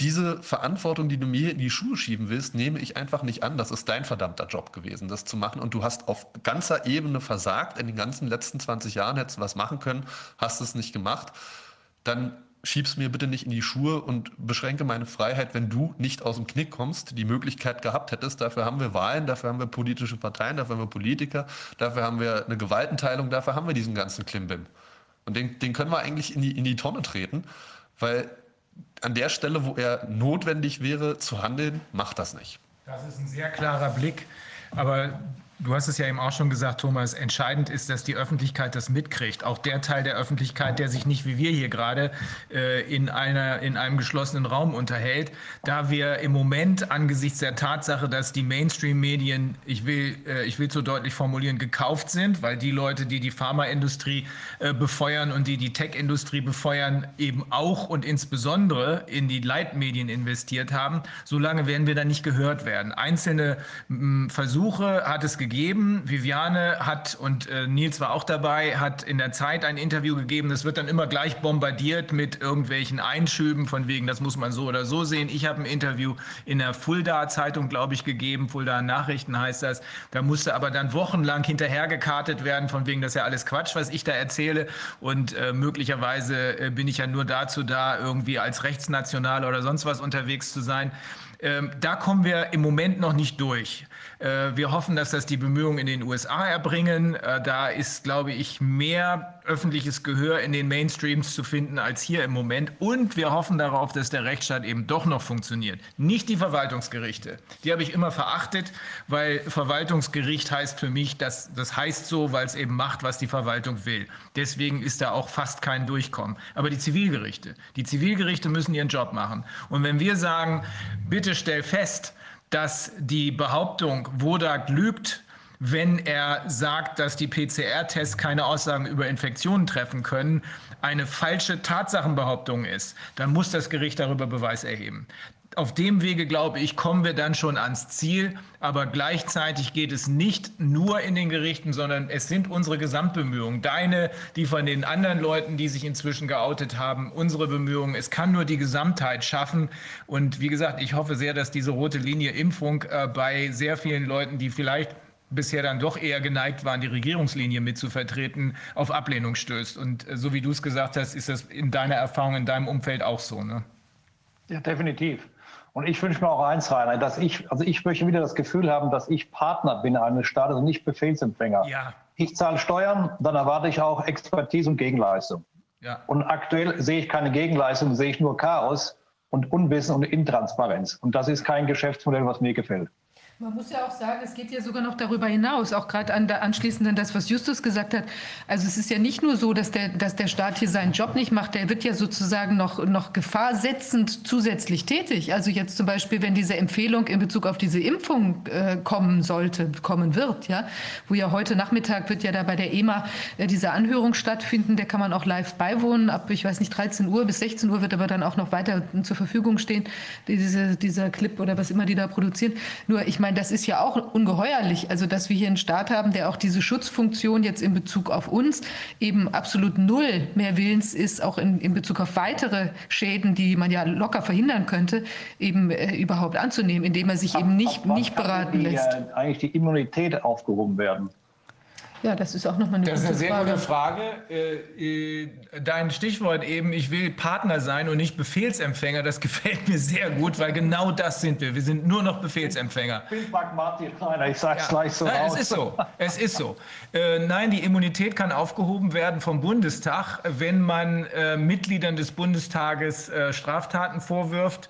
diese Verantwortung, die du mir in die Schuhe schieben willst, nehme ich einfach nicht an. Das ist dein verdammter Job gewesen, das zu machen. Und du hast auf ganzer Ebene versagt. In den ganzen letzten 20 Jahren hättest du was machen können, hast es nicht gemacht. Dann schieb's mir bitte nicht in die Schuhe und beschränke meine Freiheit, wenn du nicht aus dem Knick kommst, die Möglichkeit gehabt hättest. Dafür haben wir Wahlen, dafür haben wir politische Parteien, dafür haben wir Politiker, dafür haben wir eine Gewaltenteilung, dafür haben wir diesen ganzen Klimbim. Und den, den können wir eigentlich in die, in die Tonne treten, weil an der Stelle, wo er notwendig wäre zu handeln, macht das nicht. Das ist ein sehr klarer Blick. Aber Du hast es ja eben auch schon gesagt, Thomas. Entscheidend ist, dass die Öffentlichkeit das mitkriegt. Auch der Teil der Öffentlichkeit, der sich nicht wie wir hier gerade äh, in, einer, in einem geschlossenen Raum unterhält. Da wir im Moment angesichts der Tatsache, dass die Mainstream-Medien, ich will, äh, ich will so deutlich formulieren, gekauft sind, weil die Leute, die die Pharmaindustrie äh, befeuern und die die Tech-Industrie befeuern, eben auch und insbesondere in die Leitmedien investiert haben, solange werden wir da nicht gehört werden. Einzelne mh, Versuche hat es gegeben gegeben. Viviane hat, und äh, Nils war auch dabei, hat in der Zeit ein Interview gegeben. Das wird dann immer gleich bombardiert mit irgendwelchen Einschüben von wegen, das muss man so oder so sehen. Ich habe ein Interview in der Fulda-Zeitung, glaube ich, gegeben. Fulda Nachrichten heißt das. Da musste aber dann wochenlang hinterhergekartet werden, von wegen, das ist ja alles Quatsch, was ich da erzähle. Und äh, möglicherweise äh, bin ich ja nur dazu da, irgendwie als Rechtsnational oder sonst was unterwegs zu sein. Ähm, da kommen wir im Moment noch nicht durch. Äh, wir hoffen, dass das die Bemühungen in den USA erbringen. Äh, da ist, glaube ich, mehr öffentliches Gehör in den Mainstreams zu finden als hier im Moment. Und wir hoffen darauf, dass der Rechtsstaat eben doch noch funktioniert. Nicht die Verwaltungsgerichte. Die habe ich immer verachtet, weil Verwaltungsgericht heißt für mich, dass, das heißt so, weil es eben macht, was die Verwaltung will. Deswegen ist da auch fast kein Durchkommen. Aber die Zivilgerichte, die Zivilgerichte müssen ihren Job machen. Und wenn wir sagen, bitte stell fest, dass die Behauptung, Wodak lügt, wenn er sagt, dass die PCR-Tests keine Aussagen über Infektionen treffen können, eine falsche Tatsachenbehauptung ist, dann muss das Gericht darüber Beweis erheben. Auf dem Wege, glaube ich, kommen wir dann schon ans Ziel. Aber gleichzeitig geht es nicht nur in den Gerichten, sondern es sind unsere Gesamtbemühungen. Deine, die von den anderen Leuten, die sich inzwischen geoutet haben, unsere Bemühungen. Es kann nur die Gesamtheit schaffen. Und wie gesagt, ich hoffe sehr, dass diese rote Linie Impfung äh, bei sehr vielen Leuten, die vielleicht bisher dann doch eher geneigt waren, die Regierungslinie mitzuvertreten, auf Ablehnung stößt. Und äh, so wie du es gesagt hast, ist das in deiner Erfahrung, in deinem Umfeld auch so, ne? Ja, definitiv. Und ich wünsche mir auch eins, Rainer, dass ich, also ich möchte wieder das Gefühl haben, dass ich Partner bin eines Staates und nicht Befehlsempfänger. Ja. Ich zahle Steuern, dann erwarte ich auch Expertise und Gegenleistung. Ja. Und aktuell sehe ich keine Gegenleistung, sehe ich nur Chaos und Unwissen und Intransparenz. Und das ist kein Geschäftsmodell, was mir gefällt. Man muss ja auch sagen, es geht ja sogar noch darüber hinaus, auch gerade an, anschließend an das, was Justus gesagt hat. Also es ist ja nicht nur so, dass der, dass der Staat hier seinen Job nicht macht, der wird ja sozusagen noch, noch gefahrsetzend zusätzlich tätig. Also jetzt zum Beispiel, wenn diese Empfehlung in Bezug auf diese Impfung äh, kommen sollte, kommen wird, ja, wo ja heute Nachmittag wird ja da bei der EMA äh, diese Anhörung stattfinden, der kann man auch live beiwohnen, ab, ich weiß nicht, 13 Uhr bis 16 Uhr wird aber dann auch noch weiter zur Verfügung stehen, diese, dieser Clip oder was immer die da produzieren. Nur ich meine, meine, das ist ja auch ungeheuerlich, also dass wir hier einen Staat haben, der auch diese Schutzfunktion jetzt in Bezug auf uns eben absolut null mehr willens ist, auch in, in Bezug auf weitere Schäden, die man ja locker verhindern könnte, eben äh, überhaupt anzunehmen, indem er sich ab, eben nicht, ab, nicht beraten die, lässt. Äh, eigentlich die Immunität aufgehoben werden. Ja, das ist auch nochmal eine das gute ist eine sehr Frage. gute Frage. Äh, äh, dein Stichwort eben, ich will Partner sein und nicht Befehlsempfänger, das gefällt mir sehr gut, weil genau das sind wir. Wir sind nur noch Befehlsempfänger. Ich bin pragmatisch, Rainer, ich sage es Ja. gleich so Nein, raus. es ist so. Es ist so. Äh, nein, die Immunität kann aufgehoben werden vom Bundestag, wenn man Mitgliedern des Bundestages Straftaten vorwirft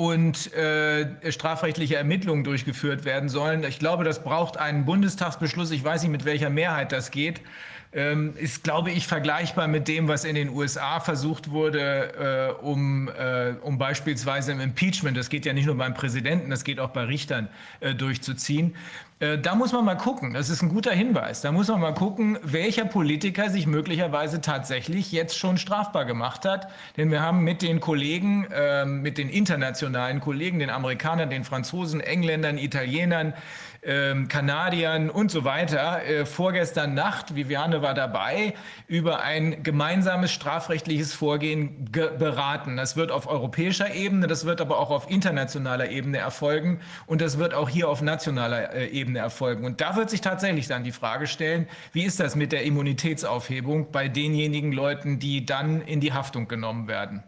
und äh, strafrechtliche Ermittlungen durchgeführt werden sollen. Ich glaube, das braucht einen Bundestagsbeschluss. Ich weiß nicht, mit welcher Mehrheit das geht. Ähm, ist, glaube ich, vergleichbar mit dem, was in den USA versucht wurde, äh, um, äh, um beispielsweise im Impeachment, das geht ja nicht nur beim Präsidenten, das geht auch bei Richtern, äh, durchzuziehen. Äh, Da muss man mal gucken, das ist ein guter Hinweis. Da muss man mal gucken, welcher Politiker sich möglicherweise tatsächlich jetzt schon strafbar gemacht hat. Denn wir haben mit den Kollegen, äh, mit den internationalen Kollegen, den Amerikanern, den Franzosen, Engländern, Italienern, ähm, Kanadiern und so weiter, äh, vorgestern Nacht, Viviane war dabei, über ein gemeinsames strafrechtliches Vorgehen ge- beraten. Das wird auf europäischer Ebene, das wird aber auch auf internationaler Ebene erfolgen und das wird auch hier auf nationaler äh, Ebene erfolgen. Und da wird sich tatsächlich dann die Frage stellen, wie ist das mit der Immunitätsaufhebung bei denjenigen Leuten, die dann in die Haftung genommen werden?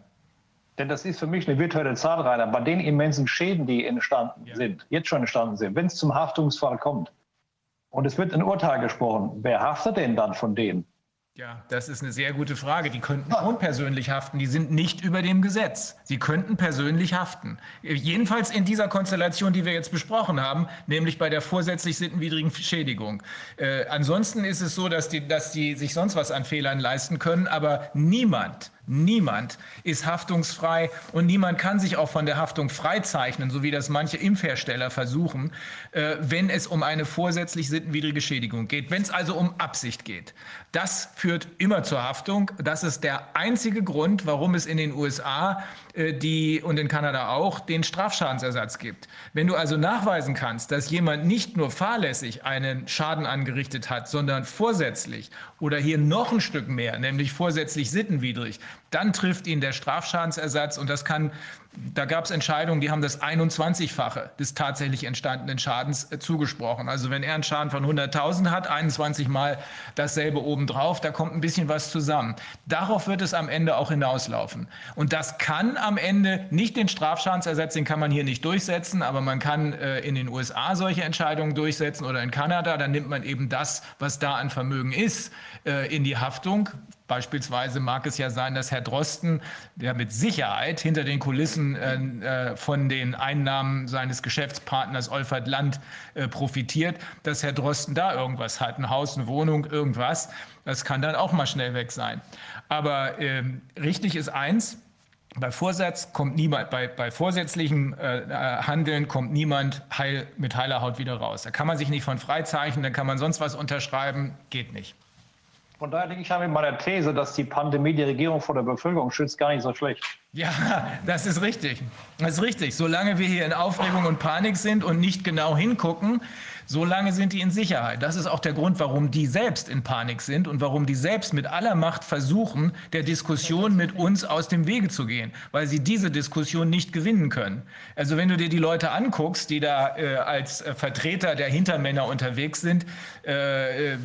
Denn das ist für mich eine virtuelle Zahl, Rainer. Bei den immensen Schäden, die entstanden Ja. sind, jetzt schon entstanden sind, wenn es zum Haftungsfall kommt und es wird ein Urteil gesprochen, wer haftet denn dann von denen? Ja, das ist eine sehr gute Frage. Die könnten schon persönlich haften. Die sind nicht über dem Gesetz. Sie könnten persönlich haften. Jedenfalls in dieser Konstellation, die wir jetzt besprochen haben, nämlich bei der vorsätzlich sittenwidrigen Schädigung. Äh, ansonsten ist es so, dass die, dass die sich sonst was an Fehlern leisten können, aber niemand, Niemand ist haftungsfrei und niemand kann sich auch von der Haftung freizeichnen, so wie das manche Impfhersteller versuchen, äh, wenn es um eine vorsätzlich sittenwidrige Schädigung geht. Wenn es also um Absicht geht. Das führt immer zur Haftung. Das ist der einzige Grund, warum es in den USA äh, die, und in Kanada auch den Strafschadensersatz gibt. Wenn du also nachweisen kannst, dass jemand nicht nur fahrlässig einen Schaden angerichtet hat, sondern vorsätzlich oder hier noch ein Stück mehr, nämlich vorsätzlich sittenwidrig, dann trifft ihn der Strafschadensersatz und das kann, da gab es Entscheidungen, die haben das 21-fache des tatsächlich entstandenen Schadens äh, zugesprochen. Also wenn er einen Schaden von 100.000 hat, 21 mal dasselbe obendrauf, da kommt ein bisschen was zusammen. Darauf wird es am Ende auch hinauslaufen. Und das kann am Ende nicht den Strafschadensersatz, den kann man hier nicht durchsetzen, aber man kann äh, in den USA solche Entscheidungen durchsetzen oder in Kanada, dann nimmt man eben das, was da an Vermögen ist, äh, in die Haftung. Beispielsweise mag es ja sein, dass Herr Drosten, der mit Sicherheit hinter den Kulissen äh, äh, von den Einnahmen seines Geschäftspartners Olfert Land äh, profitiert, dass Herr Drosten da irgendwas hat, ein Haus, eine Wohnung, irgendwas. Das kann dann auch mal schnell weg sein. Aber ähm, richtig ist eins, bei Vorsatz kommt niemand, bei, bei vorsätzlichem äh, Handeln kommt niemand heil, mit heiler Haut wieder raus. Da kann man sich nicht von freizeichnen, da kann man sonst was unterschreiben, geht nicht. Von daher denke ich mit meiner These, dass die Pandemie die Regierung vor der Bevölkerung schützt, gar nicht so schlecht. Ja, das ist richtig. Das ist richtig. Solange wir hier in Aufregung und Panik sind und nicht genau hingucken, solange sind die in Sicherheit. Das ist auch der Grund, warum die selbst in Panik sind und warum die selbst mit aller Macht versuchen, der Diskussion mit uns aus dem Wege zu gehen, weil sie diese Diskussion nicht gewinnen können. Also wenn du dir die Leute anguckst, die da äh, als äh, Vertreter der Hintermänner unterwegs sind, äh, äh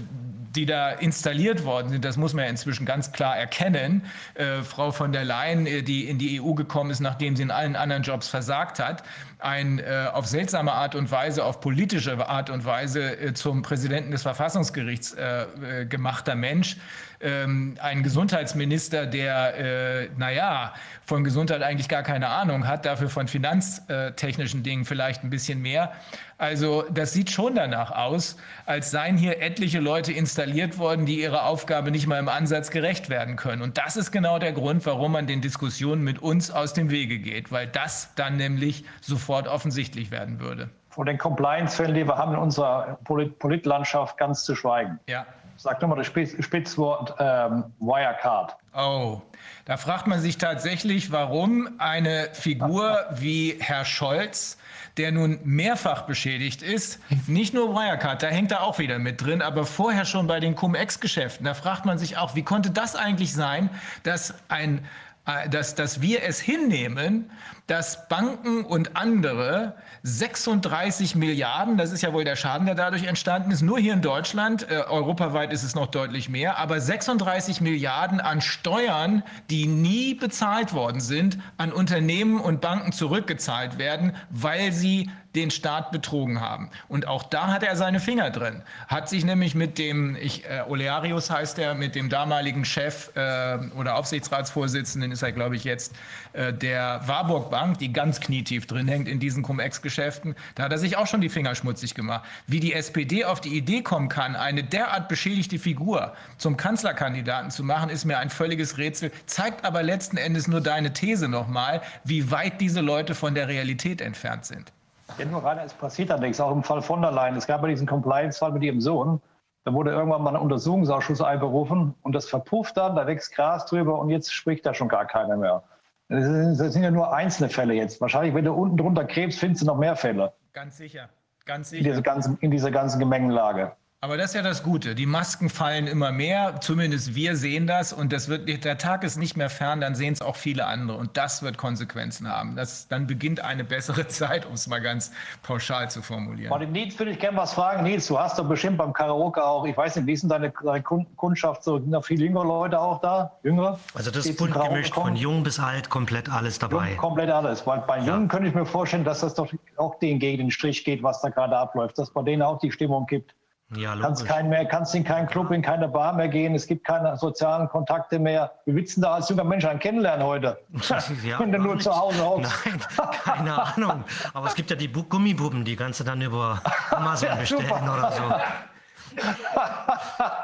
die da installiert worden sind, das muss man ja inzwischen ganz klar erkennen. Äh, Frau von der Leyen, äh, die in die EU gekommen ist, nachdem sie in allen anderen Jobs versagt hat, ein äh, auf seltsame Art und Weise, auf politische Art und Weise äh, zum Präsidenten des Verfassungsgerichts äh, äh, gemachter Mensch, ähm, ein Gesundheitsminister, der, äh, naja, von Gesundheit eigentlich gar keine Ahnung hat, dafür von finanztechnischen Dingen vielleicht ein bisschen mehr. Also das sieht schon danach aus, als seien hier etliche Leute installiert worden, die ihrer Aufgabe nicht mal im Ansatz gerecht werden können. Und das ist genau der Grund, warum man den Diskussionen mit uns aus dem Wege geht, weil das dann nämlich sofort offensichtlich werden würde. Von den Compliance-Fällen, die wir haben in unserer Polit Politlandschaft, ganz zu schweigen. Ja. Sag nochmal das Spitzwort ähm, Wirecard. Oh, da fragt man sich tatsächlich, warum eine Figur wie Herr Scholz, der nun mehrfach beschädigt ist, nicht nur Wirecard, da hängt er auch wieder mit drin, aber vorher schon bei den Cum-Ex-Geschäften, da fragt man sich auch, wie konnte das eigentlich sein, dass ein äh, dass, dass wir es hinnehmen, dass Banken und andere 36 Milliarden, das ist ja wohl der Schaden, der dadurch entstanden ist, nur hier in Deutschland, äh, europaweit ist es noch deutlich mehr, aber 36 Milliarden an Steuern, die nie bezahlt worden sind, an Unternehmen und Banken zurückgezahlt werden, weil sie den Staat betrogen haben. Und auch da hat er seine Finger drin. Hat sich nämlich mit dem, ich, äh, Olearius heißt er, mit dem damaligen Chef äh, oder Aufsichtsratsvorsitzenden ist er, glaube ich, jetzt äh, der Warburg Bank, die ganz knietief drin hängt in diesen Cum-Ex-Geschäften. Da hat er sich auch schon die Finger schmutzig gemacht. Wie die SPD auf die Idee kommen kann, eine derart beschädigte Figur zum Kanzlerkandidaten zu machen, ist mir ein völliges Rätsel. Zeigt aber letzten Endes nur deine These nochmal, wie weit diese Leute von der Realität entfernt sind. Ja, nur Rainer, es passiert da nichts. Auch im Fall von der Leyen. Es gab ja diesen Compliance-Fall mit ihrem Sohn. Da wurde irgendwann mal ein Untersuchungsausschuss einberufen und das verpufft dann, da wächst Gras drüber und jetzt spricht da schon gar keiner mehr. Das sind, ja nur einzelne Fälle jetzt. Wahrscheinlich, wenn du unten drunter krebst, findest du noch mehr Fälle. Ganz sicher. Ganz sicher. In, diese ganzen, in dieser ganzen Gemengelage. Aber das ist ja das Gute. Die Masken fallen immer mehr. Zumindest wir sehen das. Und das wird, der Tag ist nicht mehr fern. Dann sehen es auch viele andere. Und das wird Konsequenzen haben. Das, dann beginnt eine bessere Zeit, um es mal ganz pauschal zu formulieren. Martin Nils, würde ich gerne was fragen. Nils, du hast doch bestimmt beim Karaoke auch, ich weiß nicht, wie ist denn deine, deine Kundschaft so? Sind da viele jüngere Leute auch da? Jüngere? Also das ist bunt gemischt, von jung bis alt, komplett alles dabei. Jung, komplett alles. Weil bei ja. Jungen könnte ich mir vorstellen, dass das doch auch denen gegen den Strich geht, was da gerade abläuft. Dass bei denen auch die Stimmung gibt. Ja, kannst, kein mehr, kannst in keinen Club, in keine Bar mehr gehen, es gibt keine sozialen Kontakte mehr. Wie willst du da als junger Mensch einen kennenlernen heute? Ja, Wenn du nur zu Hause hockst. Nein, keine Ahnung. Aber es gibt ja die Gummibuben, die kannst du dann über Amazon bestellen oder so.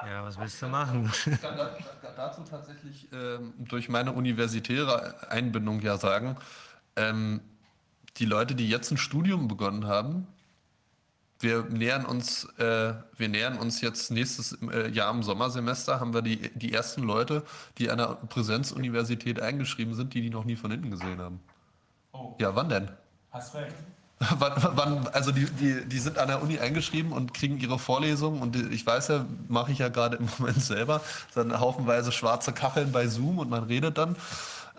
ja, was willst du machen? Ich kann da, da, dazu tatsächlich ähm, durch meine universitäre Einbindung ja sagen, ähm, die Leute, die jetzt ein Studium begonnen haben, wir nähern uns, äh, wir nähern uns jetzt nächstes äh, Jahr im Sommersemester, haben wir die, die ersten Leute, die an der Präsenzuniversität eingeschrieben sind, die die noch nie von hinten gesehen haben. Oh. Ja, wann denn? Hast recht. wann, wann, also die, die, die sind an der Uni eingeschrieben und kriegen ihre Vorlesungen und ich weiß ja, mache ich ja gerade im Moment selber, dann haufenweise schwarze Kacheln bei Zoom und man redet dann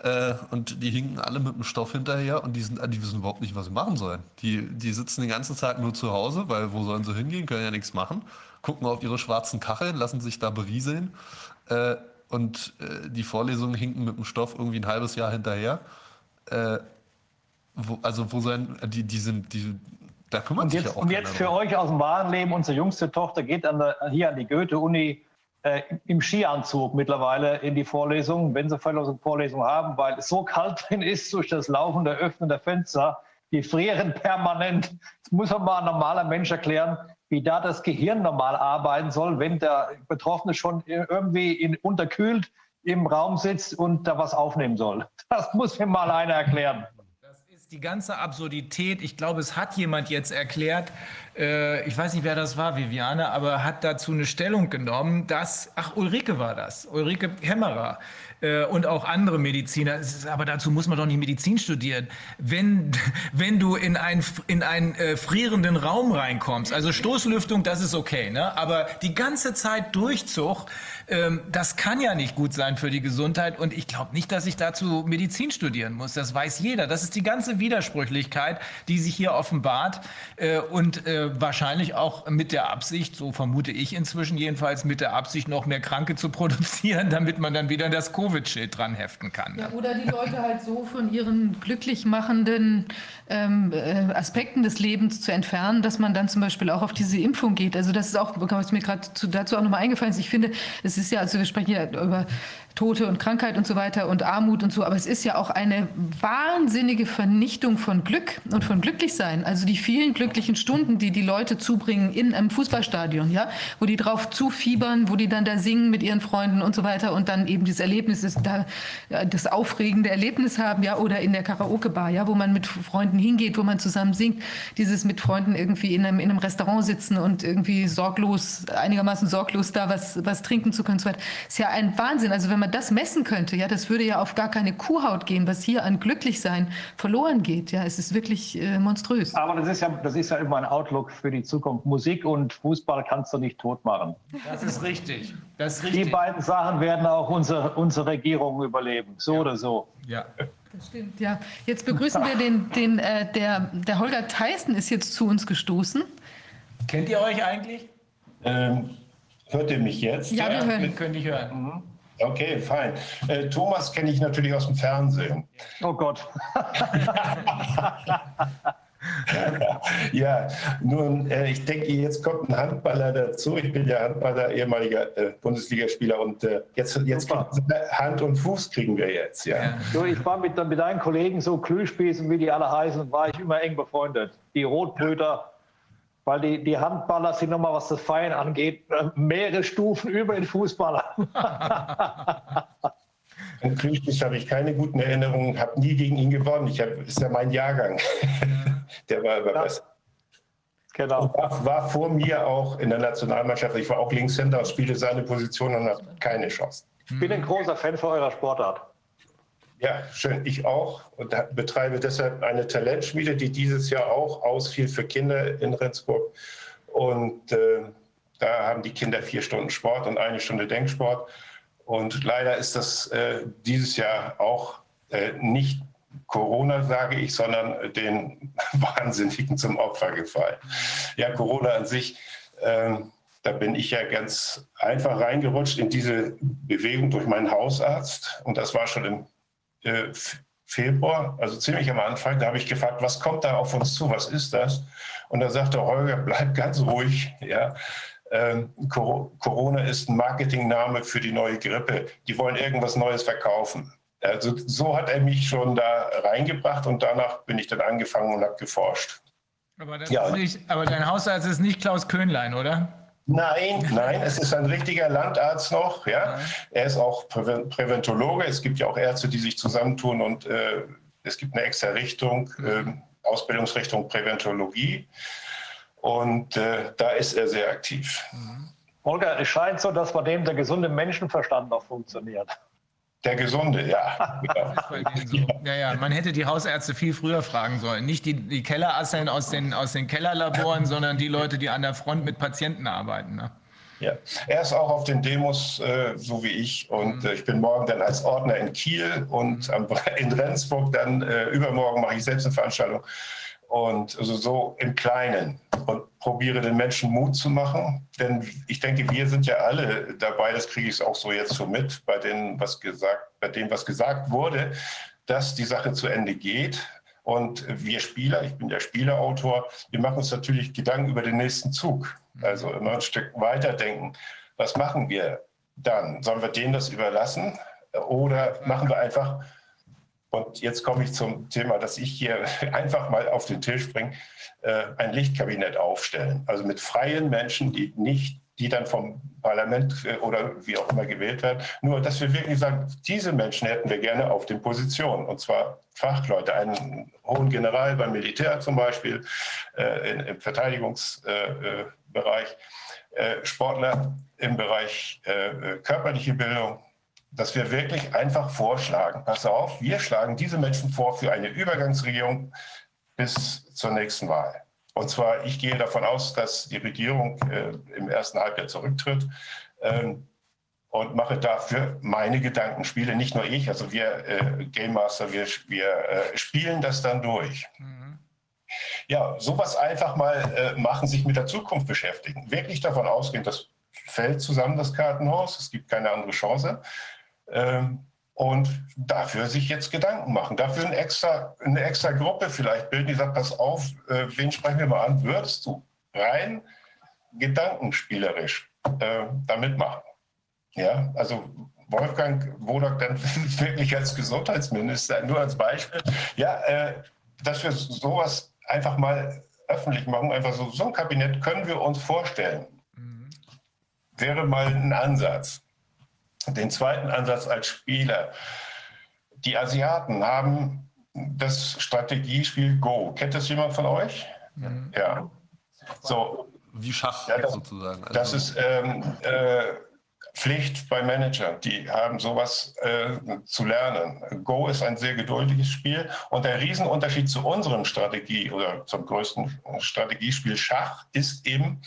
äh, und die hinken alle mit dem Stoff hinterher und die, sind, die wissen überhaupt nicht, was sie machen sollen. Die, die sitzen den ganzen Tag nur zu Hause, weil wo sollen sie hingehen, können ja nichts machen, gucken auf ihre schwarzen Kacheln, lassen sich da berieseln äh, und äh, die Vorlesungen hinken mit dem Stoff irgendwie ein halbes Jahr hinterher. Äh, wo, also wo sollen, die, die sind, die, da kümmert und sich jetzt, ja auch Und jetzt für euch aus dem wahren Leben, unsere jüngste Tochter geht an der, hier an die Goethe-Uni äh, im Skianzug mittlerweile in die Vorlesung, wenn sie Vorlesung haben, weil es so kalt drin ist durch das laufende Öffnen der Fenster. Die frieren permanent. Das muss man mal ein normaler Mensch erklären, wie da das Gehirn normal arbeiten soll, wenn der Betroffene schon irgendwie in, unterkühlt im Raum sitzt und da was aufnehmen soll. Das muss mir mal einer erklären die ganze Absurdität, ich glaube, es hat jemand jetzt erklärt, äh, ich weiß nicht, wer das war, Viviane, aber hat dazu eine Stellung genommen, dass, ach, Ulrike war das, Ulrike Hämmerer äh, und auch andere Mediziner, ist, aber dazu muss man doch nicht Medizin studieren. Wenn, wenn du in, ein, in einen äh, frierenden Raum reinkommst, also Stoßlüftung, das ist okay, ne? aber die ganze Zeit Durchzug, ähm, das kann ja nicht gut sein für die Gesundheit. Und ich glaube nicht, dass ich dazu Medizin studieren muss. Das weiß jeder. Das ist die ganze Widersprüchlichkeit, die sich hier offenbart. Äh, und äh, wahrscheinlich auch mit der Absicht, so vermute ich inzwischen jedenfalls, mit der Absicht, noch mehr Kranke zu produzieren, damit man dann wieder das Covid-Schild dran heften kann. Ja, oder die Leute halt so von ihren glücklich machenden ähm, äh, Aspekten des Lebens zu entfernen, dass man dann zum Beispiel auch auf diese Impfung geht. Also das ist auch, was mir gerade dazu auch nochmal eingefallen ist. Ich finde, es ist ja, also wir sprechen ja über Tote und Krankheit und so weiter und Armut und so. Aber es ist ja auch eine wahnsinnige Vernichtung von Glück und von Glücklichsein. Also die vielen glücklichen Stunden, die die Leute zubringen in einem Fußballstadion, ja, wo die drauf zufiebern, wo die dann da singen mit ihren Freunden und so weiter und dann eben dieses Erlebnis ist da, das aufregende Erlebnis haben, ja, oder in der Karaoke-Bar, ja, wo man mit Freunden hingeht, wo man zusammen singt. Dieses mit Freunden irgendwie in einem, in einem Restaurant sitzen und irgendwie sorglos, einigermaßen sorglos da was, was trinken zu können, so weiter. Ist ja ein Wahnsinn. Also wenn man man das messen könnte, ja, das würde ja auf gar keine Kuhhaut gehen, was hier an Glücklichsein verloren geht. Ja, es ist wirklich äh, monströs. Aber das ist ja, das ist ja immer ein Outlook für die Zukunft. Musik und Fußball kannst du nicht tot machen. Das ist richtig. Das ist richtig. Die beiden Sachen werden auch unsere, unsere Regierung überleben, so ja. oder so. Ja. Das stimmt, ja. Jetzt begrüßen wir den, den äh, der, der Holger Theissen ist jetzt zu uns gestoßen. Kennt ihr euch eigentlich? Ähm, hört ihr mich jetzt? Ja, wir hören. Wir können dich hören. Mhm. Okay, fein. Äh, Thomas kenne ich natürlich aus dem Fernsehen. Oh Gott. ja, nun, äh, ich denke, jetzt kommt ein Handballer dazu. Ich bin ja Handballer, ehemaliger äh, Bundesligaspieler und äh, jetzt, jetzt Hand und Fuß kriegen wir jetzt. Ja. ja. So, ich war mit, mit deinen Kollegen so Klüspießen, wie die alle heißen, war ich immer eng befreundet. Die Rotblüter weil die, die Handballer sind nochmal, was das Feiern angeht, äh, mehrere Stufen über den Fußballer. An Klüschbis habe ich keine guten Erinnerungen, habe nie gegen ihn gewonnen. Ich hab, ist ja mein Jahrgang. Der war aber besser. Genau. War, war, vor mir auch in der Nationalmannschaft. Ich war auch Linkshänder, spielte seine Position und habe keine Chance. Ich bin ein großer Fan für eurer Sportart. Ja, schön. Ich auch und betreibe deshalb eine Talentschmiede, die dieses Jahr auch ausfiel für Kinder in Rendsburg. Und äh, da haben die Kinder vier Stunden Sport und eine Stunde Denksport. Und leider ist das äh, dieses Jahr auch äh, nicht Corona, sage ich, sondern den Wahnsinnigen zum Opfer gefallen. Ja, Corona an sich, ähm, da bin ich ja ganz einfach reingerutscht in diese Bewegung durch meinen Hausarzt. Und das war schon im äh, Februar, also ziemlich am Anfang, da habe ich gefragt, was kommt da auf uns zu, was ist das? Und da sagte Holger, bleib ganz ruhig, ja. Ähm, Corona ist ein Marketingname für die neue Grippe. Die wollen irgendwas Neues verkaufen. Also so hat er mich schon da reingebracht und danach bin ich dann angefangen und habe geforscht. Aber, ja. nicht, aber dein Hausarzt ist nicht Klaus Köhnlein, oder? Nein, nein, es ist ein richtiger Landarzt noch. Ja? Er ist auch Präventologe. Es gibt ja auch Ärzte, die sich zusammentun und äh, es gibt eine extra Richtung, äh, Ausbildungsrichtung Präventologie. Und äh, da ist er sehr aktiv. Holger, es scheint so, dass bei dem der gesunde Menschenverstand noch funktioniert. Der Gesunde, ja. Genau. So. Ja, ja, man hätte die Hausärzte viel früher fragen sollen. Nicht die, die Kellerasseln aus den, aus den Kellerlaboren, sondern die Leute, die an der Front mit Patienten arbeiten. Ne? Ja, er ist auch auf den Demos, äh, so wie ich. Und mhm. äh, ich bin morgen dann als Ordner in Kiel und am, in Rendsburg dann äh, übermorgen mache ich selbst eine Veranstaltung. Und also so im Kleinen und probiere den Menschen Mut zu machen. Denn ich denke, wir sind ja alle dabei, das kriege ich auch so jetzt so mit, bei, denen, was gesagt, bei dem, was gesagt wurde, dass die Sache zu Ende geht. Und wir Spieler, ich bin der Spielerautor, wir machen uns natürlich Gedanken über den nächsten Zug. Also immer ein Stück weiterdenken. Was machen wir dann? Sollen wir denen das überlassen? Oder machen wir einfach, und jetzt komme ich zum Thema, dass ich hier einfach mal auf den Tisch bringe, äh, ein Lichtkabinett aufstellen. Also mit freien Menschen, die nicht die dann vom Parlament äh, oder wie auch immer gewählt werden. Nur, dass wir wirklich sagen, diese Menschen hätten wir gerne auf den Positionen. Und zwar Fachleute, einen hohen General beim Militär zum Beispiel, äh, im Verteidigungsbereich, Sportler im Bereich körperliche Bildung, dass wir wirklich einfach vorschlagen, pass auf, wir schlagen diese Menschen vor für eine Übergangsregierung bis zur nächsten Wahl. Und zwar, ich gehe davon aus, dass die Regierung äh, im ersten Halbjahr zurücktritt ähm, und mache dafür meine Gedankenspiele, nicht nur ich, also wir äh, Game Master, wir, wir äh, spielen das dann durch. Mhm. Ja, sowas einfach mal äh, machen, sich mit der Zukunft beschäftigen. Wirklich davon ausgehen, das fällt zusammen, das Kartenhaus, es gibt keine andere Chance. Ähm, und dafür sich jetzt Gedanken machen. Dafür eine extra, eine extra Gruppe vielleicht bilden, die sagt, pass auf, äh, wen sprechen wir mal an? Würdest du rein gedankenspielerisch äh, da mitmachen? Ja, also Wolfgang Wodak dann wirklich als Gesundheitsminister, nur als Beispiel. Ja, äh, dass wir sowas einfach mal öffentlich machen, einfach so, so ein Kabinett können wir uns vorstellen. Mhm. Wäre mal ein Ansatz den zweiten Ansatz als Spieler. Die Asiaten haben das Strategiespiel Go. Kennt das jemand von euch? Mhm. Ja. So. Wie Schach ja, das, sozusagen. Also das ist ähm, äh, Pflicht bei Managern. Die haben sowas äh, zu lernen. Go ist ein sehr geduldiges Spiel. Und der Riesenunterschied zu unserem Strategie oder zum größten Strategiespiel Schach ist eben,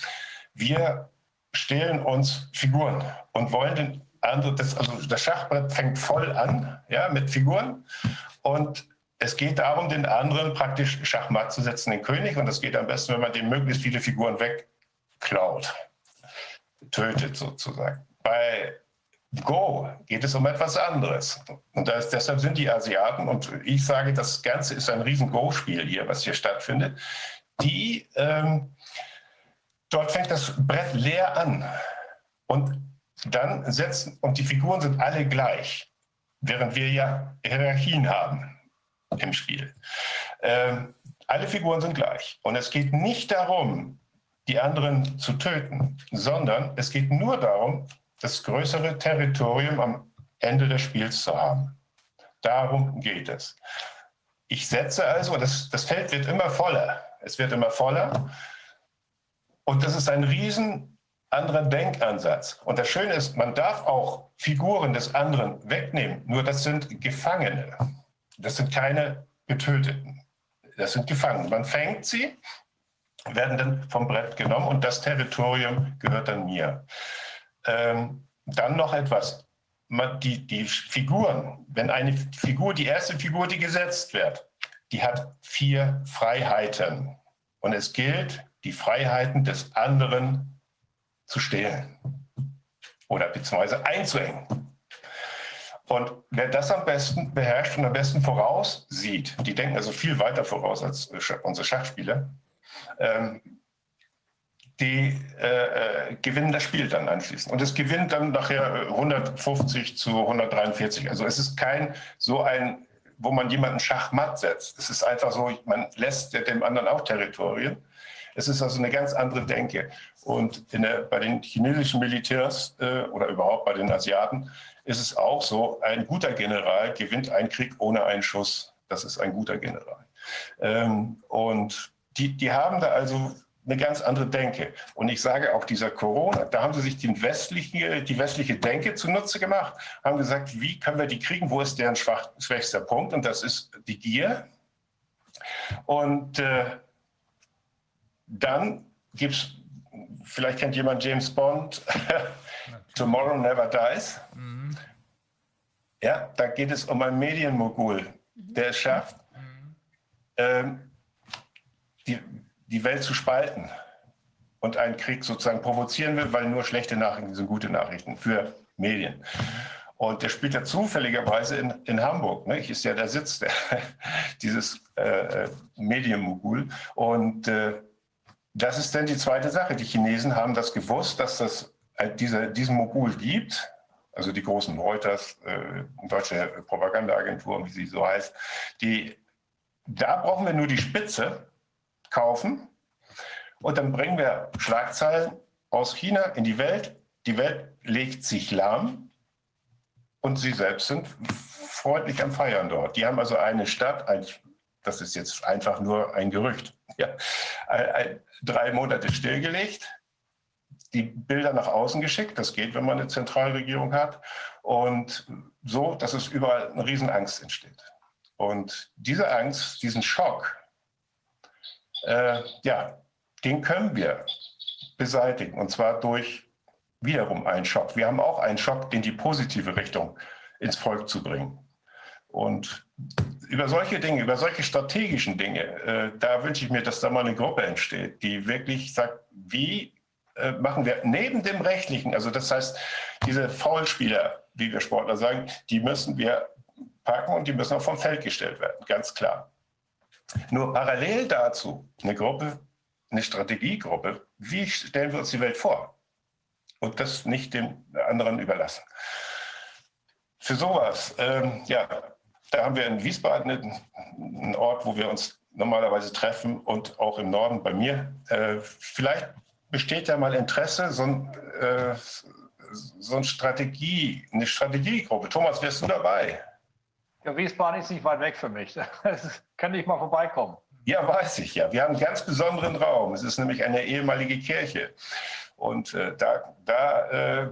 wir stehlen uns Figuren und wollen den also das, also das Schachbrett fängt voll an ja, mit Figuren und es geht darum, den anderen praktisch Schachmatt zu setzen, den König. Und das geht am besten, wenn man dem möglichst viele Figuren wegklaut, tötet sozusagen. Bei Go geht es um etwas anderes. Und ist, deshalb sind die Asiaten, und ich sage, das Ganze ist ein riesen Go-Spiel hier, was hier stattfindet, die, ähm, dort fängt das Brett leer an. Und dann setzen, und die Figuren sind alle gleich, während wir ja Hierarchien haben im Spiel. Ähm, alle Figuren sind gleich. Und es geht nicht darum, die anderen zu töten, sondern es geht nur darum, das größere Territorium am Ende des Spiels zu haben. Darum geht es. Ich setze also, das, das Feld wird immer voller. Es wird immer voller. Und das ist ein riesen anderer Denkansatz. Und das Schöne ist, man darf auch Figuren des anderen wegnehmen. Nur das sind Gefangene. Das sind keine Getöteten. Das sind Gefangene. Man fängt sie, werden dann vom Brett genommen und das Territorium gehört dann mir. Ähm, dann noch etwas. Man, die, die Figuren, wenn eine Figur, die erste Figur, die gesetzt wird, die hat vier Freiheiten. Und es gilt, die Freiheiten des anderen zu stehlen oder beziehungsweise einzuhängen. Und wer das am besten beherrscht und am besten voraussieht, die denken also viel weiter voraus als unsere Schachspieler, ähm, die äh, äh, gewinnen das Spiel dann anschließend. Und es gewinnt dann nachher 150 zu 143. Also es ist kein so ein, wo man jemanden Schachmatt setzt. Es ist einfach so, man lässt dem anderen auch Territorien. Es ist also eine ganz andere Denke. Und der, bei den chinesischen Militärs äh, oder überhaupt bei den Asiaten ist es auch so, ein guter General gewinnt einen Krieg ohne einen Schuss. Das ist ein guter General. Ähm, und die, die haben da also eine ganz andere Denke. Und ich sage auch dieser Corona, da haben sie sich die westliche, die westliche Denke zunutze gemacht, haben gesagt, wie können wir die kriegen, wo ist deren schwach, schwächster Punkt? Und das ist die Gier. Und äh, dann gibt es, vielleicht kennt jemand James Bond, Tomorrow Never Dies. Mhm. Ja, da geht es um einen Medienmogul, der es schafft, mhm. ähm, die, die Welt zu spalten und einen Krieg sozusagen provozieren will, weil nur schlechte Nachrichten sind gute Nachrichten für Medien. Und der spielt ja zufälligerweise in, in Hamburg. Ne? Ist ja der Sitz der, dieses äh, Medienmogul. Und äh, das ist dann die zweite Sache. Die Chinesen haben das gewusst, dass das äh, diese, diesen Mogul gibt. Also die großen Reuters, äh, deutsche Propagandaagenturen, wie sie so heißt. Die, da brauchen wir nur die Spitze kaufen und dann bringen wir Schlagzeilen aus China in die Welt. Die Welt legt sich lahm und sie selbst sind freundlich am Feiern dort. Die haben also eine Stadt, ein, das ist jetzt einfach nur ein Gerücht, ja, ein, ein, drei Monate stillgelegt, die Bilder nach außen geschickt. Das geht, wenn man eine Zentralregierung hat. Und so, dass es überall eine Riesenangst entsteht. Und diese Angst, diesen Schock, äh, ja, den können wir beseitigen. Und zwar durch wiederum einen Schock. Wir haben auch einen Schock in die positive Richtung ins Volk zu bringen. Und über solche Dinge, über solche strategischen Dinge, äh, da wünsche ich mir, dass da mal eine Gruppe entsteht, die wirklich sagt, wie äh, machen wir neben dem rechtlichen, also das heißt, diese Foulspieler, wie wir Sportler sagen, die müssen wir packen und die müssen auch vom Feld gestellt werden, ganz klar. Nur parallel dazu eine Gruppe, eine Strategiegruppe, wie stellen wir uns die Welt vor? Und das nicht den anderen überlassen. Für sowas, ähm, ja, da haben wir in Wiesbaden einen, Ort, wo wir uns normalerweise treffen und auch im Norden bei mir. Äh, vielleicht besteht ja mal Interesse, so ein, äh, so eine Strategie, eine Strategiegruppe. Thomas, wärst du dabei? Ja, Wiesbaden ist nicht weit weg für mich. Das kann ich mal vorbeikommen. Ja, weiß ich ja. Wir haben einen ganz besonderen Raum. Es ist nämlich eine ehemalige Kirche. Und äh, da, da äh,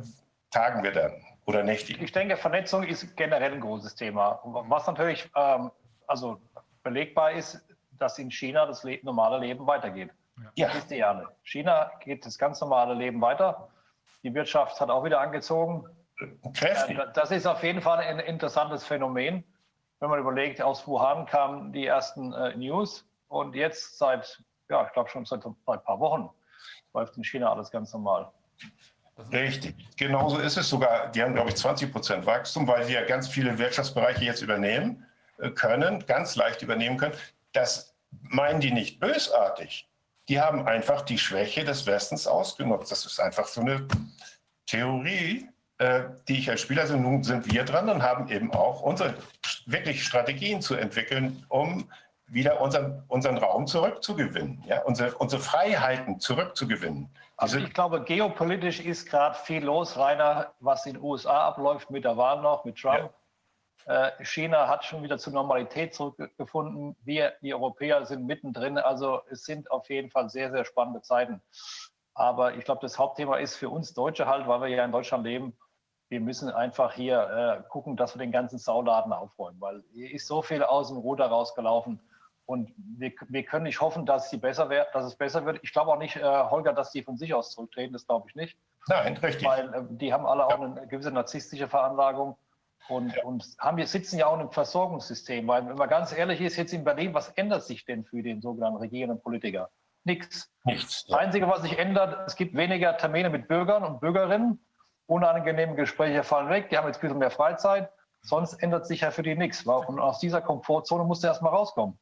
tagen wir dann oder nächtigen. Ich denke, Vernetzung ist generell ein großes Thema. Was natürlich ähm, also belegbar ist, dass in China das Le normale Leben weitergeht. Ja. Das ist die Erne. China geht das ganz normale Leben weiter. Die Wirtschaft hat auch wieder angezogen. Kräftig. Das ist auf jeden Fall ein interessantes Phänomen wenn man überlegt, aus Wuhan kamen die ersten äh, News und jetzt seit, ja, ich glaube schon seit, ein paar Wochen läuft in China alles ganz normal. Richtig, genauso ist es sogar. Die haben, glaube ich, 20 Prozent Wachstum, weil sie ja ganz viele Wirtschaftsbereiche jetzt übernehmen äh, können, ganz leicht übernehmen können. Das meinen die nicht bösartig. Die haben einfach die Schwäche des Westens ausgenutzt. Das ist einfach so eine Theorie, äh, die ich als Spieler, also nun sind wir dran und haben eben auch unsere wirklich Strategien zu entwickeln, um wieder unseren, unseren Raum zurückzugewinnen, ja, unsere, unsere Freiheiten zurückzugewinnen. Also ich glaube, geopolitisch ist gerade viel los, Rainer, was in den USA abläuft mit der Wahl noch, mit Trump. Ja. Äh, China hat schon wieder zur Normalität zurückgefunden. Wir, die Europäer, sind mittendrin. Also es sind auf jeden Fall sehr, sehr spannende Zeiten. Aber ich glaube, das Hauptthema ist für uns Deutsche halt, weil wir ja in Deutschland leben, wir müssen einfach hier äh, gucken, dass wir den ganzen Sauladen aufräumen, weil hier ist so viel aus dem Ruder rausgelaufen und wir, wir können nicht hoffen, dass, sie besser wär, dass es besser wird. Ich glaube auch nicht, äh, Holger, dass die von sich aus zurücktreten, das glaube ich nicht. Nein, richtig. Weil äh, die haben alle auch eine gewisse narzisstische Veranlagung und, ja. und haben, wir sitzen ja auch im Versorgungssystem, weil wenn man ganz ehrlich ist, jetzt in Berlin, was ändert sich denn für den sogenannten regierenden Politiker? Nichts. Nichts. Ja. Das Einzige, was sich ändert, es gibt weniger Termine mit Bürgern und Bürgerinnen unangenehme Gespräche fallen weg, die haben jetzt ein bisschen mehr Freizeit, sonst ändert sich ja für die nichts. Und aus dieser Komfortzone musst du erstmal rauskommen.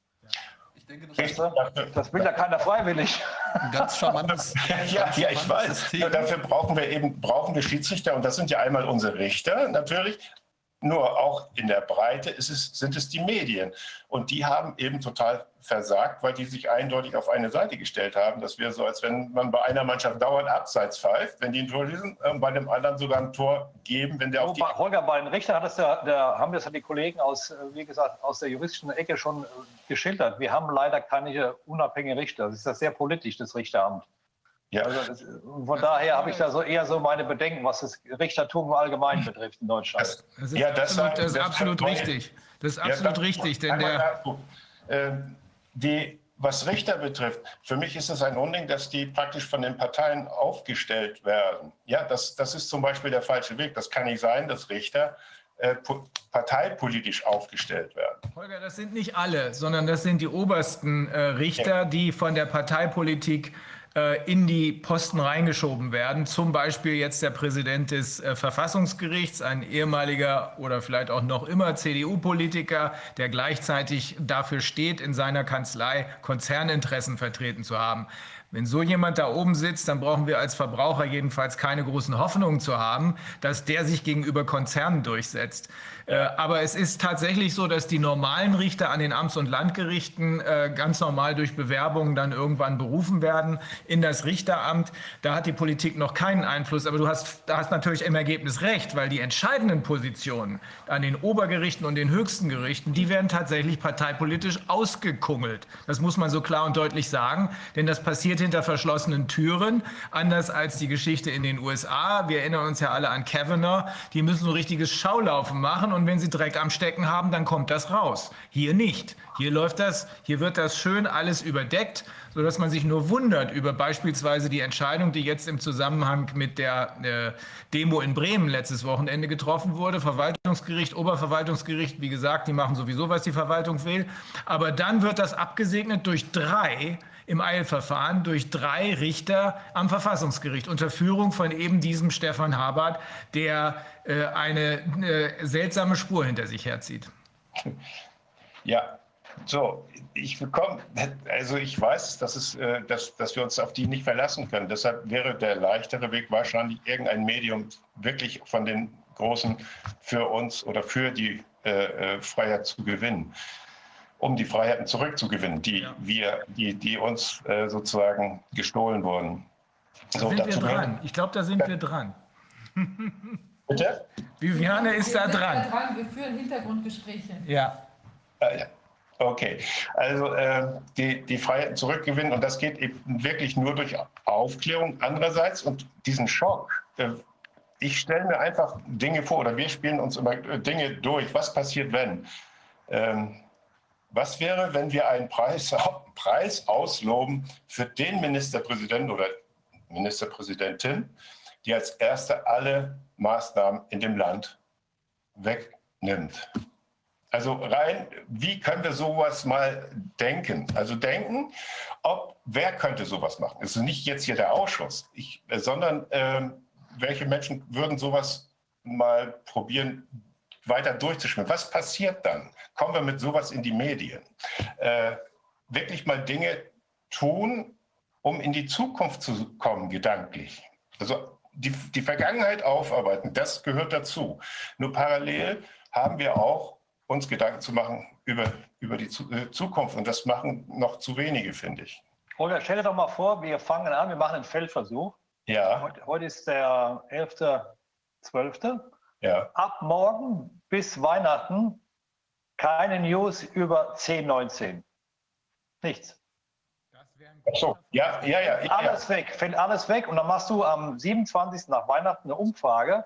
Ich denke, das, das will ja keiner freiwillig. Ein ganz charmantes. ja, ja, ich weiß. Ja, dafür brauchen wir eben brauchen wir Schiedsrichter und das sind ja einmal unsere Richter natürlich. Nur auch in der Breite ist es, sind es die Medien. Und die haben eben total versagt, weil die sich eindeutig auf eine Seite gestellt haben. Das wäre so, als wenn man bei einer Mannschaft dauernd abseits pfeift, wenn die ein Tor schießen, äh, bei dem anderen sogar ein Tor geben, wenn der auf die... Holger, bei den Richtern hat das ja, der, haben das ja die Kollegen aus, äh, wie gesagt, aus der juristischen Ecke schon äh, geschildert. Wir haben leider keine unabhängigen Richter. Das ist das sehr politisch, das Richteramt. Ja. Also das, von daher habe ich da so eher so meine Bedenken, was das Richtertum allgemein betrifft in Deutschland. Das, Das ist ja, das, absolut, das ist absolut richtig. Das ist Ja, absolut da- richtig, denn der. Ähm, die, was Richter betrifft, für mich ist es ein Unding, dass die praktisch von den Parteien aufgestellt werden. Ja, das, das ist zum Beispiel der falsche Weg. Das kann nicht sein, dass Richter äh, po- parteipolitisch aufgestellt werden. Holger, das sind nicht alle, sondern das sind die obersten äh, Richter, die von der Parteipolitik äh, in die Posten reingeschoben werden. Zum Beispiel jetzt der Präsident des äh, Verfassungsgerichts, ein ehemaliger oder vielleicht auch noch immer CDU-Politiker, der gleichzeitig dafür steht, in seiner Kanzlei Konzerninteressen vertreten zu haben. Wenn so jemand da oben sitzt, dann brauchen wir als Verbraucher jedenfalls keine großen Hoffnungen zu haben, dass der sich gegenüber Konzernen durchsetzt. Äh, aber es ist tatsächlich so, dass die normalen Richter an den Amts- und Landgerichten äh, ganz normal durch Bewerbungen dann irgendwann berufen werden in das Richteramt. Da hat die Politik noch keinen Einfluss. Aber du hast, da hast natürlich im Ergebnis recht, weil die entscheidenden Positionen an den Obergerichten und den höchsten Gerichten, die werden tatsächlich parteipolitisch ausgekungelt. Das muss man so klar und deutlich sagen, denn das passiert hinter verschlossenen Türen, anders als die Geschichte in den USA. Wir erinnern uns ja alle an Kavanaugh. Die müssen so richtiges Schaulaufen machen und wenn sie Dreck am Stecken haben, dann kommt das raus. Hier nicht. Hier läuft das, hier wird das schön alles überdeckt, sodass man sich nur wundert über beispielsweise die Entscheidung, die jetzt im Zusammenhang mit der äh, Demo in Bremen letztes Wochenende getroffen wurde. Verwaltungsgericht, Oberverwaltungsgericht, wie gesagt, die machen sowieso, was die Verwaltung will. Aber dann wird das abgesegnet durch drei im Eilverfahren durch drei Richter am Verfassungsgericht unter Führung von eben diesem Stefan Habert, der äh, eine äh, seltsame Spur hinter sich herzieht. Ja, so, ich bekomme, also ich weiß, dass, es, äh, dass, dass wir uns auf die nicht verlassen können. Deshalb wäre der leichtere Weg wahrscheinlich irgendein Medium wirklich von den Großen für uns oder für die äh, äh, Freiheit zu gewinnen, um die Freiheiten zurückzugewinnen, die, Ja. wir, die, die uns äh, sozusagen gestohlen wurden. Da So, sind wir dran. Ich glaube, da sind wir dran. Bitte? Viviane ist da Wir sind dran. dran. Wir führen Hintergrundgespräche. Ja. Ah, ja. Okay, also äh, die, die Freiheiten zurückgewinnen und das geht eben wirklich nur durch Aufklärung. Andererseits und diesen Schock, äh, ich stelle mir einfach Dinge vor oder wir spielen uns immer äh, Dinge durch. Was passiert, wenn? Ähm, was wäre, wenn wir einen Preis, Preis ausloben für den Ministerpräsidenten oder Ministerpräsidentin, die als erste alle Maßnahmen in dem Land wegnimmt? Also rein, wie können wir sowas mal denken? Also denken, ob wer könnte sowas machen? Es ist nicht jetzt hier der Ausschuss, ich, äh, sondern ähm, welche Menschen würden sowas mal probieren, weiter durchzuschwimmen? Was passiert dann? Kommen wir mit sowas in die Medien? Äh, wirklich mal Dinge tun, um in die Zukunft zu kommen, gedanklich. Also die, die Vergangenheit aufarbeiten, das gehört dazu. Nur parallel haben wir auch uns Gedanken zu machen über, über die Zu äh, Zukunft. Und das machen noch zu wenige, finde ich. Holger, stell dir doch mal vor, wir fangen an, wir machen einen Feldversuch. Ja, Heute, heute ist der 11.12. ja. Ab morgen bis Weihnachten keine News über 1019. Nichts. Ach so, ja, ja, ja. ja. Alles weg, fällt alles weg. Und dann machst du am 27. nach Weihnachten eine Umfrage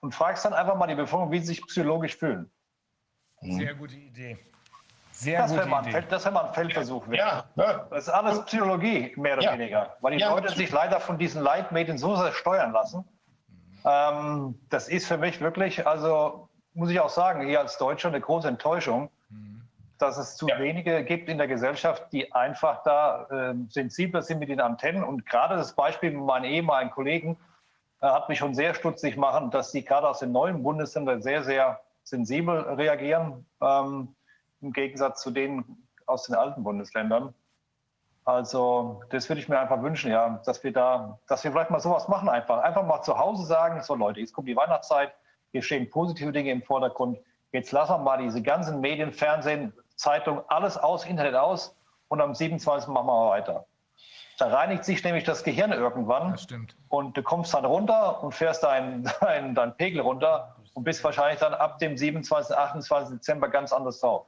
und fragst dann einfach mal die Bevölkerung, wie sie sich psychologisch fühlen. Sehr gute Idee. Sehr Das wäre mal, wäre mal ein Feldversuch. Ja, ja. Das ist alles Psychologie, mehr oder Ja. weniger. Weil die Ja, Leute sich leider von diesen Leitmedien so sehr steuern lassen. Ähm, das ist für mich wirklich, also muss ich auch sagen, hier als Deutscher eine große Enttäuschung, dass es zu Ja. wenige gibt in der Gesellschaft, die einfach da ähm, sensibler sind mit den Antennen. Und gerade das Beispiel mit meinen ehemaligen Kollegen äh, hat mich schon sehr stutzig machen, dass die gerade aus den neuen Bundesländern sehr, sehr sensibel reagieren, ähm, im Gegensatz zu denen aus den alten Bundesländern. Also das würde ich mir einfach wünschen, ja, dass wir da, dass wir vielleicht mal sowas machen einfach. Einfach mal zu Hause sagen, so Leute, jetzt kommt die Weihnachtszeit, Hier stehen positive Dinge im Vordergrund. Jetzt lassen wir mal diese ganzen Medien, Fernsehen, Zeitung, alles aus, Internet aus und am 27. machen wir weiter. Da reinigt sich nämlich das Gehirn irgendwann. Das stimmt. Und du kommst dann runter und fährst deinen dein, dein Pegel runter und bist wahrscheinlich dann ab dem 27., 28. Dezember ganz anders drauf.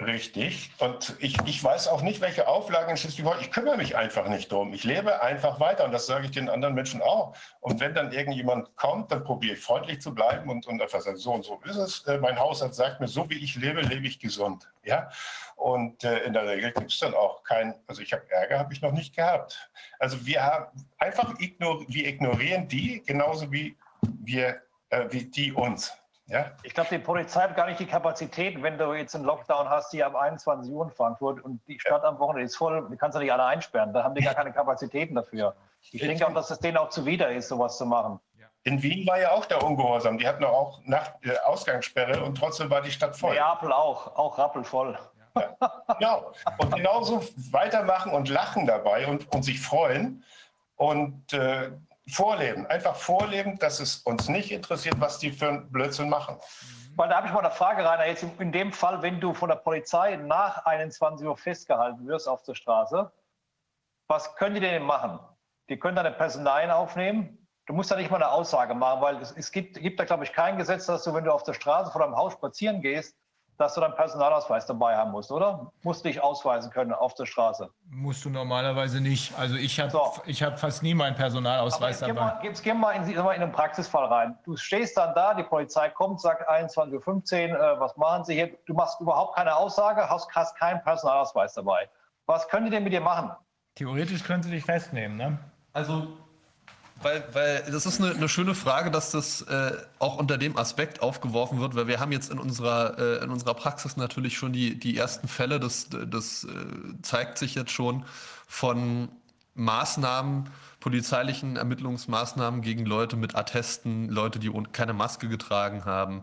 Richtig. Und ich, ich weiß auch nicht, welche Auflagen in Schleswig-Holstein. Ich kümmere mich einfach nicht drum. Ich lebe einfach weiter und das sage ich den anderen Menschen auch. Und wenn dann irgendjemand kommt, dann probiere ich freundlich zu bleiben und, und einfach sagen, so und so ist es. Äh, Mein Hausarzt sagt mir, so wie ich lebe, lebe ich gesund. Ja? Und äh, in der Regel gibt es dann auch kein, also ich habe Ärger, habe ich noch nicht gehabt. Also wir haben einfach ignor, wir ignorieren die genauso wie wir, äh, wie die uns. Ja? Ich glaube, die Polizei hat gar nicht die Kapazität, wenn du jetzt einen Lockdown hast, hier ab 21 Uhr in Frankfurt und die Stadt am Wochenende ist voll, die kannst du nicht alle einsperren. Da haben die gar keine Kapazitäten dafür. Ich denke auch, dass es denen auch zuwider ist, sowas zu machen. In Wien war ja auch der Ungehorsam. Die hatten auch Nacht, äh, Ausgangssperre und trotzdem war die Stadt voll. Neapel auch, auch rappelvoll. Genau. Und genauso weitermachen und lachen dabei und, und sich freuen und äh, vorleben. Einfach vorleben, dass es uns nicht interessiert, was die für einen Blödsinn machen. Weil da habe ich mal eine Frage, Rainer. Jetzt in dem Fall, wenn du von der Polizei nach 21 Uhr festgehalten wirst auf der Straße, was können die denn machen? Die können deine Personalien aufnehmen. Du musst da nicht mal eine Aussage machen, weil es, es gibt, gibt da, glaube ich, kein Gesetz, dass du, wenn du auf der Straße vor deinem Haus spazieren gehst, dass du deinen Personalausweis dabei haben musst, oder? Musst du dich ausweisen können auf der Straße. Musst du normalerweise nicht. Also ich habe So. ich hab fast nie meinen Aber Personalausweis jetzt gehen dabei. wir, jetzt gehen wir in, mal, in einen Praxisfall rein. Du stehst dann da, die Polizei kommt, sagt 21.15 Uhr, äh, was machen Sie hier? Du machst überhaupt keine Aussage, hast, hast keinen Personalausweis dabei. Was können die denn mit dir machen? Theoretisch können sie dich festnehmen, ne? Also, weil, weil das ist eine, eine schöne Frage, dass das äh, auch unter dem Aspekt aufgeworfen wird, weil wir haben jetzt in unserer, äh, in unserer Praxis natürlich schon die, die ersten Fälle, das, das äh, zeigt sich jetzt schon von Maßnahmen, polizeilichen Ermittlungsmaßnahmen gegen Leute mit Attesten, Leute, die keine Maske getragen haben,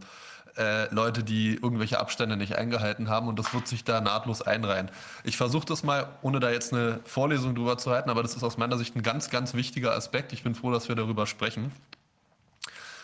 äh, Leute, die irgendwelche Abstände nicht eingehalten haben und das wird sich da nahtlos einreihen. Ich versuche das mal, ohne da jetzt eine Vorlesung drüber zu halten, aber das ist aus meiner Sicht ein ganz, ganz wichtiger Aspekt. Ich bin froh, dass wir darüber sprechen.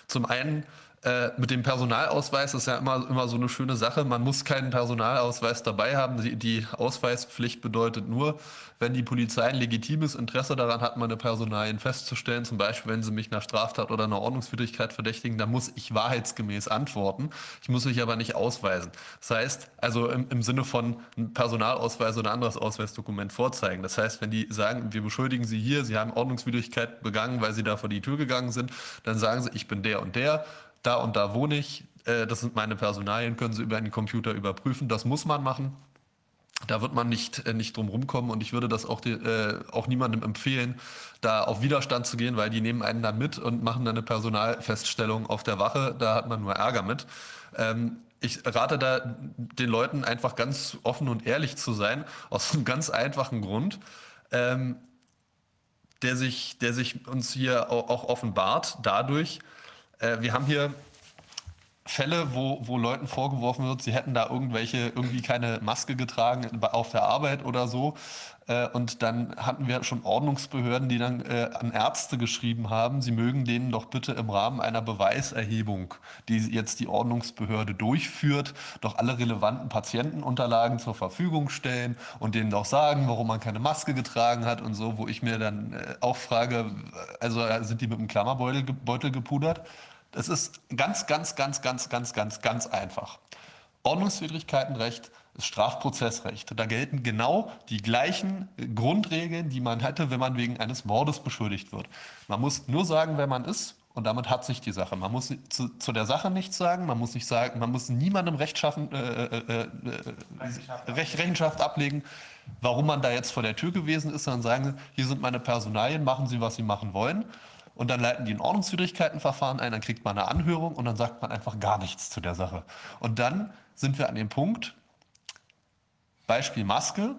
Zum einen äh, mit dem Personalausweis ist ja immer, immer so eine schöne Sache. Man muss keinen Personalausweis dabei haben. Die, die Ausweispflicht bedeutet nur, wenn die Polizei ein legitimes Interesse daran hat, meine Personalien festzustellen, zum Beispiel wenn sie mich nach Straftat oder einer Ordnungswidrigkeit verdächtigen, dann muss ich wahrheitsgemäß antworten. Ich muss mich aber nicht ausweisen. Das heißt, also im, im Sinne von Personalausweis oder anderes Ausweisdokument vorzeigen. Das heißt, wenn die sagen, wir beschuldigen sie hier, sie haben Ordnungswidrigkeit begangen, weil sie da vor die Tür gegangen sind, dann sagen sie, ich bin der und der, da und da wohne ich, äh, das sind meine Personalien, können Sie über einen Computer überprüfen. Das muss man machen. Da wird man nicht, äh, nicht drum rumkommen und ich würde das auch, die, äh, auch niemandem empfehlen, da auf Widerstand zu gehen, weil die nehmen einen dann mit und machen dann eine Personalfeststellung auf der Wache. Da hat man nur Ärger mit. Ähm, ich rate da den Leuten einfach ganz offen und ehrlich zu sein, aus einem ganz einfachen Grund. Ähm, der sich, der sich uns hier au- auch offenbart dadurch, äh, wir haben hier Fälle, wo, wo Leuten vorgeworfen wird, sie hätten da irgendwelche, irgendwie keine Maske getragen auf der Arbeit oder so. Äh, Und dann hatten wir schon Ordnungsbehörden, die dann äh, an Ärzte geschrieben haben, sie mögen denen doch bitte im Rahmen einer Beweiserhebung, die jetzt die Ordnungsbehörde durchführt, doch alle relevanten Patientenunterlagen zur Verfügung stellen und denen doch sagen, warum man keine Maske getragen hat und so, wo ich mir dann äh, auch frage, also äh, sind die mit einem Klammerbeutel Beutel gepudert? Das ist ganz, ganz, ganz, ganz, ganz, ganz, ganz einfach. Ordnungswidrigkeitenrecht ist Strafprozessrecht. Da gelten genau die gleichen Grundregeln, die man hätte, wenn man wegen eines Mordes beschuldigt wird. Man muss nur sagen, wer man ist und damit hat sich die Sache. Man muss zu, zu der Sache nichts sagen, man muss nicht sagen, man muss niemandem Rechtschaffen, äh, äh, äh, Rech- Rechenschaft ablegen, warum man da jetzt vor der Tür gewesen ist, sondern sagen, hier sind meine Personalien, machen Sie, was Sie machen wollen. Und dann leiten die ein Ordnungswidrigkeitenverfahren ein, dann kriegt man eine Anhörung und dann sagt man einfach gar nichts zu der Sache. Und dann sind wir an dem Punkt, Beispiel Maske,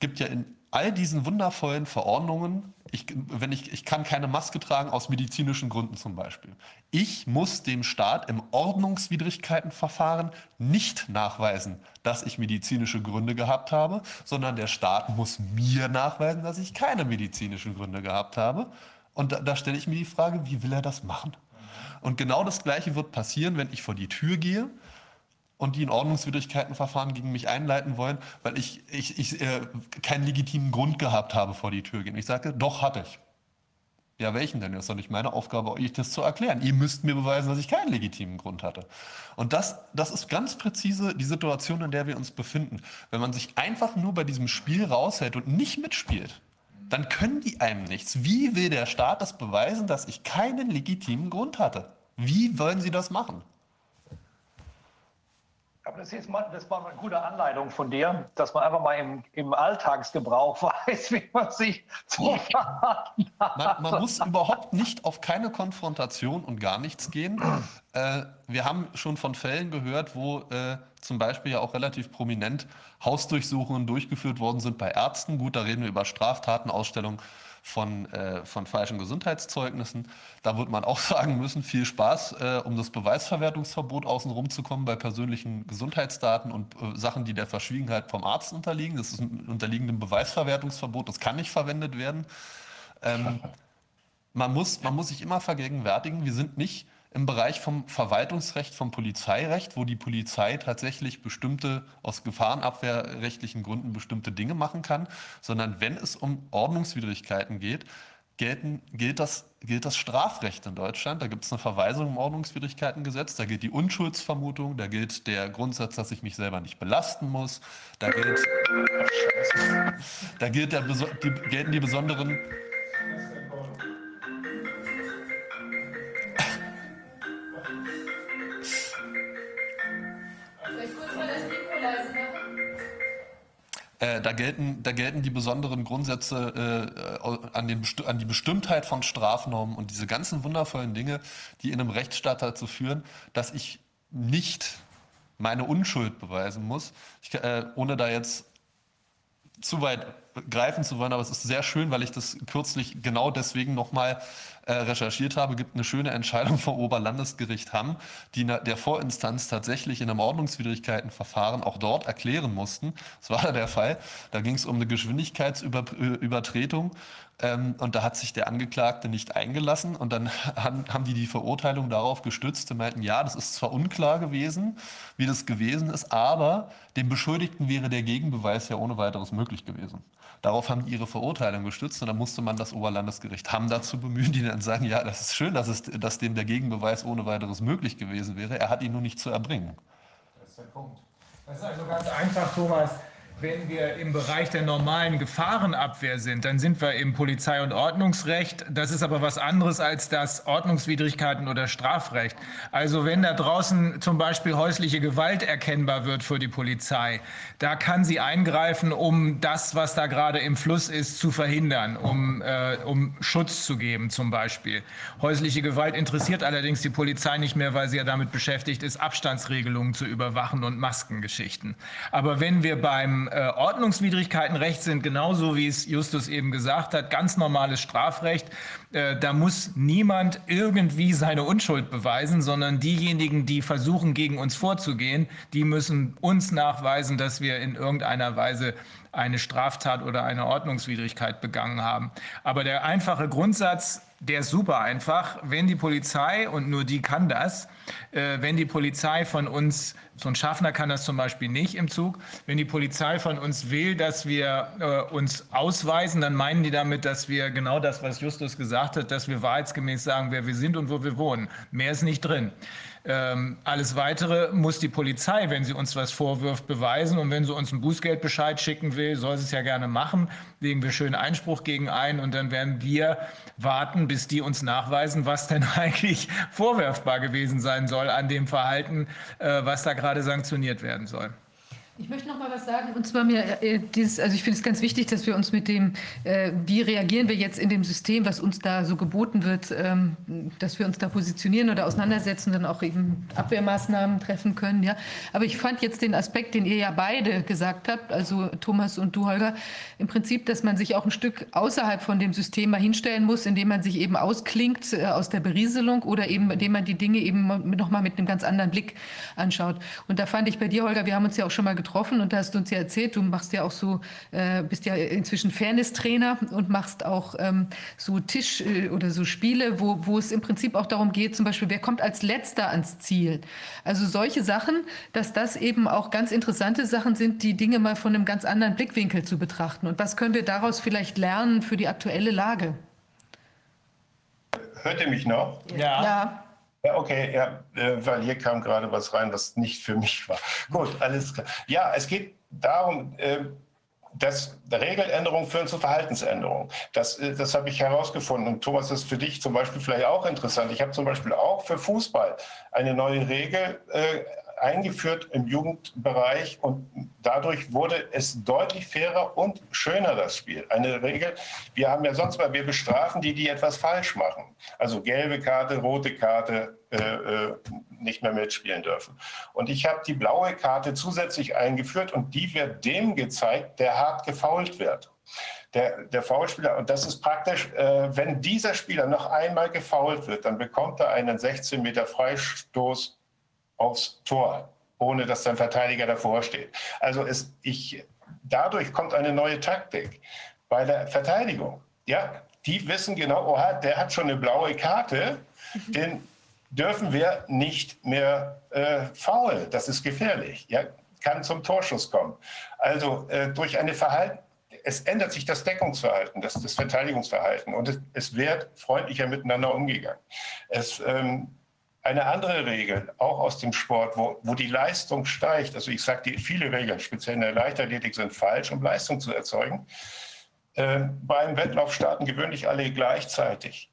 gibt ja in all diesen wundervollen Verordnungen, ich, wenn ich, ich kann keine Maske tragen aus medizinischen Gründen zum Beispiel. Ich muss dem Staat im Ordnungswidrigkeitenverfahren nicht nachweisen, dass ich medizinische Gründe gehabt habe, sondern der Staat muss mir nachweisen, dass ich keine medizinischen Gründe gehabt habe. Und da, da stelle ich mir die Frage, wie will er das machen? Und genau das Gleiche wird passieren, wenn ich vor die Tür gehe und die ein Ordnungswidrigkeitenverfahren gegen mich einleiten wollen, weil ich, ich, ich äh, keinen legitimen Grund gehabt habe, vor die Tür gehen. Ich sage, doch hatte ich. Ja, welchen denn? Das ist doch nicht meine Aufgabe, euch das zu erklären. Ihr müsst mir beweisen, dass ich keinen legitimen Grund hatte. Und das, das ist ganz präzise die Situation, in der wir uns befinden. Wenn man sich einfach nur bei diesem Spiel raushält und nicht mitspielt, dann können die einem nichts. Wie will der Staat das beweisen, dass ich keinen legitimen Grund hatte? Wie wollen sie das machen? Aber das, ist mal, das war eine gute Anleitung von dir, dass man einfach mal im, im Alltagsgebrauch weiß, wie man sich zu verhalten hat. Man, man, muss überhaupt nicht auf keine Konfrontation und gar nichts gehen. Äh, wir haben schon von Fällen gehört, wo äh, zum Beispiel ja auch relativ prominent Hausdurchsuchungen durchgeführt worden sind bei Ärzten. Gut, da reden wir über Straftatenausstellungen von, äh, von falschen Gesundheitszeugnissen. Da wird man auch sagen müssen, viel Spaß, äh, um das Beweisverwertungsverbot außenrum zu kommen bei persönlichen Gesundheitsdaten und äh, Sachen, die der Verschwiegenheit vom Arzt unterliegen. Das ist ein unterliegendem Beweisverwertungsverbot, das kann nicht verwendet werden. Ähm, man, muss, man muss sich immer vergegenwärtigen, wir sind nicht im Bereich vom Verwaltungsrecht, vom Polizeirecht, wo die Polizei tatsächlich bestimmte, aus gefahrenabwehrrechtlichen Gründen bestimmte Dinge machen kann, sondern wenn es um Ordnungswidrigkeiten geht, gelten, gilt, das, gilt das Strafrecht in Deutschland. Da gibt es eine Verweisung im Ordnungswidrigkeitengesetz, da gilt die Unschuldsvermutung, da gilt der Grundsatz, dass ich mich selber nicht belasten muss, da, gilt, da gilt der, die, gelten die besonderen Äh, da, gelten, da gelten die besonderen Grundsätze äh, an, den, an die Bestimmtheit von Strafnormen und diese ganzen wundervollen Dinge, die in einem Rechtsstaat dazu führen, dass ich nicht meine Unschuld beweisen muss, ich, äh, ohne da jetzt zu weit greifen zu wollen, aber es ist sehr schön, weil ich das kürzlich genau deswegen nochmal äh, recherchiert habe, gibt eine schöne Entscheidung vom Oberlandesgericht Hamm, die der Vorinstanz tatsächlich in einem Ordnungswidrigkeitenverfahren auch dort erklären mussten. Das war da der Fall. Da ging es um eine Geschwindigkeitsübertretung ähm, und da hat sich der Angeklagte nicht eingelassen und dann haben die die Verurteilung darauf gestützt und meinten, ja, das ist zwar unklar gewesen, wie das gewesen ist, aber dem Beschuldigten wäre der Gegenbeweis ja ohne weiteres möglich gewesen. Darauf haben die ihre Verurteilung gestützt und dann musste man das Oberlandesgericht Hamm dazu bemühen, die dann sagen, ja, das ist schön, dass, es, dass dem der Gegenbeweis ohne weiteres möglich gewesen wäre. Er hat ihn nur nicht zu erbringen. Das ist der Punkt. Das ist also ganz einfach, Thomas wenn wir im Bereich der normalen Gefahrenabwehr sind, dann sind wir im Polizei- und Ordnungsrecht. Das ist aber was anderes als das Ordnungswidrigkeiten oder Strafrecht. Also wenn da draußen zum Beispiel häusliche Gewalt erkennbar wird für die Polizei, da kann sie eingreifen, um das, was da gerade im Fluss ist, zu verhindern, um, äh, um Schutz zu geben zum Beispiel. Häusliche Gewalt interessiert allerdings die Polizei nicht mehr, weil sie ja damit beschäftigt ist, Abstandsregelungen zu überwachen und Maskengeschichten. Aber wenn wir beim äh, Ordnungswidrigkeitenrecht sind genauso, wie es Justus eben gesagt hat, ganz normales Strafrecht. Äh, da muss niemand irgendwie seine Unschuld beweisen, sondern diejenigen, die versuchen, gegen uns vorzugehen, die müssen uns nachweisen, dass wir in irgendeiner Weise eine Straftat oder eine Ordnungswidrigkeit begangen haben. Aber der einfache Grundsatz, der ist super einfach. Wenn die Polizei, und nur die kann das, äh, wenn die Polizei von uns, so ein Schaffner kann das zum Beispiel nicht im Zug, wenn die Polizei von uns will, dass wir äh, uns ausweisen, dann meinen die damit, dass wir genau das, was Justus gesagt hat, dass wir wahrheitsgemäß sagen, wer wir sind und wo wir wohnen. Mehr ist nicht drin. Ähm, alles Weitere muss die Polizei, wenn sie uns was vorwirft, beweisen. Und wenn sie uns einen Bußgeldbescheid schicken will, soll sie es ja gerne machen. Legen wir schön Einspruch gegen ein und dann werden wir warten, bis die uns nachweisen, was denn eigentlich vorwerfbar gewesen sein soll an dem Verhalten, äh, was da gerade sanktioniert werden soll. Ich möchte noch mal was sagen. Und zwar mir äh, dieses, also ich finde es ganz wichtig, dass wir uns mit dem, äh, wie reagieren wir jetzt in dem System, was uns da so geboten wird, ähm, dass wir uns da positionieren oder auseinandersetzen, dann auch eben Abwehrmaßnahmen treffen können. Ja. Aber ich fand jetzt den Aspekt, den ihr ja beide gesagt habt, also Thomas und du, Holger, im Prinzip, dass man sich auch ein Stück außerhalb von dem System mal hinstellen muss, indem man sich eben ausklingt äh, aus der Berieselung oder eben, indem man die Dinge eben noch mal mit einem ganz anderen Blick anschaut. Und da fand ich bei dir, Holger, wir haben uns ja auch schon mal getroffen, getroffen und da hast du uns ja erzählt, du machst ja auch so, äh, bist ja inzwischen Fairness-Trainer und machst auch ähm, so Tisch- äh, oder so Spiele, wo, wo es im Prinzip auch darum geht, zum Beispiel, wer kommt als Letzter ans Ziel. Also solche Sachen, dass das eben auch ganz interessante Sachen sind, die Dinge mal von einem ganz anderen Blickwinkel zu betrachten. Und was können wir daraus vielleicht lernen für die aktuelle Lage? Hört ihr mich noch? Ja. ja. Ja, okay, ja, äh, weil hier kam gerade was rein, was nicht für mich war. Gut, alles klar. Ja, es geht darum, äh, dass Regeländerungen führen zu Verhaltensänderungen. Das, äh, das habe ich herausgefunden. Und Thomas, das ist für dich zum Beispiel vielleicht auch interessant. Ich habe zum Beispiel auch für Fußball eine neue Regel äh, eingeführt im Jugendbereich und dadurch wurde es deutlich fairer und schöner, das Spiel. Eine Regel, wir haben ja sonst mal, wir bestrafen die, die etwas falsch machen. Also gelbe Karte, rote Karte, äh, äh, nicht mehr mitspielen dürfen. Und ich habe die blaue Karte zusätzlich eingeführt und die wird dem gezeigt, der hart gefault wird. Der, der Foulspieler, und das ist praktisch, äh, wenn dieser Spieler noch einmal gefault wird, dann bekommt er einen 16 Meter Freistoß aufs Tor, ohne dass sein Verteidiger davor steht. Also es, ich, dadurch kommt eine neue Taktik bei der Verteidigung. Ja, die wissen genau, oha, der hat schon eine blaue Karte, mhm. den dürfen wir nicht mehr äh, faulen. Das ist gefährlich. Ja, kann zum Torschuss kommen. Also äh, durch eine Verhalten, es ändert sich das Deckungsverhalten, das, das Verteidigungsverhalten und es, es, wird freundlicher miteinander umgegangen. Es, ähm, eine andere Regel, auch aus dem Sport, wo, wo die Leistung steigt, also ich sage, viele Regeln, speziell in der Leichtathletik, sind falsch, um Leistung zu erzeugen. Äh, beim Wettlauf starten gewöhnlich alle gleichzeitig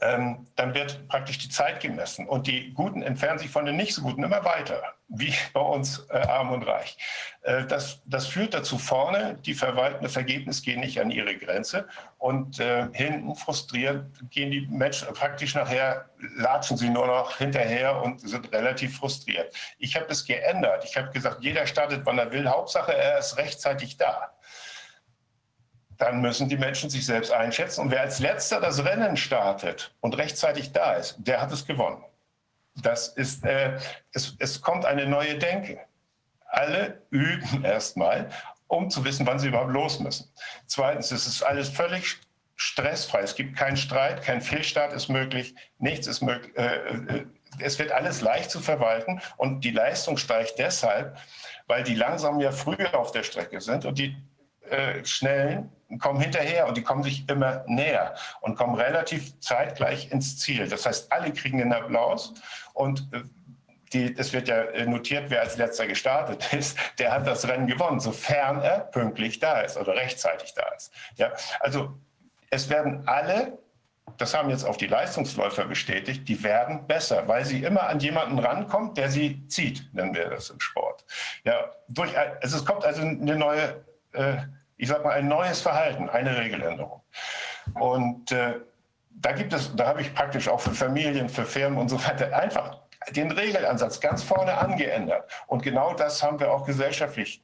ähm, dann wird praktisch die Zeit gemessen und die Guten entfernen sich von den nicht so Guten immer weiter, wie bei uns äh, Arm und Reich. Äh, das, das führt dazu vorne, die verwalten das Ergebnis gehen nicht an ihre Grenze und äh, hinten frustriert gehen die Menschen praktisch nachher, latschen sie nur noch hinterher und sind relativ frustriert. Ich habe das geändert. Ich habe gesagt, jeder startet, wann er will. Hauptsache, er ist rechtzeitig da dann müssen die Menschen sich selbst einschätzen. Und wer als letzter das Rennen startet und rechtzeitig da ist, der hat es gewonnen. Das ist, äh, es, es kommt eine neue Denke. Alle üben erstmal, um zu wissen, wann sie überhaupt los müssen. Zweitens, es ist alles völlig stressfrei. Es gibt keinen Streit, kein Fehlstart ist möglich, nichts ist möglich. Äh, äh, es wird alles leicht zu verwalten und die Leistung steigt deshalb, weil die langsam ja früher auf der Strecke sind und die äh, schnellen kommen hinterher und die kommen sich immer näher und kommen relativ zeitgleich ins Ziel. Das heißt, alle kriegen einen Applaus und äh, die, es wird ja äh, notiert, wer als letzter gestartet ist, der hat das Rennen gewonnen, sofern er pünktlich da ist oder rechtzeitig da ist. Ja, also es werden alle, das haben jetzt auch die Leistungsläufer bestätigt, die werden besser, weil sie immer an jemanden rankommt, der sie zieht, nennen wir das im Sport. Ja, durch, also es kommt also eine neue äh, ich sage mal, ein neues Verhalten, eine Regeländerung. Und äh, da gibt es, da habe ich praktisch auch für Familien, für Firmen und so weiter einfach den Regelansatz ganz vorne angeändert. Und genau das haben wir auch gesellschaftlich,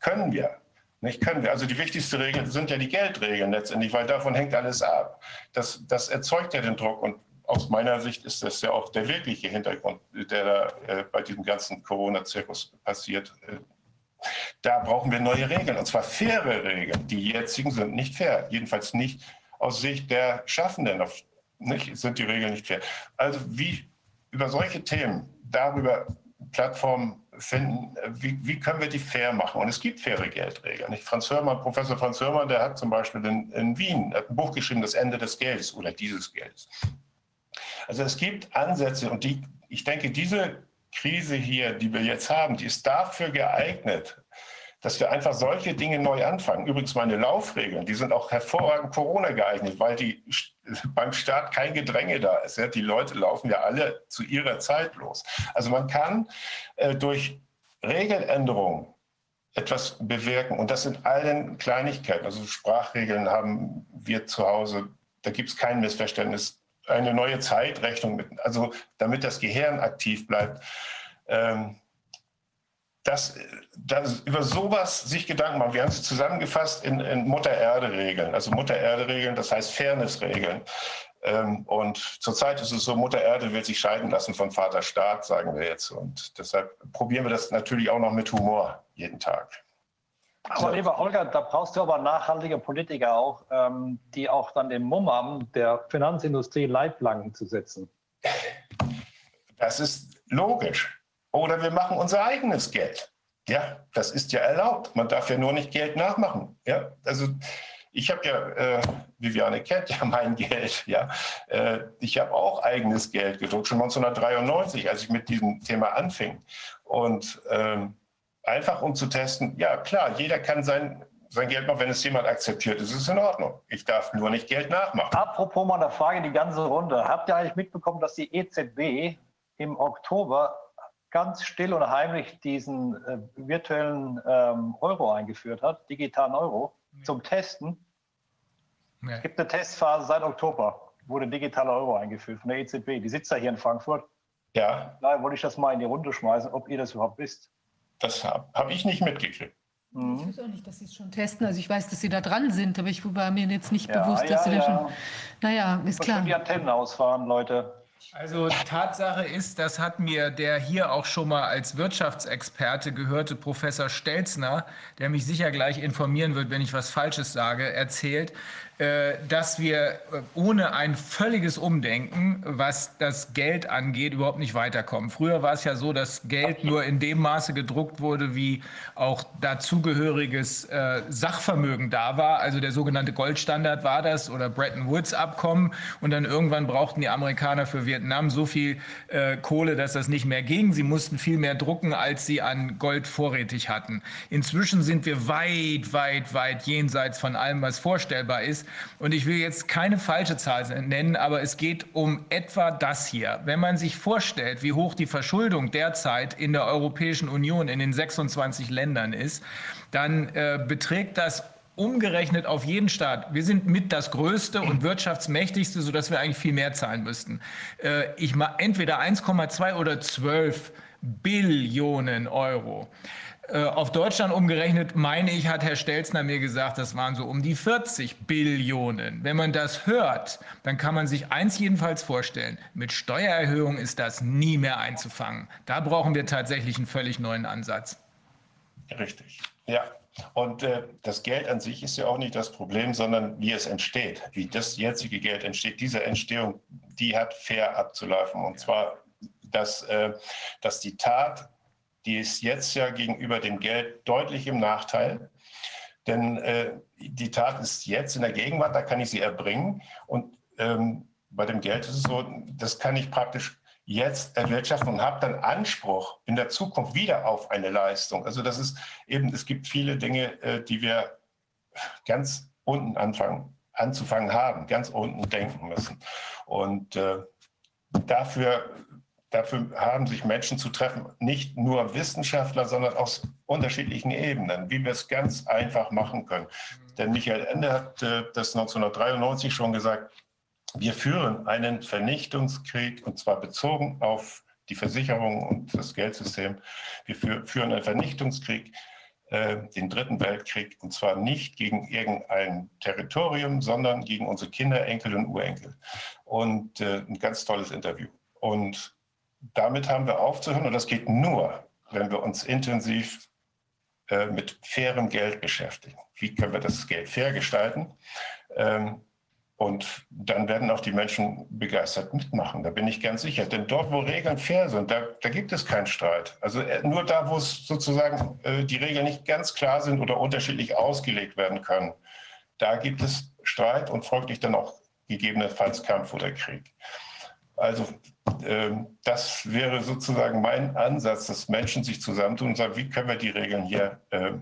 können wir. Nicht können wir. Also die wichtigste Regel sind ja die Geldregeln letztendlich, weil davon hängt alles ab. Das, das erzeugt ja den Druck. Und aus meiner Sicht ist das ja auch der wirkliche Hintergrund, der da äh, bei diesem ganzen Corona-Zirkus passiert. Äh, da brauchen wir neue Regeln, und zwar faire Regeln. Die jetzigen sind nicht fair, jedenfalls nicht aus Sicht der Schaffenden. Nicht, sind die Regeln nicht fair. Also wie über solche Themen, darüber Plattformen finden, wie, wie, können wir die fair machen? Und es gibt faire Geldregeln. Nicht? Franz Hörmann, Professor Franz Hörmann, der hat zum Beispiel in, in Wien ein Buch geschrieben, Das Ende des Geldes oder dieses Geldes. Also es gibt Ansätze und die, ich denke, diese Krise hier, die wir jetzt haben, die ist dafür geeignet, dass wir einfach solche Dinge neu anfangen. Übrigens meine Laufregeln, die sind auch hervorragend Corona geeignet, weil die beim Start kein Gedränge da ist. Die Leute laufen ja alle zu ihrer Zeit los. Also man kann äh, durch Regeländerungen etwas bewirken und das in allen Kleinigkeiten. Also Sprachregeln haben wir zu Hause, da gibt es kein Missverständnis eine neue Zeitrechnung, mit, also damit das Gehirn aktiv bleibt. Ähm, das, das, über sowas sich Gedanken machen. Wir haben es zusammengefasst in, in Mutter-Erde-Regeln. Also Mutter-Erde-Regeln, das heißt Fairness-Regeln. Ähm, und zurzeit ist es so, Mutter Erde will sich scheiden lassen von Vater Staat, sagen wir jetzt. Und deshalb probieren wir das natürlich auch noch mit Humor jeden Tag. Aber lieber Olga, da brauchst du aber nachhaltige Politiker auch, ähm, die auch dann den Mumm haben, der Finanzindustrie Leitplanken zu setzen. Das ist logisch. Oder wir machen unser eigenes Geld. Ja, das ist ja erlaubt. Man darf ja nur nicht Geld nachmachen. Ja, also ich habe ja, äh, Viviane kennt ja mein Geld, ja. Äh, ich habe auch eigenes Geld gedruckt, schon 1993, als ich mit diesem Thema anfing. Und ähm, einfach um zu testen, ja klar, jeder kann sein, sein Geld machen, wenn es jemand akzeptiert, ist es in Ordnung. Ich darf nur nicht Geld nachmachen. Apropos mal eine Frage in die ganze Runde. Habt ihr eigentlich mitbekommen, dass die EZB im Oktober ganz still und heimlich diesen äh, virtuellen ähm, Euro eingeführt hat, digitalen Euro, ja. zum Testen? Es gibt eine Testphase seit Oktober, wurde digitaler Euro eingeführt von der EZB. Die sitzt ja hier in Frankfurt. Ja. Daher wollte ich das mal in die Runde schmeißen, ob ihr das überhaupt wisst. Das habe hab ich nicht mitgekriegt. Mhm. Ich weiß auch nicht, dass sie es schon testen. Also ich weiß, dass sie da dran sind, aber ich war mir jetzt nicht ja, bewusst, dass ja, sie da schon. Naja, ist klar. die Antennen ausfahren, Leute. Also Tatsache ist, das hat mir der hier auch schon mal als Wirtschaftsexperte gehörte Professor Stelzner, der mich sicher gleich informieren wird, wenn ich was Falsches sage, erzählt, äh, dass wir äh, ohne ein völliges Umdenken, was das Geld angeht, überhaupt nicht weiterkommen. Früher war es ja so, dass Geld nur in dem Maße gedruckt wurde, wie auch dazugehöriges äh, Sachvermögen da war. Also der sogenannte Goldstandard war das oder Bretton Woods Abkommen. Und dann irgendwann brauchten die Amerikaner für Vietnam so viel äh, Kohle, dass das nicht mehr ging. Sie mussten viel mehr drucken, als sie an Gold vorrätig hatten. Inzwischen sind wir weit, weit, weit jenseits von allem, was vorstellbar ist. Und ich will jetzt keine falsche Zahl nennen, aber es geht um etwa das hier. Wenn man sich vorstellt, wie hoch die Verschuldung derzeit in der Europäischen Union in den 26 Ländern ist, dann äh, beträgt das umgerechnet auf jeden Staat. Wir sind mit das größte und wirtschaftsmächtigste, sodass wir eigentlich viel mehr zahlen müssten. Äh, ich mal entweder 1,2 oder 12 Billionen Euro. Äh, auf Deutschland umgerechnet, meine ich, hat Herr Stelzner mir gesagt, das waren so um die 40 Billionen. Wenn man das hört, dann kann man sich eins jedenfalls vorstellen, mit Steuererhöhung ist das nie mehr einzufangen. Da brauchen wir tatsächlich einen völlig neuen Ansatz. Richtig, ja. Und äh, das Geld an sich ist ja auch nicht das Problem, sondern wie es entsteht, wie das jetzige Geld entsteht. Diese Entstehung, die hat fair abzulaufen. Und zwar, dass, äh, dass die Tat die ist jetzt ja gegenüber dem Geld deutlich im Nachteil. Denn äh, die Tat ist jetzt in der Gegenwart, da kann ich sie erbringen. Und ähm, bei dem Geld ist es so, das kann ich praktisch jetzt erwirtschaften und habe dann Anspruch in der Zukunft wieder auf eine Leistung. Also das ist eben, es gibt viele Dinge, äh, die wir ganz unten anfangen, anzufangen haben, ganz unten denken müssen. Und äh, dafür Dafür haben sich Menschen zu treffen, nicht nur Wissenschaftler, sondern aus unterschiedlichen Ebenen, wie wir es ganz einfach machen können. Denn Michael Ende hat äh, das 1993 schon gesagt, wir führen einen Vernichtungskrieg und zwar bezogen auf die Versicherung und das Geldsystem. Wir führen einen Vernichtungskrieg, äh, den Dritten Weltkrieg, und zwar nicht gegen irgendein Territorium, sondern gegen unsere Kinder, Enkel und Urenkel. Und äh, ein ganz tolles Interview. Und damit haben wir aufzuhören und das geht nur, wenn wir uns intensiv äh, mit fairem Geld beschäftigen. Wie können wir das Geld fair gestalten? Ähm, und dann werden auch die Menschen begeistert mitmachen, da bin ich ganz sicher. Denn dort, wo Regeln fair sind, da, da gibt es keinen Streit. Also äh, nur da, wo es sozusagen äh, die Regeln nicht ganz klar sind oder unterschiedlich ausgelegt werden können, da gibt es Streit und folglich dann auch gegebenenfalls Kampf oder Krieg. Also das wäre sozusagen mein Ansatz, dass Menschen sich zusammentun und sagen, wie können wir die Regeln hier äh,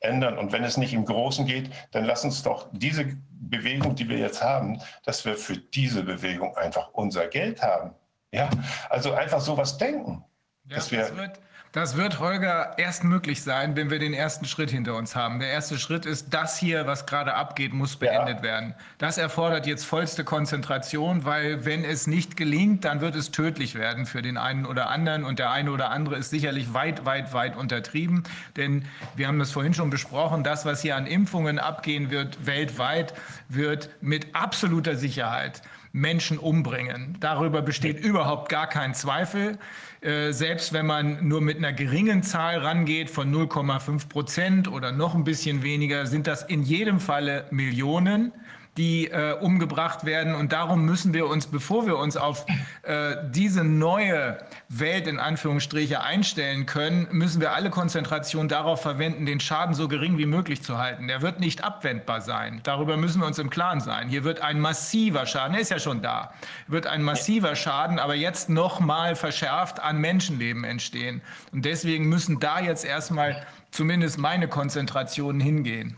ändern? Und wenn es nicht im Großen geht, dann lass uns doch diese Bewegung, die wir jetzt haben, dass wir für diese Bewegung einfach unser Geld haben. Ja, also einfach sowas denken. Ja, dass wir, das wird das wird, Holger, erst möglich sein, wenn wir den ersten Schritt hinter uns haben. Der erste Schritt ist, das hier, was gerade abgeht, muss beendet ja. werden. Das erfordert jetzt vollste Konzentration, weil wenn es nicht gelingt, dann wird es tödlich werden für den einen oder anderen. Und der eine oder andere ist sicherlich weit, weit, weit untertrieben. Denn wir haben das vorhin schon besprochen, das, was hier an Impfungen abgehen wird, weltweit, wird mit absoluter Sicherheit Menschen umbringen. Darüber besteht überhaupt gar kein Zweifel. Äh, selbst wenn man nur mit einer geringen Zahl rangeht von 0,5 Prozent oder noch ein bisschen weniger, sind das in jedem Falle Millionen die äh, umgebracht werden. Und darum müssen wir uns, bevor wir uns auf äh, diese neue Welt in Anführungsstriche einstellen können, müssen wir alle Konzentration darauf verwenden, den Schaden so gering wie möglich zu halten. Der wird nicht abwendbar sein. Darüber müssen wir uns im Klaren sein. Hier wird ein massiver Schaden, er ist ja schon da, wird ein massiver Schaden, aber jetzt noch mal verschärft an Menschenleben entstehen. Und deswegen müssen da jetzt erstmal zumindest meine Konzentrationen hingehen.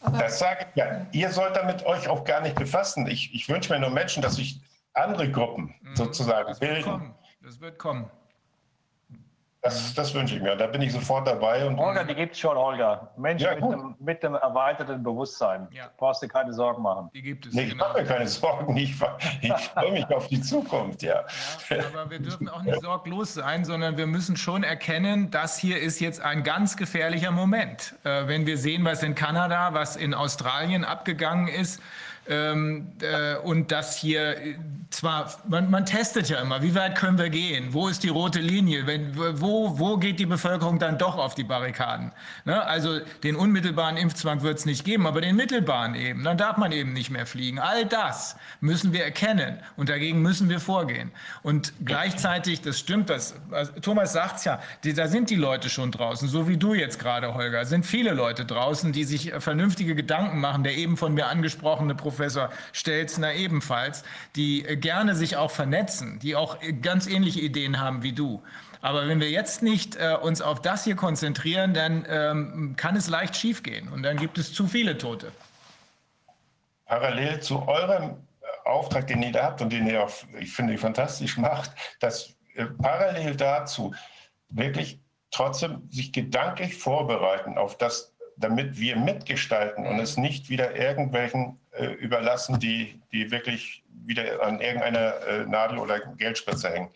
Aber das sage ich ja. Ihr sollt damit euch auch gar nicht befassen. Ich, ich wünsche mir nur Menschen, dass sich andere Gruppen mhm. sozusagen das bilden. Kommen. Das wird kommen. Das, das wünsche ich mir. Da bin ich sofort dabei. Und Olga, die gibt es schon, Olga. Menschen ja, mit, dem, mit, dem, erweiterten Bewusstsein. Ja. brauchst du keine Sorgen machen. Die gibt es. Nee, ich genau. mache mir keine Sorgen. Ich, ich freue mich auf die Zukunft, ja. ja. Aber wir dürfen auch nicht sorglos sein, sondern wir müssen schon erkennen, das hier ist jetzt ein ganz gefährlicher Moment. Äh, wenn wir sehen, was in Kanada, was in Australien abgegangen ist, ähm, äh, und das hier zwar, man, man, testet ja immer, wie weit können wir gehen? Wo ist die rote Linie? Wenn, wo, wo geht die Bevölkerung dann doch auf die Barrikaden? Ne? Also den unmittelbaren Impfzwang wird es nicht geben, aber den mittelbaren eben. Dann darf man eben nicht mehr fliegen. All das müssen wir erkennen und dagegen müssen wir vorgehen. Und gleichzeitig, das stimmt, das, also Thomas sagt es ja, die, da sind die Leute schon draußen, so wie du jetzt gerade, Holger, sind viele Leute draußen, die sich vernünftige Gedanken machen. Der eben von mir angesprochene Professor Professor Stelzner ebenfalls, die äh, gerne sich auch vernetzen, die auch ganz ähnliche Ideen haben wie du. Aber wenn wir jetzt nicht äh, uns auf das hier konzentrieren, dann ähm, kann es leicht schiefgehen und dann gibt es zu viele Tote. Parallel zu eurem äh, Auftrag, den ihr da habt und den ihr auch, ich finde, fantastisch macht, dass äh, parallel dazu wirklich trotzdem sich gedanklich vorbereiten auf das, damit wir mitgestalten und es nicht wieder irgendwelchen äh, überlassen, die, die wirklich wieder an irgendeiner äh, Nadel oder Geldspritze hängen.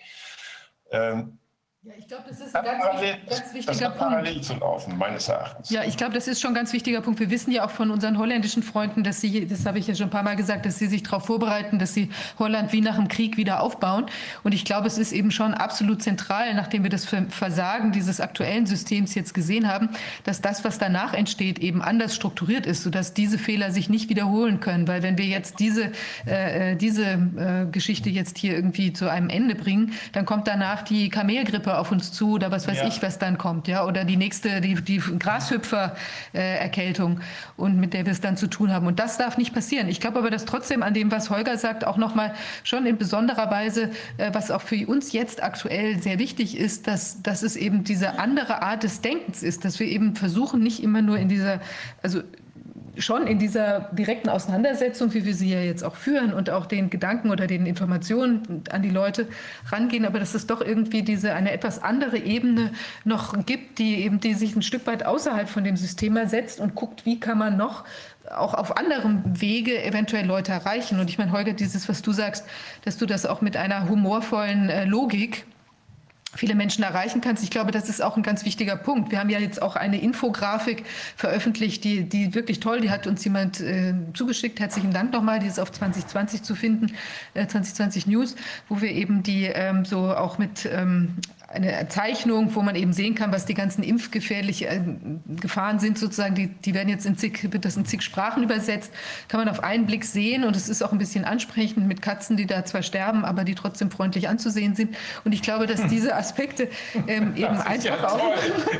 Ähm, ja, ich glaube, das ist ein ganz, parallel, ganz wichtiger das Punkt. parallel zu laufen, meines Erachtens. Ja, ich glaube, das ist schon ein ganz wichtiger Punkt. Wir wissen ja auch von unseren holländischen Freunden, dass sie, das habe ich ja schon ein paar Mal gesagt, dass sie sich darauf vorbereiten, dass sie Holland wie nach dem Krieg wieder aufbauen. Und ich glaube, es ist eben schon absolut zentral, nachdem wir das Versagen dieses aktuellen Systems jetzt gesehen haben, dass das, was danach entsteht, eben anders strukturiert ist, sodass diese Fehler sich nicht wiederholen können. Weil wenn wir jetzt diese, äh, äh diese äh, Geschichte jetzt hier irgendwie zu einem Ende bringen, dann kommt danach die Kamelgrippe Grashüpfer auf uns zu oder was weiß ja. ich, was dann kommt, ja, oder die nächste, die, die Grashüpfer-Erkältung und mit der wir es dann zu tun haben. Und das darf nicht passieren. Ich glaube aber, dass trotzdem an dem, was Holger sagt, auch nochmal schon in besonderer Weise, äh, was auch für uns jetzt aktuell sehr wichtig ist, dass, dass es eben diese andere Art des Denkens ist, dass wir eben versuchen, nicht immer nur in dieser, also schon in dieser direkten Auseinandersetzung, wie wir sie ja jetzt auch führen und auch den Gedanken oder den Informationen an die Leute rangehen, aber dass es doch irgendwie diese eine etwas andere Ebene noch gibt, die eben die sich ein Stück weit außerhalb von dem System setzt und guckt, wie kann man noch auch auf anderem Wege eventuell Leute erreichen. Und ich meine, Holger, dieses, was du sagst, dass du das auch mit einer humorvollen äh, Logik viele Menschen erreichen kannst. Ich glaube, das ist auch ein ganz wichtiger Punkt. Wir haben ja jetzt auch eine Infografik veröffentlicht, die, die wirklich toll, die hat uns jemand äh, zugeschickt. Herzlichen Dank nochmal, die ist auf 2020 zu finden, äh, 2020 News, wo wir eben die ähm, so auch mit ähm, eine Zeichnung, wo man eben sehen kann, was die ganzen impfgefährlichen äh, Gefahren sind, sozusagen. Die, die werden jetzt in zig, wird das in zig Sprachen übersetzt. Kann man auf einen Blick sehen und es ist auch ein bisschen ansprechend mit Katzen, die da zwar sterben, aber die trotzdem freundlich anzusehen sind. Und ich glaube, dass diese Aspekte ähm, eben einfach ja auch.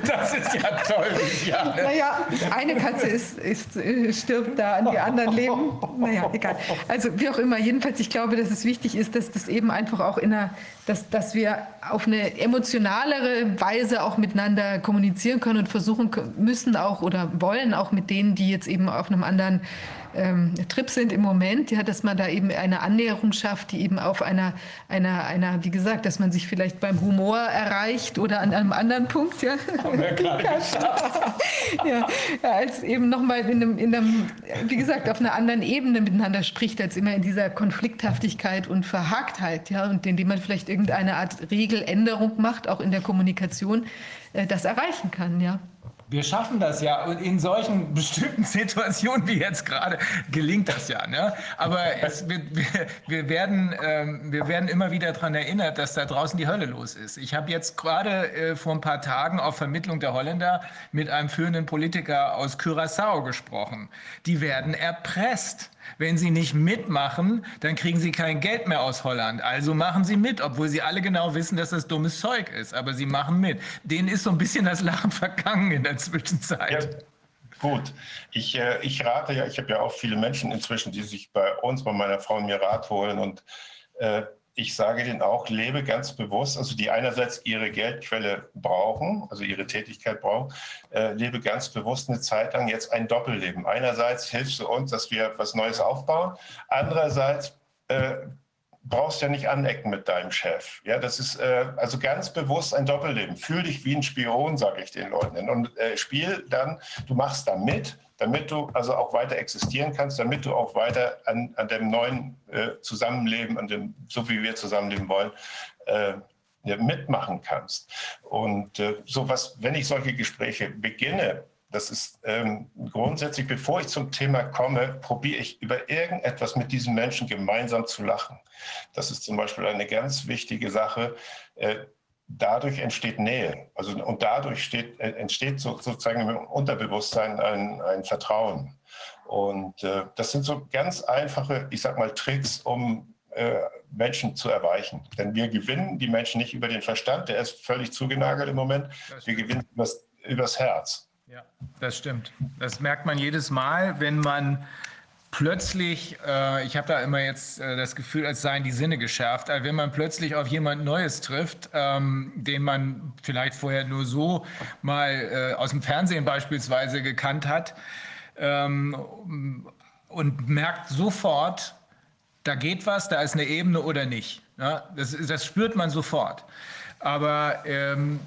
Das ist ja toll. Ja. Naja, eine Katze ist, ist, äh, stirbt da, an die anderen leben. Naja, egal. Also wie auch immer, jedenfalls, ich glaube, dass es wichtig ist, dass das eben einfach auch in einer, dass, dass wir auf eine emotionale emotionalere Weise auch miteinander kommunizieren können und versuchen müssen auch oder wollen auch mit denen, die jetzt eben auf einem anderen ähm, Trip sind im Moment, ja, dass man da eben eine Annäherung schafft, die eben auf einer, einer, einer, wie gesagt, dass man sich vielleicht beim Humor erreicht oder an einem anderen Punkt, ja, ja als eben nochmal in einem, in einem, wie gesagt, auf einer anderen Ebene miteinander spricht, als immer in dieser Konflikthaftigkeit und Verhaktheit, ja, und indem man vielleicht irgendeine Art Regeländerung macht, auch in der Kommunikation, äh, das erreichen kann, ja. Wir schaffen das ja und in solchen bestimmten Situationen wie jetzt gerade gelingt das ja. Ne? Aber es, wir, wir, werden, ähm, wir werden immer wieder daran erinnert, dass da draußen die Hölle los ist. Ich habe jetzt gerade äh, vor ein paar Tagen auf Vermittlung der Holländer mit einem führenden Politiker aus Curaçao gesprochen. Die werden erpresst. Wenn sie nicht mitmachen, dann kriegen sie kein Geld mehr aus Holland. Also machen sie mit, obwohl sie alle genau wissen, dass das dummes Zeug ist. Aber sie machen mit. Denen ist so ein bisschen das Lachen vergangen in der Zwischenzeit. Ja. Gut, ich, äh, ich rate ja, ich habe ja auch viele Menschen inzwischen, die sich bei uns, bei meiner Frau und mir Rat holen und äh, ich sage denen auch, lebe ganz bewusst, also die einerseits ihre Geldquelle brauchen, also ihre Tätigkeit brauchen, äh, lebe ganz bewusst eine Zeit lang jetzt ein Doppelleben. Einerseits hilfst du uns, dass wir was Neues aufbauen, andererseits äh, brauchst ja nicht anecken mit deinem Chef. Ja, das ist äh, also ganz bewusst ein Doppelleben. Fühl dich wie ein Spion, sage ich den Leuten. Und äh, spiel dann, du machst da mit, damit du also auch weiter existieren kannst, damit du auch weiter an, an dem neuen äh, Zusammenleben, an dem, so wie wir zusammenleben wollen, äh, mitmachen kannst. Und äh, so was, wenn ich solche Gespräche beginne, das ist ähm, grundsätzlich, bevor ich zum Thema komme, probiere ich über irgendetwas mit diesen Menschen gemeinsam zu lachen. Das ist zum Beispiel eine ganz wichtige Sache. Äh, dadurch entsteht Nähe. Also, und dadurch steht, äh, entsteht so, sozusagen im Unterbewusstsein ein, ein Vertrauen. Und äh, das sind so ganz einfache, ich sag mal, Tricks, um äh, Menschen zu erreichen. Denn wir gewinnen die Menschen nicht über den Verstand, der ist völlig zugenagelt im Moment. Wir gewinnen übers, übers Herz. Ja, das stimmt. Das merkt man jedes Mal, wenn man plötzlich, äh, ich habe da immer jetzt äh, das Gefühl, als seien die Sinne geschärft, also wenn man plötzlich auf jemand Neues trifft, ähm, den man vielleicht vorher nur so mal äh, aus dem Fernsehen beispielsweise gekannt hat ähm, und merkt sofort, da geht was, da ist eine Ebene oder nicht. Ja, das, das spürt man sofort. Aber ähm,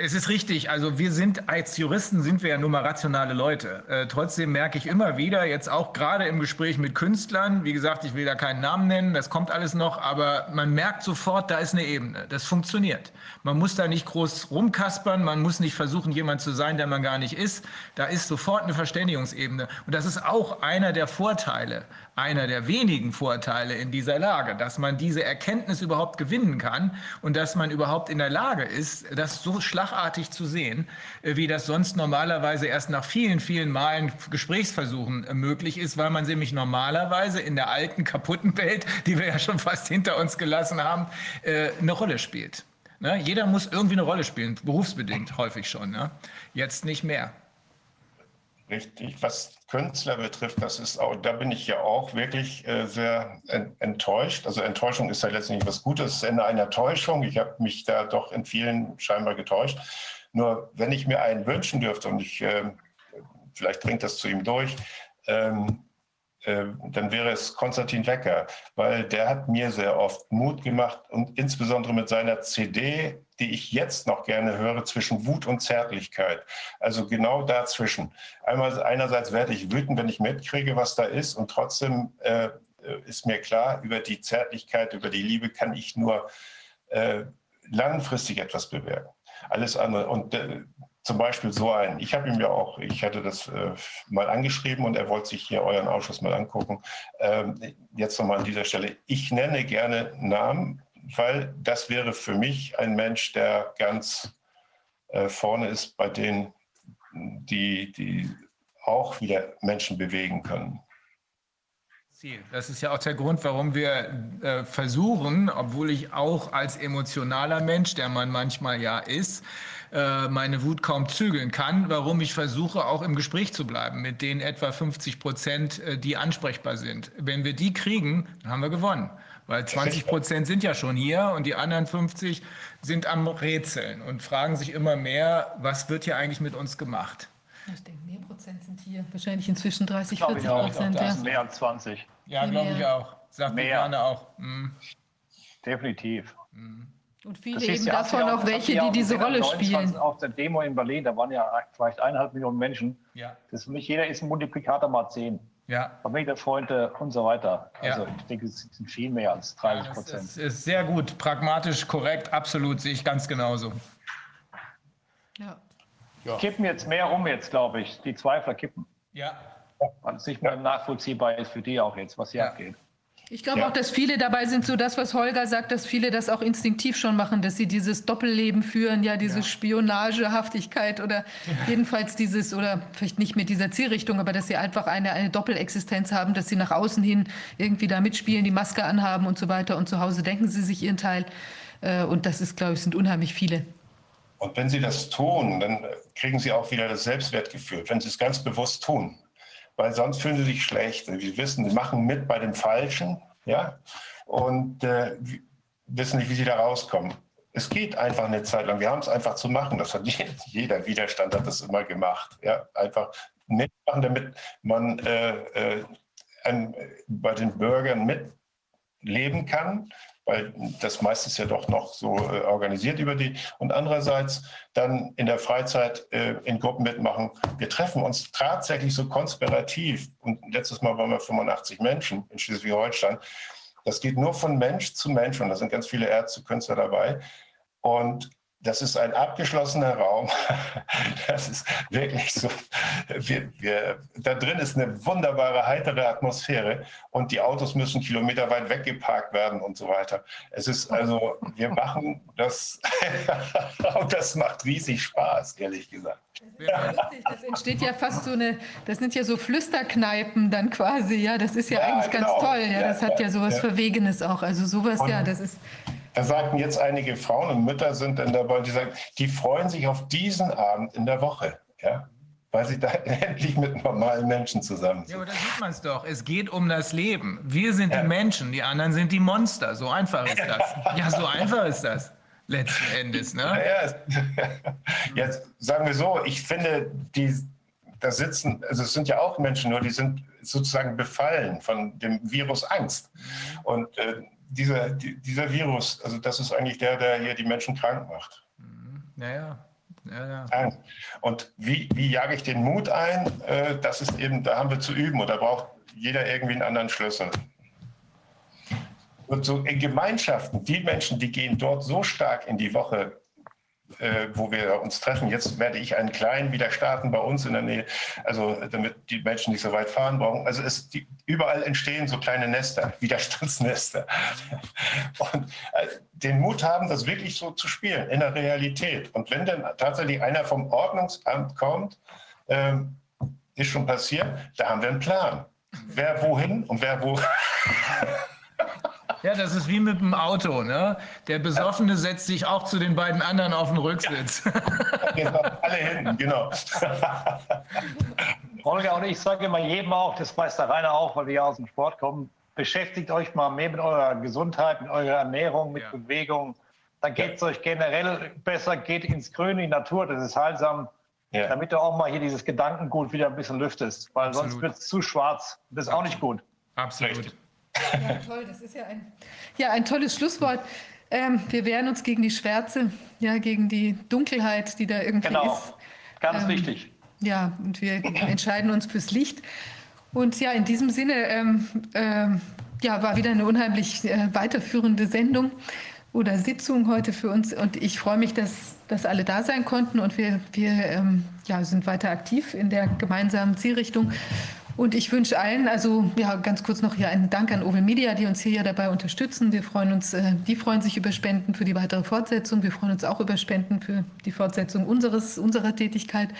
es ist richtig. Also wir sind als Juristen sind wir ja nur mal rationale Leute. Äh, trotzdem merke ich immer wieder, jetzt auch gerade im Gespräch mit Künstlern, wie gesagt, ich will da keinen Namen nennen, das kommt alles noch, aber man merkt sofort, da ist eine Ebene. Das funktioniert. Man muss da nicht groß rumkaspern, man muss nicht versuchen, jemand zu sein, der man gar nicht ist. Da ist sofort eine Verständigungsebene. Und das ist auch einer der Vorteile einer der wenigen Vorteile in dieser Lage, dass man diese Erkenntnis überhaupt gewinnen kann und dass man überhaupt in der Lage ist, das so schlagartig zu sehen, äh, wie das sonst normalerweise erst nach vielen, vielen Malen Gesprächsversuchen äh, möglich ist, weil man nämlich normalerweise in der alten, kaputten Welt, die wir ja schon fast hinter uns gelassen haben, äh, eine Rolle spielt. Ne? Jeder muss irgendwie eine Rolle spielen, berufsbedingt häufig schon. Ne? Jetzt nicht mehr. Richtig. Was Künstler betrifft, das ist auch, da bin ich ja auch wirklich äh, sehr enttäuscht. Also Enttäuschung ist ja letztendlich was Gutes, das Ende einer Täuschung. Ich habe mich da doch in vielen scheinbar getäuscht. Nur wenn ich mir einen wünschen dürfte und ich, äh, vielleicht dringt das zu ihm durch, ähm, äh, dann wäre es Konstantin Wecker, weil der hat mir sehr oft Mut gemacht und insbesondere mit seiner CD, die ich jetzt noch gerne höre, zwischen Wut und Zärtlichkeit. Also genau dazwischen. Einmal, einerseits werde ich wütend, wenn ich mitkriege, was da ist und trotzdem äh, ist mir klar, über die Zärtlichkeit, über die Liebe kann ich nur äh, langfristig etwas bewirken. Alles andere. Und äh, zum Beispiel so ein, ich habe ihm ja auch, ich hatte das äh, mal angeschrieben und er wollte sich hier euren Ausschuss mal angucken. Ähm, jetzt nochmal an dieser Stelle, ich nenne gerne Namen, weil das wäre für mich ein Mensch, der ganz äh, vorne ist bei denen, die, die auch wieder Menschen bewegen können. Das ist ja auch der Grund, warum wir äh, versuchen, obwohl ich auch als emotionaler Mensch, der man manchmal ja ist, äh, meine Wut kaum zügeln kann, warum ich versuche, auch im Gespräch zu bleiben mit den etwa 50 Prozent, äh, die ansprechbar sind. Wenn wir die kriegen, dann haben wir gewonnen. Weil 20 Prozent sind ja schon hier und die anderen 50 sind am Rätseln und fragen sich immer mehr, was wird hier eigentlich mit uns gemacht? Ich denke, mehr Prozent sind hier. Wahrscheinlich inzwischen 30, 40 Prozent. Ja. Mehr als 20. Ja, glaube ich auch. Sagt mehr. auch. Mhm. Definitiv. Mhm. Und viele eben davon auch welche, die diese Rolle spielen. Auf der Demo in Berlin, da waren ja vielleicht eineinhalb Millionen Menschen. Ja. Das ist für mich, jeder ist ein Multiplikator mal zehn. Ja. Familienfreunde und so weiter. Also ja. ich denke, es sind viel mehr als 30 Prozent. Ja, das ist, sehr gut, pragmatisch, korrekt, absolut, sehe ich ganz genauso. Ja. kippen jetzt mehr um jetzt, glaube ich. Die Zweifler kippen. Ja. Weil es nicht mehr nachvollziehbar ist für die auch jetzt, was hier Ja. abgeht. Ich glaube Ja. auch, dass viele dabei sind, so das, was Holger sagt, dass viele das auch instinktiv schon machen, dass sie dieses Doppelleben führen, ja, diese Spionagehaftigkeit oder jedenfalls dieses, oder vielleicht nicht mit dieser Zielrichtung, aber dass sie einfach eine, eine Doppelexistenz haben, dass sie nach außen hin irgendwie da mitspielen, die Maske anhaben und so weiter und zu Hause denken sie sich ihren Teil. Äh, Und das ist, glaube ich, sind unheimlich viele. Und wenn Sie das tun, dann kriegen Sie auch wieder das Selbstwertgefühl, wenn Sie es ganz bewusst tun. Weil sonst fühlen Sie sich schlecht. Sie wissen, Sie machen mit bei dem Falschen, ja, und äh, wissen nicht, wie Sie da rauskommen. Es geht einfach eine Zeit lang. Wir haben es einfach zu machen. Das hat jeder, jeder Widerstand hat das immer gemacht. Ja, einfach mitmachen, damit man äh, äh, ein, bei den Bürgern mitleben kann, weil das meistens ja doch noch so äh, organisiert über die. Und andererseits dann in der Freizeit äh, in Gruppen mitmachen. Wir treffen uns tatsächlich so konspirativ. Und letztes Mal waren wir 85 Menschen in Schleswig-Holstein. Das geht nur von Mensch zu Mensch und da sind ganz viele Ärzte, Künstler dabei. Und das ist ein abgeschlossener Raum. Das ist wirklich so. Wir, wir, da drin ist eine wunderbare, heitere Atmosphäre und die Autos müssen kilometerweit weggeparkt werden und so weiter. Es ist also, wir machen das und das macht riesig Spaß, ehrlich gesagt. Das entsteht ja fast so eine, das sind ja so Flüsterkneipen dann quasi, ja, das ist ja, Ja, eigentlich ganz genau. toll, ja, Ja, das hat ja ja, sowas ja. Verwegenes auch, also sowas, ja, das ist, Da sagten jetzt einige Frauen und Mütter sind dann dabei, die sagen, die freuen sich auf diesen Abend in der Woche, ja, weil sie da endlich mit normalen Menschen zusammen Ja, sind. aber da sieht man es doch. Es geht um das Leben. Wir sind die Menschen, die anderen sind die Monster. So einfach ist das. Ja, so einfach ist das. Letzten Endes, ne? Es- jetzt sagen wir so, ich finde, die da sitzen, also es sind ja auch Menschen, nur die sind sozusagen befallen von dem Virus Angst. Und äh, dieser, die, dieser Virus, also das ist eigentlich der, der hier die Menschen krank macht. Ja, ja. ja, ja. Und wie, wie jage ich den Mut ein? Äh, das ist eben, da haben wir zu üben und da braucht jeder irgendwie einen anderen Schlüssel. Und so in Gemeinschaften, die Menschen, die gehen dort so stark in die Woche, äh, wo wir uns treffen. Jetzt werde ich einen kleinen wieder starten bei uns in der Nähe, also damit die Menschen nicht so weit fahren brauchen. Also es, die, überall entstehen so kleine Nester, Widerstandsnester. Und äh, den Mut haben, das wirklich so zu spielen in der Realität. Und wenn dann tatsächlich einer vom Ordnungsamt kommt, ähm, ist schon passiert, da haben wir einen Plan. Wer wohin und wer wo. Ja, das ist wie mit dem Auto, ne? Der Besoffene setzt sich auch zu den beiden anderen auf den Rücksitz. Auch alle hin, genau. Holger und ich sage immer jedem auch, das weiß der Rainer auch, weil wir ja aus dem Sport kommen, beschäftigt euch mal mehr mit eurer Gesundheit, mit eurer Ernährung, mit Ja. Bewegung. Dann geht es euch generell besser, geht ins Grüne, in die Natur, das ist heilsam, Ja. damit du auch mal hier dieses Gedankengut wieder ein bisschen lüftest, weil sonst Absolut. wird es zu schwarz. Das ist auch nicht gut. Absolut. Richtig. Ja, toll, das ist ja ein, ja, ein tolles Schlusswort. Ähm, wir wehren uns gegen die Schwärze, ja, gegen die Dunkelheit, die da irgendwie Genau, ist. ganz Ähm, wichtig. Ja, und wir entscheiden uns fürs Licht. Und ja, in diesem Sinne, ähm, ähm, ja, war wieder eine unheimlich äh, weiterführende Sendung oder Sitzung heute für uns. Und ich freue mich, dass, dass alle da sein konnten und wir, wir ähm, ja, sind weiter aktiv in der gemeinsamen Zielrichtung. Und ich wünsche allen, also ja, ganz kurz noch hier einen Dank an Oval Media, die uns hier ja dabei unterstützen. Wir freuen uns, äh, die freuen sich über Spenden für die weitere Fortsetzung. Wir freuen uns auch über Spenden für die Fortsetzung unseres, unserer Tätigkeit.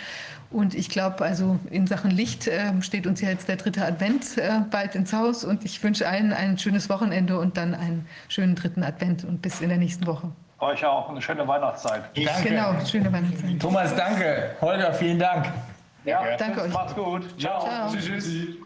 Und ich glaube, also in Sachen Licht äh, steht uns ja jetzt der dritte Advent äh, bald ins Haus. Und ich wünsche allen ein schönes Wochenende und dann einen schönen dritten Advent und bis in der nächsten Woche. Euch auch eine schöne Weihnachtszeit. Danke. Genau, schöne Weihnachtszeit. Thomas, danke. Holger, vielen Dank. Ja, Danke tschüss, euch. Macht's gut. Ciao. Ciao. Tschüss.